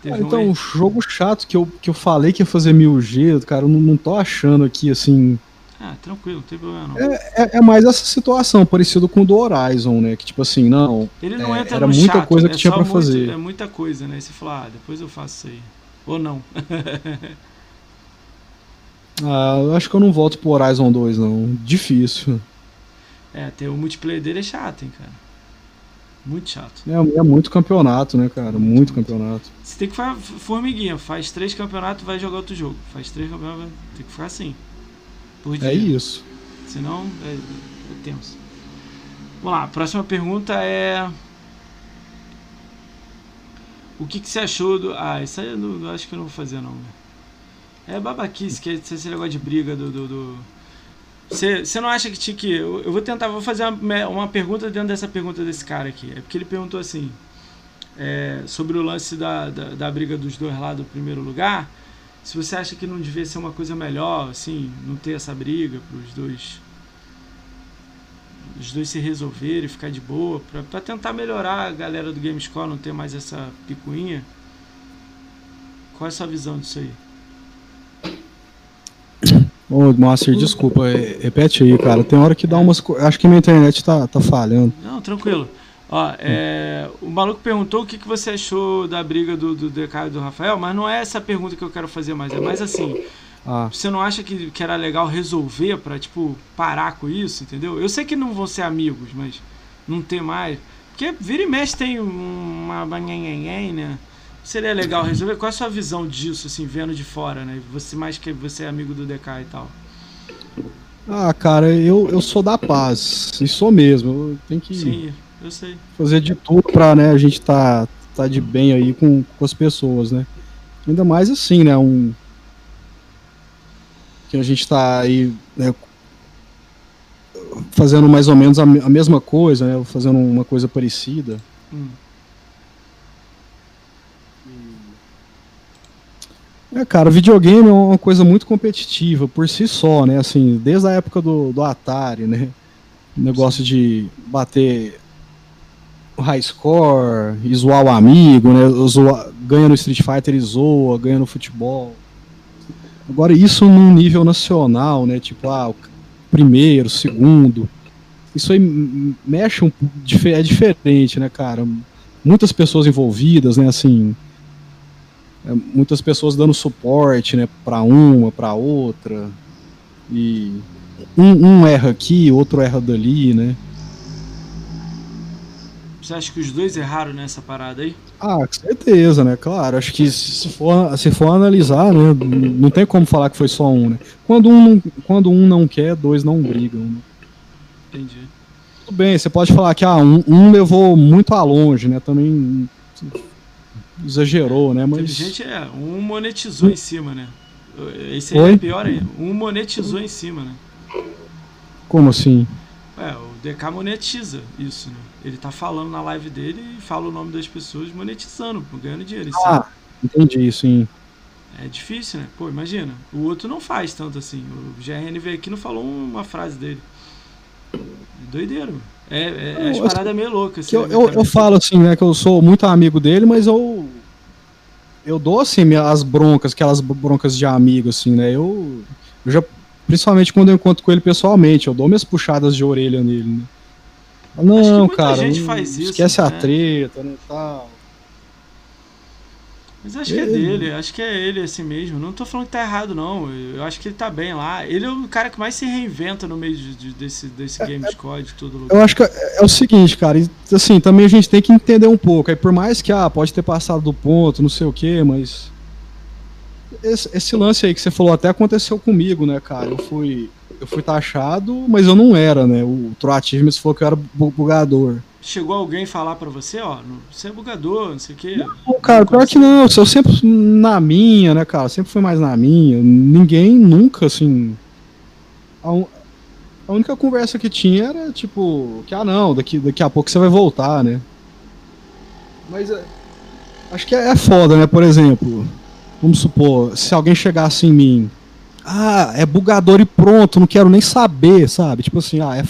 Ah, então, um jogo chato que eu, que eu falei que ia fazer 1000G, cara, eu não, não tô achando aqui assim. Ah, tranquilo, não tem problema não. É, é, é, mais essa situação, parecido com o do Horizon, né? Que tipo assim, não. Ele não é, entra era no muita chato, coisa que é tinha para muito, fazer. É muita coisa, né? E você fala, ah, depois eu faço isso aí. Ou não. [laughs] ah, eu acho que eu não volto pro Horizon 2, não. Difícil. É, ter o multiplayer dele é chato, hein, cara. Muito chato. É, é, muito campeonato, né, cara? Muito, muito campeonato. Você tem que fazer formiguinha. Faz três campeonatos vai jogar outro jogo. Faz três campeonatos, tem que ficar assim. Por dia. É isso. Senão é, é tenso. Vamos lá, a próxima pergunta é. O que, que você achou do. Ah, isso aí eu não, acho que eu não vou fazer não. É babaquice, que é esse negócio de briga do, do, do você não acha que tinha que. Eu, vou tentar, vou fazer uma, uma, pergunta dentro dessa pergunta desse cara aqui. É porque ele perguntou assim: é, sobre o lance da, da, da, briga dos dois lá do primeiro lugar. Se você acha que não devia ser uma coisa melhor, assim, não ter essa briga para os dois. Os dois se resolverem ficar de boa, para tentar melhorar a galera do Gamescore, não ter mais essa picuinha. Qual é a sua visão disso aí? Ô, Master, desculpa, é, repete aí, cara. Tem hora que dá umas. Acho que minha internet tá, tá falhando. Não, tranquilo. Ó, é, o maluco perguntou o que, que você achou da briga do, do DK e do Rafael, mas não é essa pergunta que eu quero fazer mais. É mais assim. Ah. Você não acha que, que era legal resolver pra, tipo, parar com isso, entendeu? Eu sei que não vão ser amigos, mas não ter mais. Porque vira e mexe tem uma né? Seria legal resolver? Qual é a sua visão disso, assim, vendo de fora, né? Você mais que você é amigo do DK e tal. Ah, cara, eu, eu sou da paz. E sou mesmo. Eu tenho que Sim, eu sei. fazer de tudo pra né, a gente tá, tá de bem aí com, com as pessoas, né? Ainda mais assim, né? Um. Que a gente tá aí, né, fazendo mais ou menos a, a mesma coisa, né? Fazendo uma coisa parecida. Hum. É, cara, videogame é uma coisa muito competitiva por si só, né? Assim, desde a época do, do Atari, né? Negócio de bater high score, e zoar o amigo, né? Ganha no Street Fighter e zoa, ganha no futebol. Agora isso num nível nacional, né? Tipo, ah, o primeiro, segundo. Isso aí mexe um é diferente, né, cara? Muitas pessoas envolvidas, né, assim, muitas pessoas dando suporte, né, para uma, para outra. E um, um erra aqui, outro erra dali, né? Você acha que os dois erraram nessa parada aí? Ah, com certeza, né? Claro, acho que se for, se for analisar, né, não tem como falar que foi só um, né? Quando um não, quando um não quer, dois não brigam. Né? Entendi. Tudo bem, você pode falar que ah, um, um levou muito a longe, né? Também exagerou, né? Mas... gente é, um monetizou em cima, né? Esse aí é pior aí. Um monetizou em cima, né? Como assim? É, o DK monetiza isso, né? Ele tá falando na live dele e fala o nome das pessoas monetizando, ganhando dinheiro. Ah, entendi, sim. É difícil, né? Pô, imagina. O outro não faz tanto assim. O GRN veio aqui não falou uma frase dele. É doideiro. É, é, é as paradas meio loucas. Assim, eu, né, eu, eu, falo assim, né, que eu sou muito amigo dele, mas eu. Eu dou assim as broncas, aquelas broncas de amigo, assim, né? Eu, eu já Principalmente quando eu encontro com ele pessoalmente, eu dou minhas puxadas de orelha nele, né? Não, cara, isso, esquece né? a treta, né, tal. Mas acho que é dele, acho que é ele assim mesmo. Não tô falando que tá errado, não. Eu acho que ele tá bem lá. Ele é o cara que mais se reinventa no meio de, de, desse, desse é, Games Code, todo lugar. Eu acho que é, é, o seguinte, cara. Assim, também a gente tem que entender um pouco. Aí por mais que, ah, pode ter passado do ponto, não sei o que, mas esse, esse, lance aí que você falou até aconteceu comigo, né, cara? Eu fui, eu fui taxado, mas eu não era, né? O Troativo falou que eu era bugador. Chegou alguém falar para você, ó, você é bugador, não sei o quê? Não, cara, pior que não. Eu sempre na minha, né, cara? Sempre fui mais na minha. Ninguém nunca, assim. A, a única conversa que tinha era tipo, que ah não, daqui, daqui a pouco você vai voltar, né? Mas é, acho que é, é foda, né? Por exemplo, Vamos supor, se alguém chegasse em mim, ah, é bugador e pronto, não quero nem saber, sabe? Tipo assim, ah, é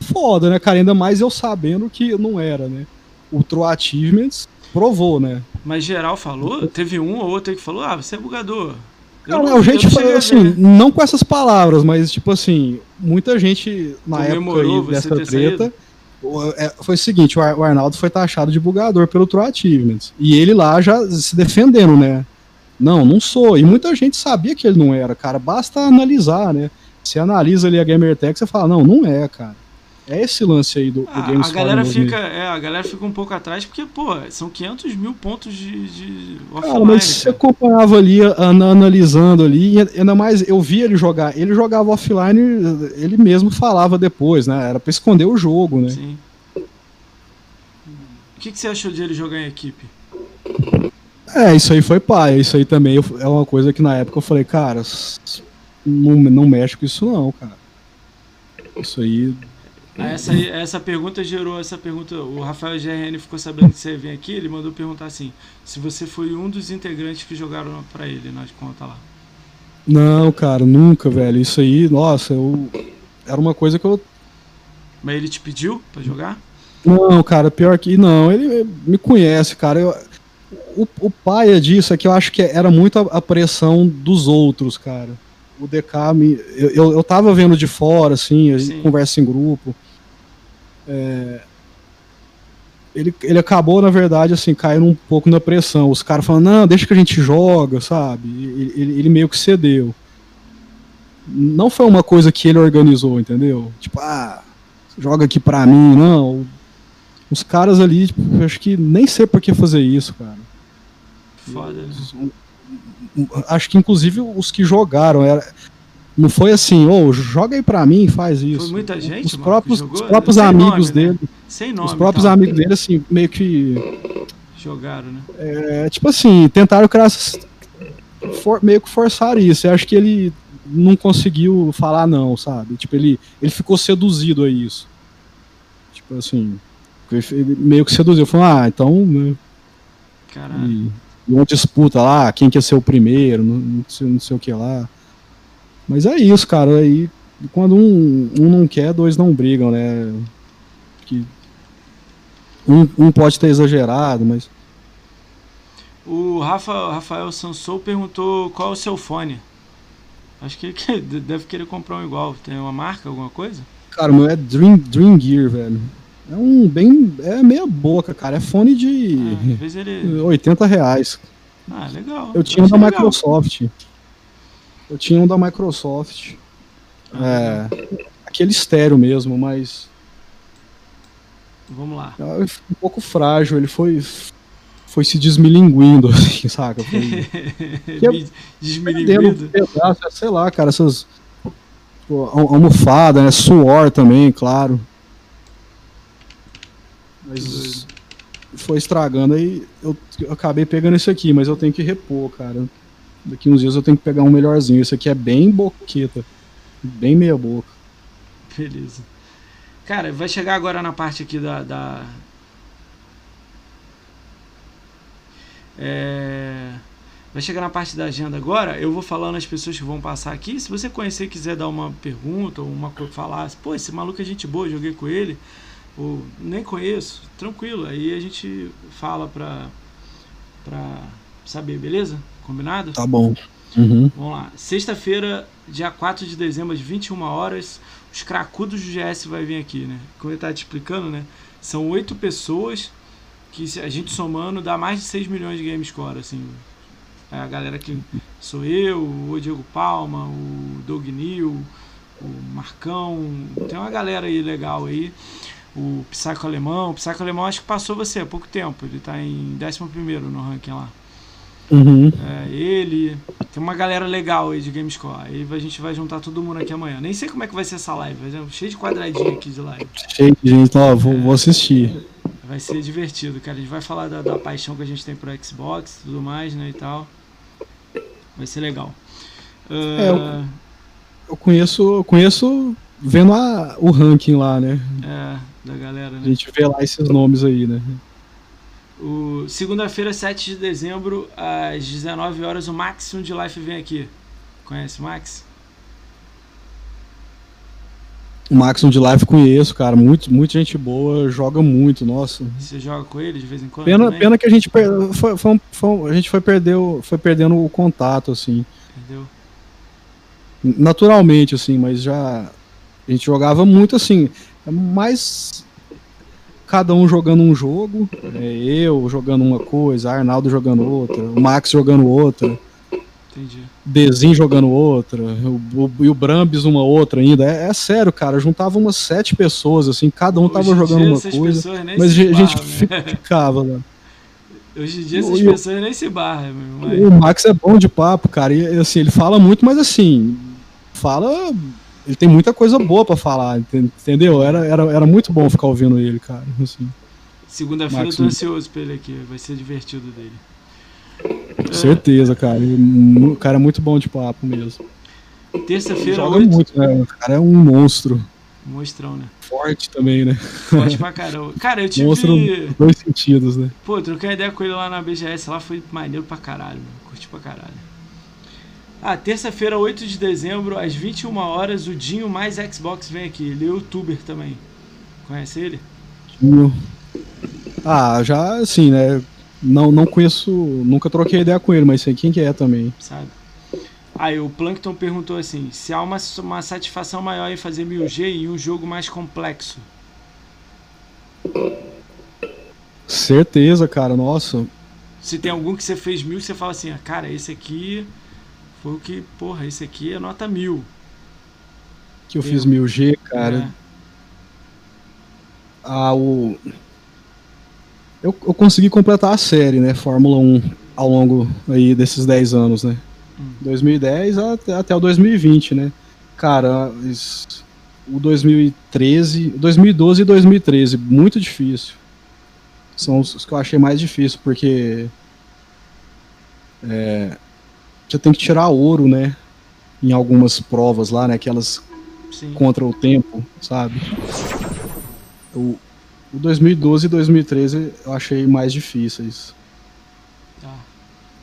foda, né, cara? Ainda mais eu sabendo que não era, né? O True Achievements provou, né? Mas geral falou? Teve um ou outro que falou, ah, você é bugador. Eu não, não, gente falou assim, não com essas palavras, mas tipo assim, muita gente na Comemorou época aí dessa treta. É, foi o seguinte, o Arnaldo foi taxado de bugador pelo True Achievements. E ele lá já se defendendo, né? Não, não sou. E muita gente sabia que ele não era, cara. Basta analisar, né? Você analisa ali a Gamertech, você fala, não, não é, cara. É esse lance aí do, do ah, Games A galera fica, é, a galera fica um pouco atrás porque, pô, são 500 mil pontos de, de offline. Cara, mas você acompanhava ali, an analisando ali, e ainda mais eu via ele jogar. Ele jogava offline, ele mesmo falava depois, né? Era pra esconder o jogo, né? Sim. O que, que você achou de ele jogar em equipe? É, isso aí foi pai. Isso aí também é uma coisa que na época eu falei, cara, não, não mexe com isso não, cara. Isso aí. Ah, essa, essa pergunta gerou essa pergunta. O Rafael GRN ficou sabendo que você vinha aqui, ele mandou perguntar assim: se você foi um dos integrantes que jogaram para ele na conta lá. Não, cara, nunca, velho. Isso aí, nossa, eu. Era uma coisa que eu. Mas ele te pediu para jogar? Não, cara, pior que. Não, ele me conhece, cara. Eu, o, o pai é disso é que eu acho que era muito a, a pressão dos outros, cara. O DK me. Eu, eu, eu tava vendo de fora, assim, a gente Sim. conversa em grupo. É, ele, ele acabou, na verdade, assim, caindo um pouco na pressão. Os caras falando, não, deixa que a gente joga, sabe? Ele, ele, ele, meio que cedeu. Não foi uma coisa que ele organizou, entendeu? Tipo, ah, joga aqui pra mim, não. Os caras ali, tipo, acho que nem sei por que fazer isso, cara. Foda. Acho que inclusive os que jogaram era não foi assim, ô, oh, joga aí pra mim, faz isso. Foi muita gente, os próprios, os próprios amigos nome, dele. Né? Sem nome. Os próprios tá? amigos dele assim, meio que jogaram, né? É, tipo assim, tentaram criar for, meio que forçar isso. Eu acho que ele não conseguiu falar não, sabe? Tipo, ele ele ficou seduzido a isso. Tipo assim, ele meio que seduziu, falou: "Ah, então, né? Caralho. E, uma disputa lá, quem quer ser o primeiro, não, não, sei, não sei o que lá. Mas é isso, cara. Aí quando um, um não quer, dois não brigam, né? Que um, um pode ter exagerado, mas. O Rafa, Rafael Sansou perguntou qual é o seu fone. Acho que ele [laughs] deve querer comprar um igual. Tem uma marca, alguma coisa? Cara, o meu é Dream, Dream Gear, velho. É um bem. É meia boca, cara. É fone de. Ah, ele... [laughs] 80 reais. Ah, legal. Eu tinha um da legal. Microsoft. Eu tinha um da Microsoft. Ah, é. Aquele estéreo mesmo, mas. Vamos lá. É um pouco frágil, ele foi. Foi se desmilinguindo, [laughs] assim, saca? Foi. [laughs] desmilinguindo? Pedaço, sei lá, cara, essas. Tipo, almofada, né? Suor também, claro. Mas foi estragando aí eu, eu, acabei pegando esse aqui, mas eu tenho que repor, cara. Daqui uns dias eu tenho que pegar um melhorzinho. Esse aqui é bem boqueta. Bem meia boca. Beleza. Cara, vai chegar agora na parte aqui da. da... É... Vai chegar na parte da agenda agora. Eu vou falando as pessoas que vão passar aqui. Se você conhecer quiser dar uma pergunta ou uma coisa, falar, pô, esse maluco é gente boa, joguei com ele ou nem conheço, tranquilo. Aí a gente fala pra, pra saber, beleza? Combinado? Tá bom. Uhum. Vamos lá. Sexta-feira, dia 4 de dezembro, às 21 horas, os cracudos do GS vai vir aqui, né? Como ele tá te explicando, né? São oito pessoas que a gente somando dá mais de 6 milhões de game score, assim. É a galera que sou eu, o Diego Palma, o Doug Neal, o Marcão, tem uma galera aí legal aí o Psycho Alemão. O Psycho Alemão acho que passou você há pouco tempo. Ele está em 11 no ranking lá. Uhum. É, ele. Tem uma galera legal aí de Gamescore. Aí a gente vai juntar todo mundo aqui amanhã. Nem sei como é que vai ser essa live. Vai ser cheio de quadradinho aqui de live. Cheio de gente, ó, vou, é, vou assistir. Vai ser divertido, cara. A gente vai falar da, da paixão que a gente tem pro Xbox e tudo mais, né? E tal. Vai ser legal. Uh... É, eu, ah, eu conheço. Eu conheço vendo a, o ranking lá, né? É, da galera, né? A gente vê lá esses nomes aí, né? O segunda-feira, 7 de dezembro, às 19 horas, o Maximum de Life vem aqui. Conhece o Max? O Maximum de Life conheço, cara. Muito, muita gente boa, joga muito, nossa. Você joga com ele de vez em quando? Pena, pena que a gente, per... foi, foi, foi, a gente foi, perdeu, foi perdendo o contato, assim. Perdeu? Naturalmente, assim, mas já a gente jogava muito assim, mais cada um jogando um jogo, é, eu jogando uma coisa, Arnaldo jogando outra, o Max jogando outra. Entendi. Dezinho jogando outra, o, o, e o Brambis uma outra ainda. É, é, sério, cara. Juntava umas sete pessoas, assim, cada um Hoje tava jogando uma coisa. Mas a gente né? ficava lá. Hoje em dia essas o, pessoas nem se barram. Mas... O Max é bom de papo, cara. E assim, ele fala muito, mas assim, fala ele tem muita coisa boa para falar, entendeu? Era, era, era muito bom ficar ouvindo ele, cara. Assim. Segunda-feira eu tô ansioso pra ele aqui, vai ser divertido dele. Com certeza, cara. O cara é muito bom de papo mesmo. Terça-feira. Joga 8... muito, né? O cara é um monstro. Monstrão, né? Forte também, né? Forte pra [laughs] caramba. Cara, eu tive. Monstro dois sentidos, né? Pô, troquei ideia com ele lá na BGS, lá foi maneiro pra caralho, mano. Curti pra caralho. Ah, terça-feira, 8 de dezembro, às 21 horas, o Dinho mais Xbox vem aqui. Ele é youtuber também. Conhece ele? Dinho. Ah, já assim, né? Não, não conheço, nunca troquei ideia com ele, mas sei quem que é também. Sabe? Aí o Plankton perguntou assim: se há uma, uma satisfação maior em fazer 1000G em um jogo mais complexo? Certeza, cara, nossa. Se tem algum que você fez mil, você fala assim: ah, cara, esse aqui foi o que, porra, esse aqui é nota mil. Que eu, eu fiz mil G, cara. É. Ah, o. Eu, eu consegui completar a série, né? Fórmula 1 ao longo aí desses 10 anos, né? Hum. 2010 até, até o 2020, né? Cara, isso, o 2013, 2012 e 2013, muito difícil. São os que eu achei mais difícil, porque é, já tem que tirar ouro, né? Em algumas provas lá, né? Aquelas Sim. contra o tempo, sabe? O, o 2012 e 2013 eu achei mais difíceis. Tá.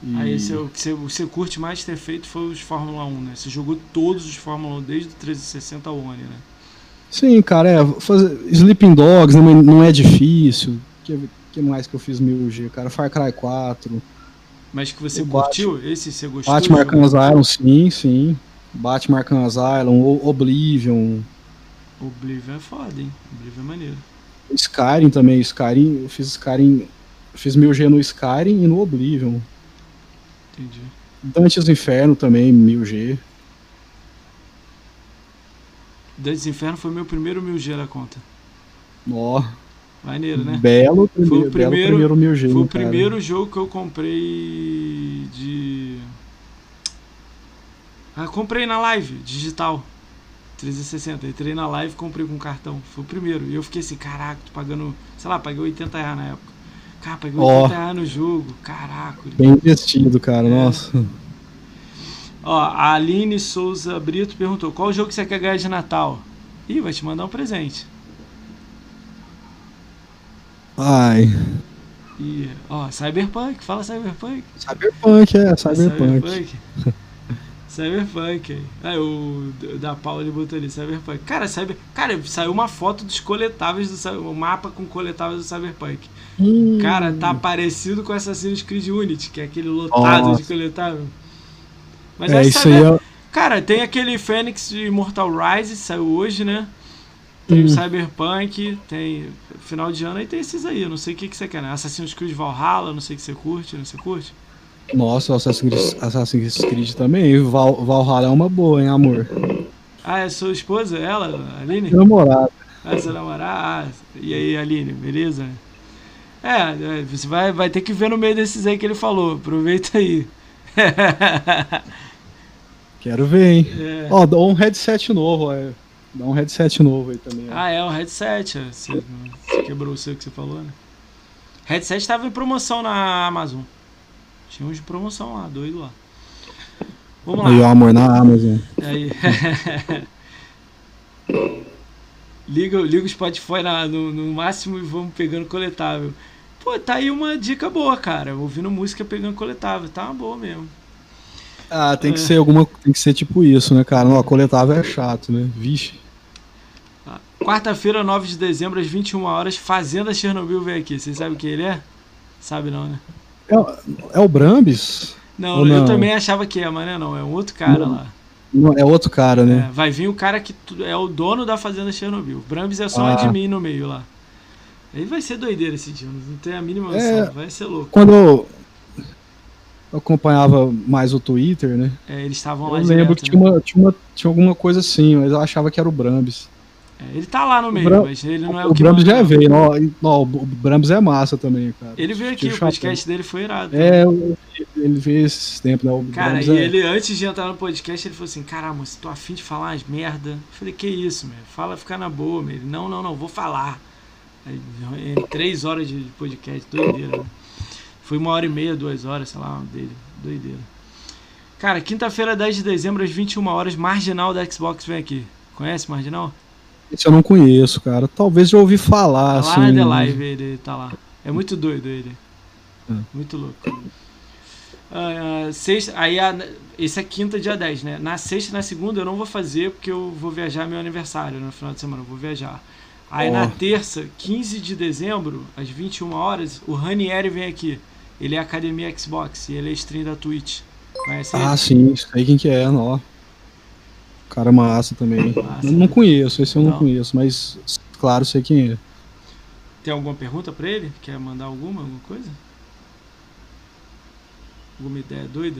E... Aí é o que você, você curte mais ter feito foi os Fórmula 1, né? Você jogou todos os Fórmula 1 desde o 360 ao One, né? Sim, cara, é, fazer Sleeping Dogs não, é- não é difícil. O que, que mais que eu fiz 1000G, cara? Far Cry 4. Mas que você O curtiu? Esse você gostou? Batman Arkham? Asylum, sim, sim. Batman Arkham Asylum, Oblivion, Oblivion é foda, hein? Oblivion é maneiro. Skyrim também. Skyrim, eu fiz Skyrim, fiz 1000G no Skyrim e no Oblivion. Entendi. Dantes Inferno também, 1000G. Dantes Inferno foi meu primeiro 1000G da conta. Ó, Maneiro, né? belo, Foi o primeiro, primeiro- belo primeiro 1000G. Foi o cara? primeiro jogo que eu comprei de. Ah, comprei na live, digital. 360. Entrei na live e comprei com cartão. Foi o primeiro. E eu fiquei assim, caraca, tô pagando. Sei lá, paguei 80 reais na época. Cara, paguei Ó. 80 reais no jogo. Caraca. Bem investido, cara, É. nossa. Ó, a Aline Souza Brito perguntou: qual jogo você quer ganhar de Natal? Ih, vai te mandar um presente. Ai, E, ó, Cyberpunk, fala Cyberpunk. Cyberpunk, é, Cyberpunk. Cyberpunk. [laughs] Cyberpunk. aí. Aí o da Paula ele botou ali, Cyberpunk. Cara, cyber... Cara, saiu uma foto dos coletáveis do o mapa com coletáveis do Cyberpunk. Hum. Cara, tá parecido com Assassin's Creed Unity, que é aquele lotado Nossa. de coletável. Mas é, isso que aí Cyber... é. Cara, tem aquele Fênix de Immortal Rise, saiu hoje, né? Tem Hum. Cyberpunk, tem final de ano, aí tem esses aí. Eu não sei o que, que você quer, né? Assassin's Creed Valhalla, não sei o que você curte, não sei curte. Nossa, Assassin's Creed, Assassin's Creed também. Val, Valhalla é uma boa, hein, amor? Ah, é sua esposa, ela, Aline? Namorado. Ah, seu namorado. Ah, e aí, Aline, beleza? É, é, você vai, vai ter que ver no meio desses aí que ele falou. Aproveita aí. [laughs] Quero ver, hein? É. Ó, dá um headset novo, é. Dá um headset novo aí também. ó. Ah, é o headset. é. Você, você quebrou o seu que você falou, né? Headset tava em promoção na Amazon. Tinha uns de promoção lá, doido lá. Vamos lá. Aí, ó, amor, na Amazon. Aí. [laughs] liga, liga o Spotify na- no, no máximo e vamos pegando coletável. Pô, tá aí uma dica boa, cara. Ouvindo música pegando coletável. Tá uma boa mesmo. Ah, tem que É. ser alguma. Tem que ser tipo isso, né, cara? Não, coletável é chato, né? Vixe. Quarta-feira, 9 de dezembro, às 21 horas, Fazenda Chernobyl vem aqui. Vocês sabem quem ele é? Sabe não, né? É, o- é o Brambis? Não, Ou eu não? também achava que é, mas não é não. É um outro cara Não. lá. Não, é outro cara, É, né? vai vir o cara que é o dono da Fazenda Chernobyl. Brambis é só um Ah. admin no meio lá. Aí vai ser doideira esse dia, não tem a mínima noção. É. Vai ser louco. Quando eu, eu acompanhava mais o Twitter, né? É, eles estavam Eu lá lembro direto, que tinha, né? uma, tinha, uma- tinha alguma coisa assim, mas eu achava que era o Brambis. É, ele tá lá no meio, Bram- mas ele não é o, o que Brambis manda, já não. veio. Ó, e- ó, o Brambis é massa também, cara. Ele veio aqui, o podcast dele foi irado. É, ele veio esses tempos, né? O Cara, Brambis e é- ele, antes de entrar no podcast, ele falou assim: Caramba, se tô afim de falar umas merda. Eu falei: Que isso, meu? Fala, fica na boa, meu. Ele, não, não, não, vou falar. Aí, três horas de podcast, doideira. né? Foi uma hora e meia, duas horas, sei lá, dele. Doideira. Cara, quinta-feira, 10 de dezembro, às 21 horas, Marginal da Xbox vem aqui. Conhece Marginal? Esse eu não conheço, cara. Talvez já ouvi falar, Tá lá assim. na The Live ele tá lá. É muito doido ele. É. Muito louco. Ah, sexta, aí a, esse é quinta, dia 10, né? Na sexta e na segunda eu não vou fazer porque eu vou viajar meu aniversário no final de semana, eu vou viajar. Aí Ó. na terça, 15 de dezembro, às 21 horas, o Ranieri vem aqui. Ele é Academia Xbox e ele é stream da Twitch. Conhece ele? Ah, sim, sei quem que é, ó. Cara massa também. Massa, não né? conheço, esse eu não, Não. conheço, mas claro, sei quem é. Tem alguma pergunta pra ele? Quer mandar alguma, alguma coisa? Alguma ideia doida?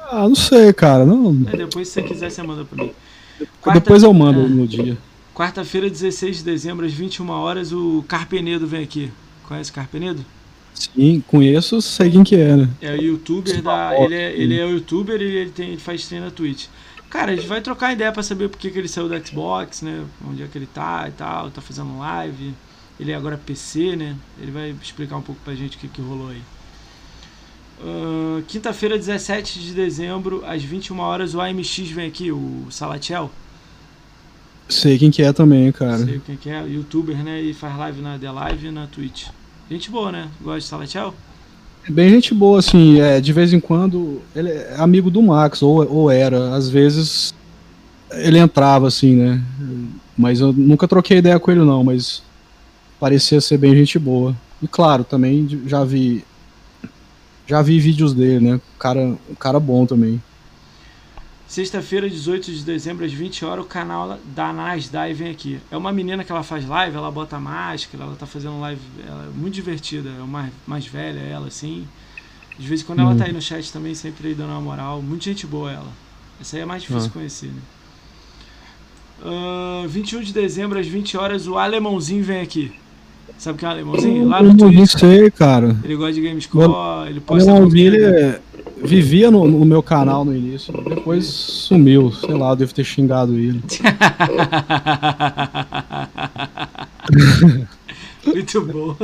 Ah, não sei, cara. Não, É, depois se você quiser, você manda pra mim. Quarta- depois eu mando é. no dia. Quarta-feira, 16 de dezembro, às 21 horas, o Carpenedo vem aqui. Conhece o Carpenedo? Sim, conheço, sei quem que é, né? É o youtuber da. Ele é, ele é o youtuber e ele, tem, ele faz stream na Twitch. Cara, a gente vai trocar ideia pra saber por que, que ele saiu do Xbox, né? Onde é que ele tá e tal, tá fazendo live. Ele é agora PC, né? Ele vai explicar um pouco pra gente o que, que rolou aí. Ahn, Quinta-feira, 17 de dezembro, às 21 horas, o AMX vem aqui, o Salatiel. Sei quem que é também, cara. Sei quem que é, youtuber, né? E faz live na The Live e na Twitch. Gente boa, né? Gosta de Salatiel? É bem gente boa, assim, é, de vez em quando ele é amigo do Max, ou, ou era, às vezes ele entrava assim, né? Mas eu nunca troquei ideia com ele não, mas parecia ser bem gente boa. E claro, também já vi já vi vídeos dele, né? Cara, um cara bom também. Sexta-feira, 18 de dezembro, às 20 horas, o canal da Nasdai vem aqui. É uma menina que ela faz live, ela bota máscara, ela tá fazendo live, ela é muito divertida, é mais, mais velha ela, assim. De vez em quando ela tá aí no chat também, sempre aí dando uma moral. Muito gente boa ela. Essa aí é mais difícil ah. conhecer, né? Uh, 21 de dezembro, às 20 horas, o Alemãozinho vem aqui. Sabe o que é o Alemãozinho? Lá no Twitch. Não sei, cara. Ele gosta de Gamescore, ele posta... Alemãozinho, ele é... vivia no, no, meu canal no início, depois sumiu. Sei lá, eu devo ter xingado ele. [laughs] Muito bom.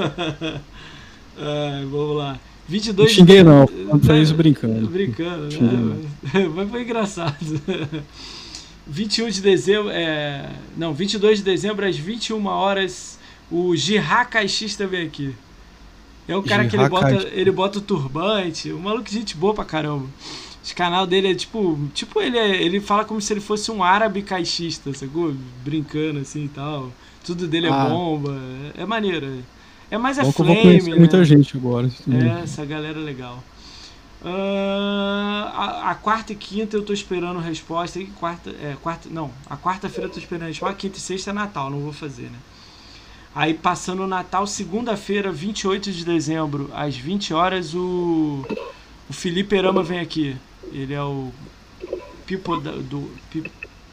vamos lá. 22 não xinguei não, não foi isso brincando. Brincando, né? [laughs] Mas foi engraçado. 21 de dezembro, é, não, 22 de dezembro às 21 horas, o Jihá Caixista vem aqui. É um cara que ele bota, ele bota o turbante, um maluco gente boa pra caramba. O canal dele é tipo, tipo ele é, ele fala como se ele fosse um árabe caixista, sacou? Brincando assim e tal. Tudo dele é ah. bomba, é, é maneiro. É mais é Bom flame, né? muita gente agora. É, essa galera é legal. Uh, a, a, quarta e quinta eu tô esperando resposta. E quarta, é, quarta, não, a quarta-feira eu tô esperando resposta. A quinta e sexta é Natal, não vou fazer, né? Aí passando o Natal, segunda-feira, 28 de dezembro, às 20 horas, o, o Felipe Erama vem aqui. Ele é o Pipo do,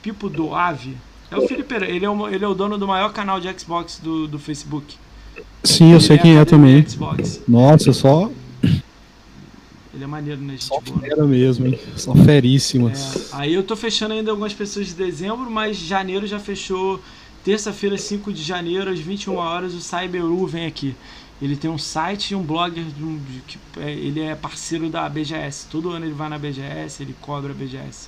Pipo do Ave. É o Felipe Erama, ele é o, ele é o dono do maior canal de Xbox do, do Facebook. Sim, eu ele sei é quem é também. Nossa, só ele é maneiro, né? Gente Só boa, né? fera mesmo, hein? Só feríssimas. É. Aí eu tô fechando ainda algumas pessoas de dezembro, mas janeiro já fechou. Terça-feira, 5 de janeiro, às 21 horas, o Cyberu vem aqui. Ele tem um site e um blogger, um, que, é, ele é parceiro da BGS. Todo ano ele vai na BGS, ele cobra a BGS.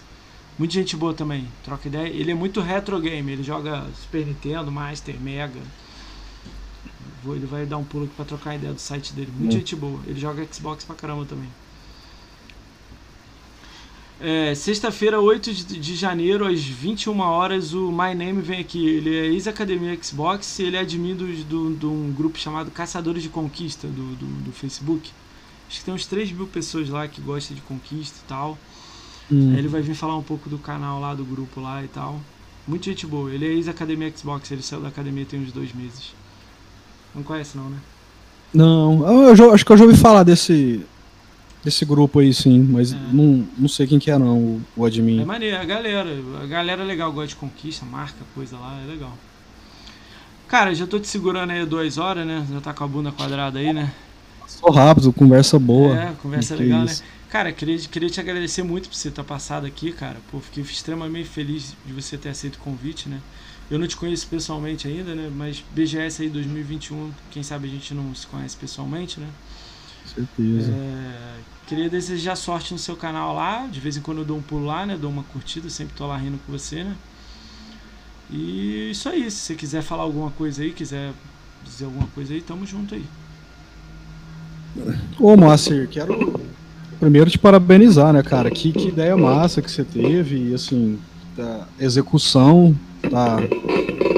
Muita gente boa também, troca ideia. Ele é muito retro game, ele joga Super Nintendo, Master, Mega. Ele vai dar um pulo aqui pra trocar ideia do site dele. Muita hum. gente boa. Ele joga Xbox pra caramba também. É, Sexta-feira, 8 de, de, janeiro, às 21 horas, o My Name vem aqui. Ele é ex-academia Xbox e ele é admin de um grupo chamado Caçadores de Conquista do, do, do, Facebook. Acho que tem uns 3 mil pessoas lá que gostam de conquista e tal. Hum. Aí ele vai vir falar um pouco do canal lá, do grupo lá e tal. Muita gente boa. Ele é ex-academia Xbox, ele saiu da academia tem uns dois meses. Não conhece não, né? Não, eu, eu acho que eu já ouvi falar desse, Desse grupo aí, sim, mas é. não, não sei quem que é não, o, o admin. É maneiro, a galera. A galera é legal, gosta de conquista, marca, coisa lá, é legal. Cara, já tô te segurando aí duas horas, né? Já tá com a bunda quadrada aí, né? Passou rápido, conversa boa. É, conversa legal, né? Cara, queria, queria te agradecer muito por você estar passado aqui, cara. Pô, fiquei extremamente feliz de você ter aceito o convite, né? Eu não te conheço pessoalmente ainda, né? Mas BGS aí 2021, quem sabe a gente não se conhece pessoalmente, né? Certeza. É, Queria desejar sorte no seu canal lá. De vez em quando eu dou um pulo lá, né? Dou uma curtida, sempre tô lá rindo com você, né? E isso aí. Se você quiser falar alguma coisa aí, quiser dizer alguma coisa aí, tamo junto aí. Ô, Márcio, quero primeiro te parabenizar, né, cara? Que, que ideia massa que você teve. E assim, a execução tá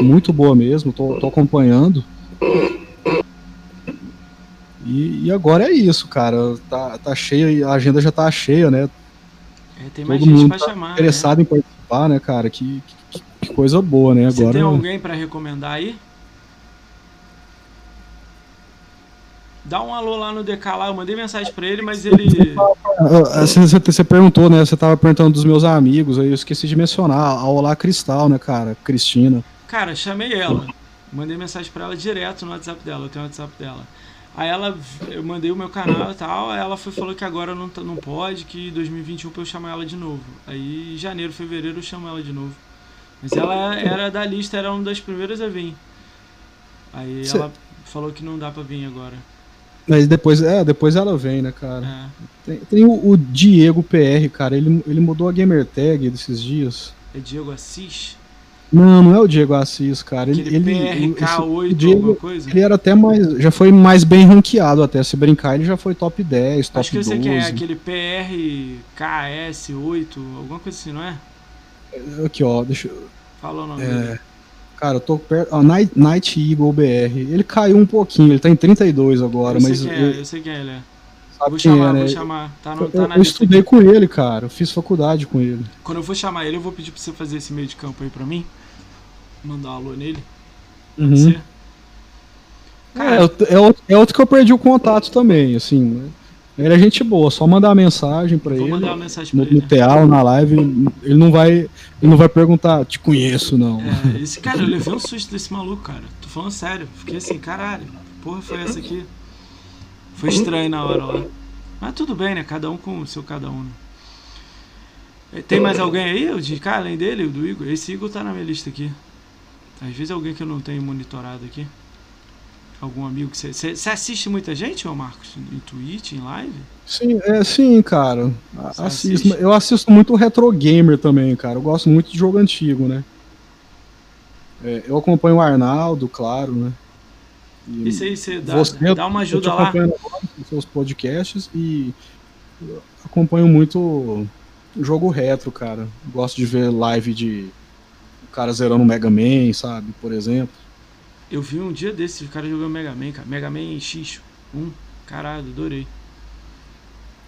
muito boa mesmo. Tô, tô acompanhando. E, e, agora é isso, cara. Tá, tá cheio, a agenda já tá cheia, né? É, tem mais Todo gente pra tá chamar. Interessado né? em participar, né, cara? Que, que, que coisa boa, né? Você agora, tem alguém para recomendar aí? Dá um alô lá no DK lá, eu mandei mensagem pra ele, mas ele. Você, você perguntou, né? Você tava perguntando dos meus amigos, aí eu esqueci de mencionar. A Olá Cristal, né, cara? Cristina. Cara, chamei ela. Mandei mensagem pra ela direto no WhatsApp dela, eu tenho o WhatsApp dela. Aí ela, eu mandei o meu canal e tal, aí ela foi, falou que agora não, não pode, que 2021 pra eu chamar ela de novo. Aí em janeiro, fevereiro eu chamo ela de novo. Mas ela era da lista, era uma das primeiras a vir. Aí Cê... ela falou que não dá pra vir agora. Mas depois, é, depois ela vem, né, cara? É. Tem, tem o, o, Diego PR, cara, ele, ele mudou a gamer tag desses dias. É Diego Assis? Não, não é o Diego Assis, cara. Ele, ele, PRK8, esse- o Diego, alguma coisa? ele era até mais. Já foi mais bem ranqueado até. Se brincar, ele já foi top 10, top Acho que eu 12. sei é, aquele PRKS8, alguma coisa assim, não é? Aqui, ó. Deixa eu. Fala o nome dele. É, cara, eu tô perto. Ó, Night, Night Eagle BR. Ele caiu um pouquinho, ele tá em 32 agora, eu mas. sei quem eu- é, eu sei quem ele é. sabe Vou chamar, é, né? vou chamar. Tá, no, Eu, tá eu lista estudei aqui. com ele, cara. Eu fiz faculdade com ele. Quando eu for chamar ele, eu vou pedir pra você fazer esse meio de campo aí pra mim. Mandar um alô nele. Uhum. Você? É, é, outro, é outro que eu perdi o contato também, assim. né? Ele é gente boa, só mandar uma mensagem pra Vou ele. mandar uma mensagem pra No, no ele. TA ou na live, ele não vai. Ele não vai perguntar, te conheço, não. É, esse cara, eu levei um susto desse maluco, cara. Tô falando sério. Fiquei assim, caralho, porra foi essa aqui? Foi estranho na hora lá. Mas tudo bem, né? Cada um com o seu cada um. né? Tem mais alguém aí, o de cá, além dele, o do Igor? Esse Igor tá na minha lista aqui. Às vezes é alguém que eu não tenho monitorado aqui. Algum amigo que você. Você assiste muita gente, ô Marcos? Em Twitch, em live? Sim, é, sim, cara. Assisto, assiste? eu assisto muito retro gamer também, cara. Eu gosto muito de jogo antigo, né? É, eu acompanho o Arnaldo, claro, né? E Esse aí você dá, você- dá uma ajuda lá. com seus podcasts e acompanho muito jogo retro, cara. Gosto de ver live de cara zerando Mega Man, sabe? Por exemplo. Eu vi um dia desses o cara jogando Mega Man, cara. Mega Man X. Um. Caralho, adorei.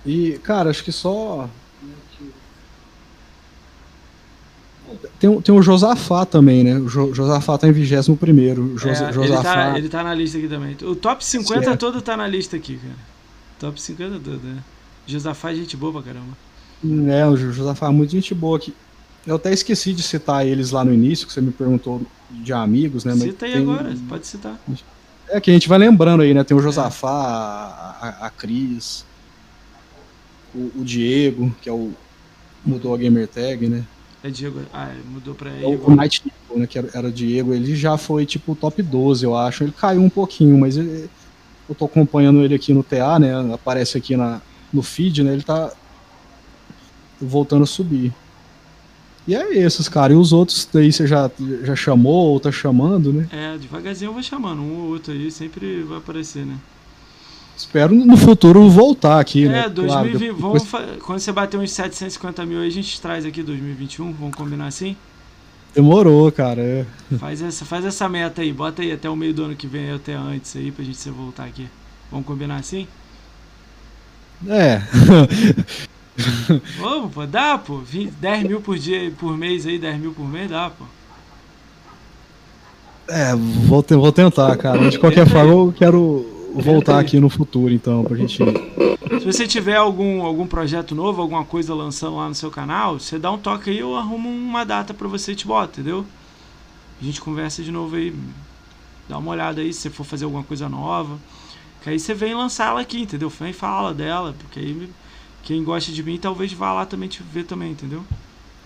E, cara, acho que só. Tem, o- tem o Josafá também, né? O Jo- Josafá tá em 21 primeiro. É, ele, Josafá. tá, ele tá na lista aqui também. O top 50 Certo. todo tá na lista aqui, cara. Top 50 todo, né? Josafá é gente boa pra caramba. É, o Jo- Josafá é muito gente boa aqui. Eu até esqueci de citar eles lá no início, que você me perguntou de amigos, né? Cita aí tem- agora, pode citar. É que a gente vai lembrando aí, né? Tem o Josafá, a, a, Cris, o, o Diego, que é o. mudou a gamer tag, né? É Diego. Ah, mudou pra É o, o Night Eagle, né? Que era, era Diego, ele já foi tipo top 12, eu acho. Ele caiu um pouquinho, mas ele- eu tô acompanhando ele aqui no TA, né? Aparece aqui na, no feed, né? Ele tá voltando a subir. E é esses, cara. E os outros daí você já, já chamou ou tá chamando, né? É, devagarzinho eu vou chamando. Um ou outro aí sempre vai aparecer, né? Espero no futuro voltar aqui, né? É, Claro, 2020. depois- vamos Quando você bater uns 750 mil aí, a gente traz aqui 2021. Vamos combinar assim? Demorou, cara. é. Faz essa, faz essa meta aí, bota aí até o meio do ano que vem, até antes aí, pra gente se voltar aqui. Vamos combinar assim? É. [laughs] [laughs] Vamos, pô, dá, pô. 20, 10 mil por dia, por mês aí, 10 mil por mês, dá, pô. É, vou, te- vou tentar, cara. De qualquer forma, eu quero voltar aqui no futuro, então, pra gente. Se você tiver algum, algum projeto novo, alguma coisa lançando lá no seu canal, você dá um toque aí, eu arrumo uma data pra você e te bota, entendeu? A gente conversa de novo aí. Dá uma olhada aí se você for fazer alguma coisa nova. Que aí você vem lançar ela aqui, entendeu? Vem e fala dela, porque aí quem gosta de mim talvez vá lá também te ver também, entendeu?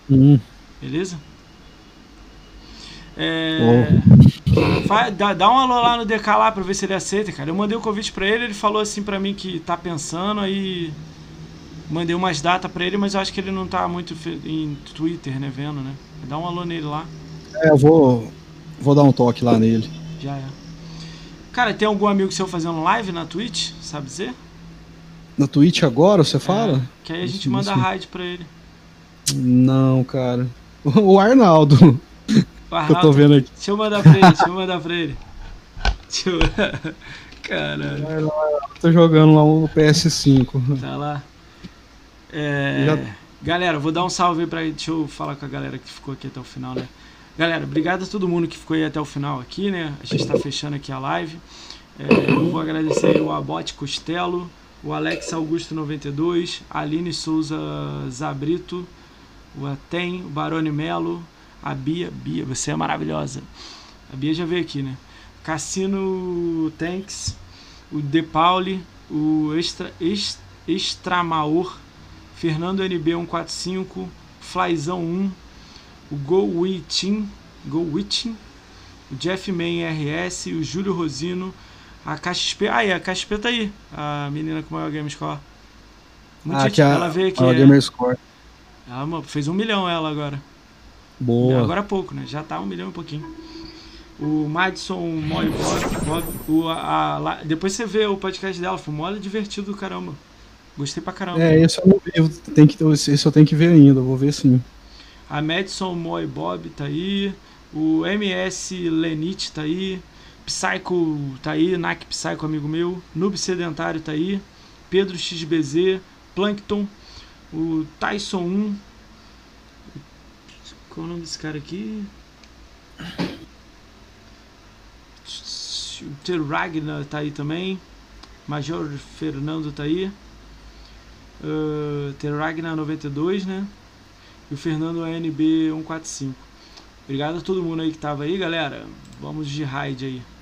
Hum, Beleza? É, fa- dá, dá um alô lá no DK lá pra ver se ele aceita, cara. Eu mandei o convite pra ele, ele falou assim pra mim que tá pensando, aí mandei umas datas pra ele, mas eu acho que ele não tá muito em Twitter, né, vendo, né? Dá um alô nele lá, é, eu vou, vou dar um toque lá nele. já é. Cara, tem algum amigo seu fazendo live na Twitch, sabe dizer? Na Twitch agora, você fala? É, que aí a gente Isso, manda isso. raid pra ele. Não, cara. [laughs] O Arnaldo, O [laughs] que eu tô Arnaldo, vendo aqui. Deixa eu mandar pra ele, deixa eu mandar pra ele. Deixa eu... [laughs] Caralho. Tô jogando lá o PS5. Tá lá. É, Já- Galera, vou dar um salve aí pra. Deixa eu falar com a galera que ficou aqui até o final, né? Galera, obrigado a todo mundo que ficou aí até o final aqui, né? A gente tá fechando aqui a live. É, eu vou agradecer aí o Abote Costello, o Alex Augusto 92, a Aline Souza Zabrito, o Atem, o Barone Melo, a Bia. Bia, você é maravilhosa. A Bia já veio aqui, né? Cassino Tanks, o De Pauli, o Extra, Ex- Extramaor, Fernando NB 145, Flyzão 1, o Go Witin, Go Witin, o Jeff Man RS, o Júlio Rosino, a KXP. Ah, e a KXP tá aí, a menina com o maior game score. Muito Ah, gente- que a, ela veio aqui. a é. Gamerscore. Ela mano, fez um milhão ela agora. Boa. Agora há pouco, né? Já tá um milhão e pouquinho. O Madison Moy Bob, Bob o, a, a, depois você vê o podcast dela, foi mole divertido do caramba. Gostei pra caramba. É, esse eu não vi, eu tenho que, esse eu tenho que ver ainda, vou ver sim. A Madison Moy Bob tá aí. O MS Lenit tá aí. Psycho tá aí. Nak Psycho, amigo meu. Noob Sedentário tá aí. Pedro XBZ. Plankton. O Tyson 1. Qual é o nome desse cara aqui? O Ter Ragnar tá aí também. Major Fernando tá aí. Uh, Ter Ragnar 92, né? E o Fernando ANB 145. Obrigado a todo mundo aí que tava aí, galera. Vamos de raid aí.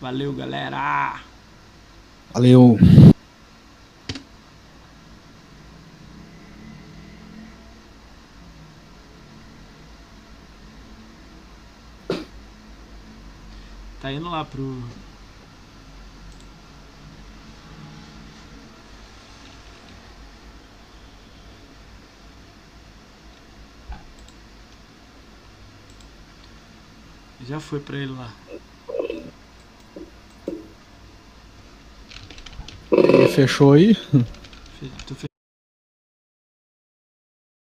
Valeu, galera. Valeu. Tá indo lá pro. Já foi pra ele lá. Fechou aí? Fe- Tô fechando.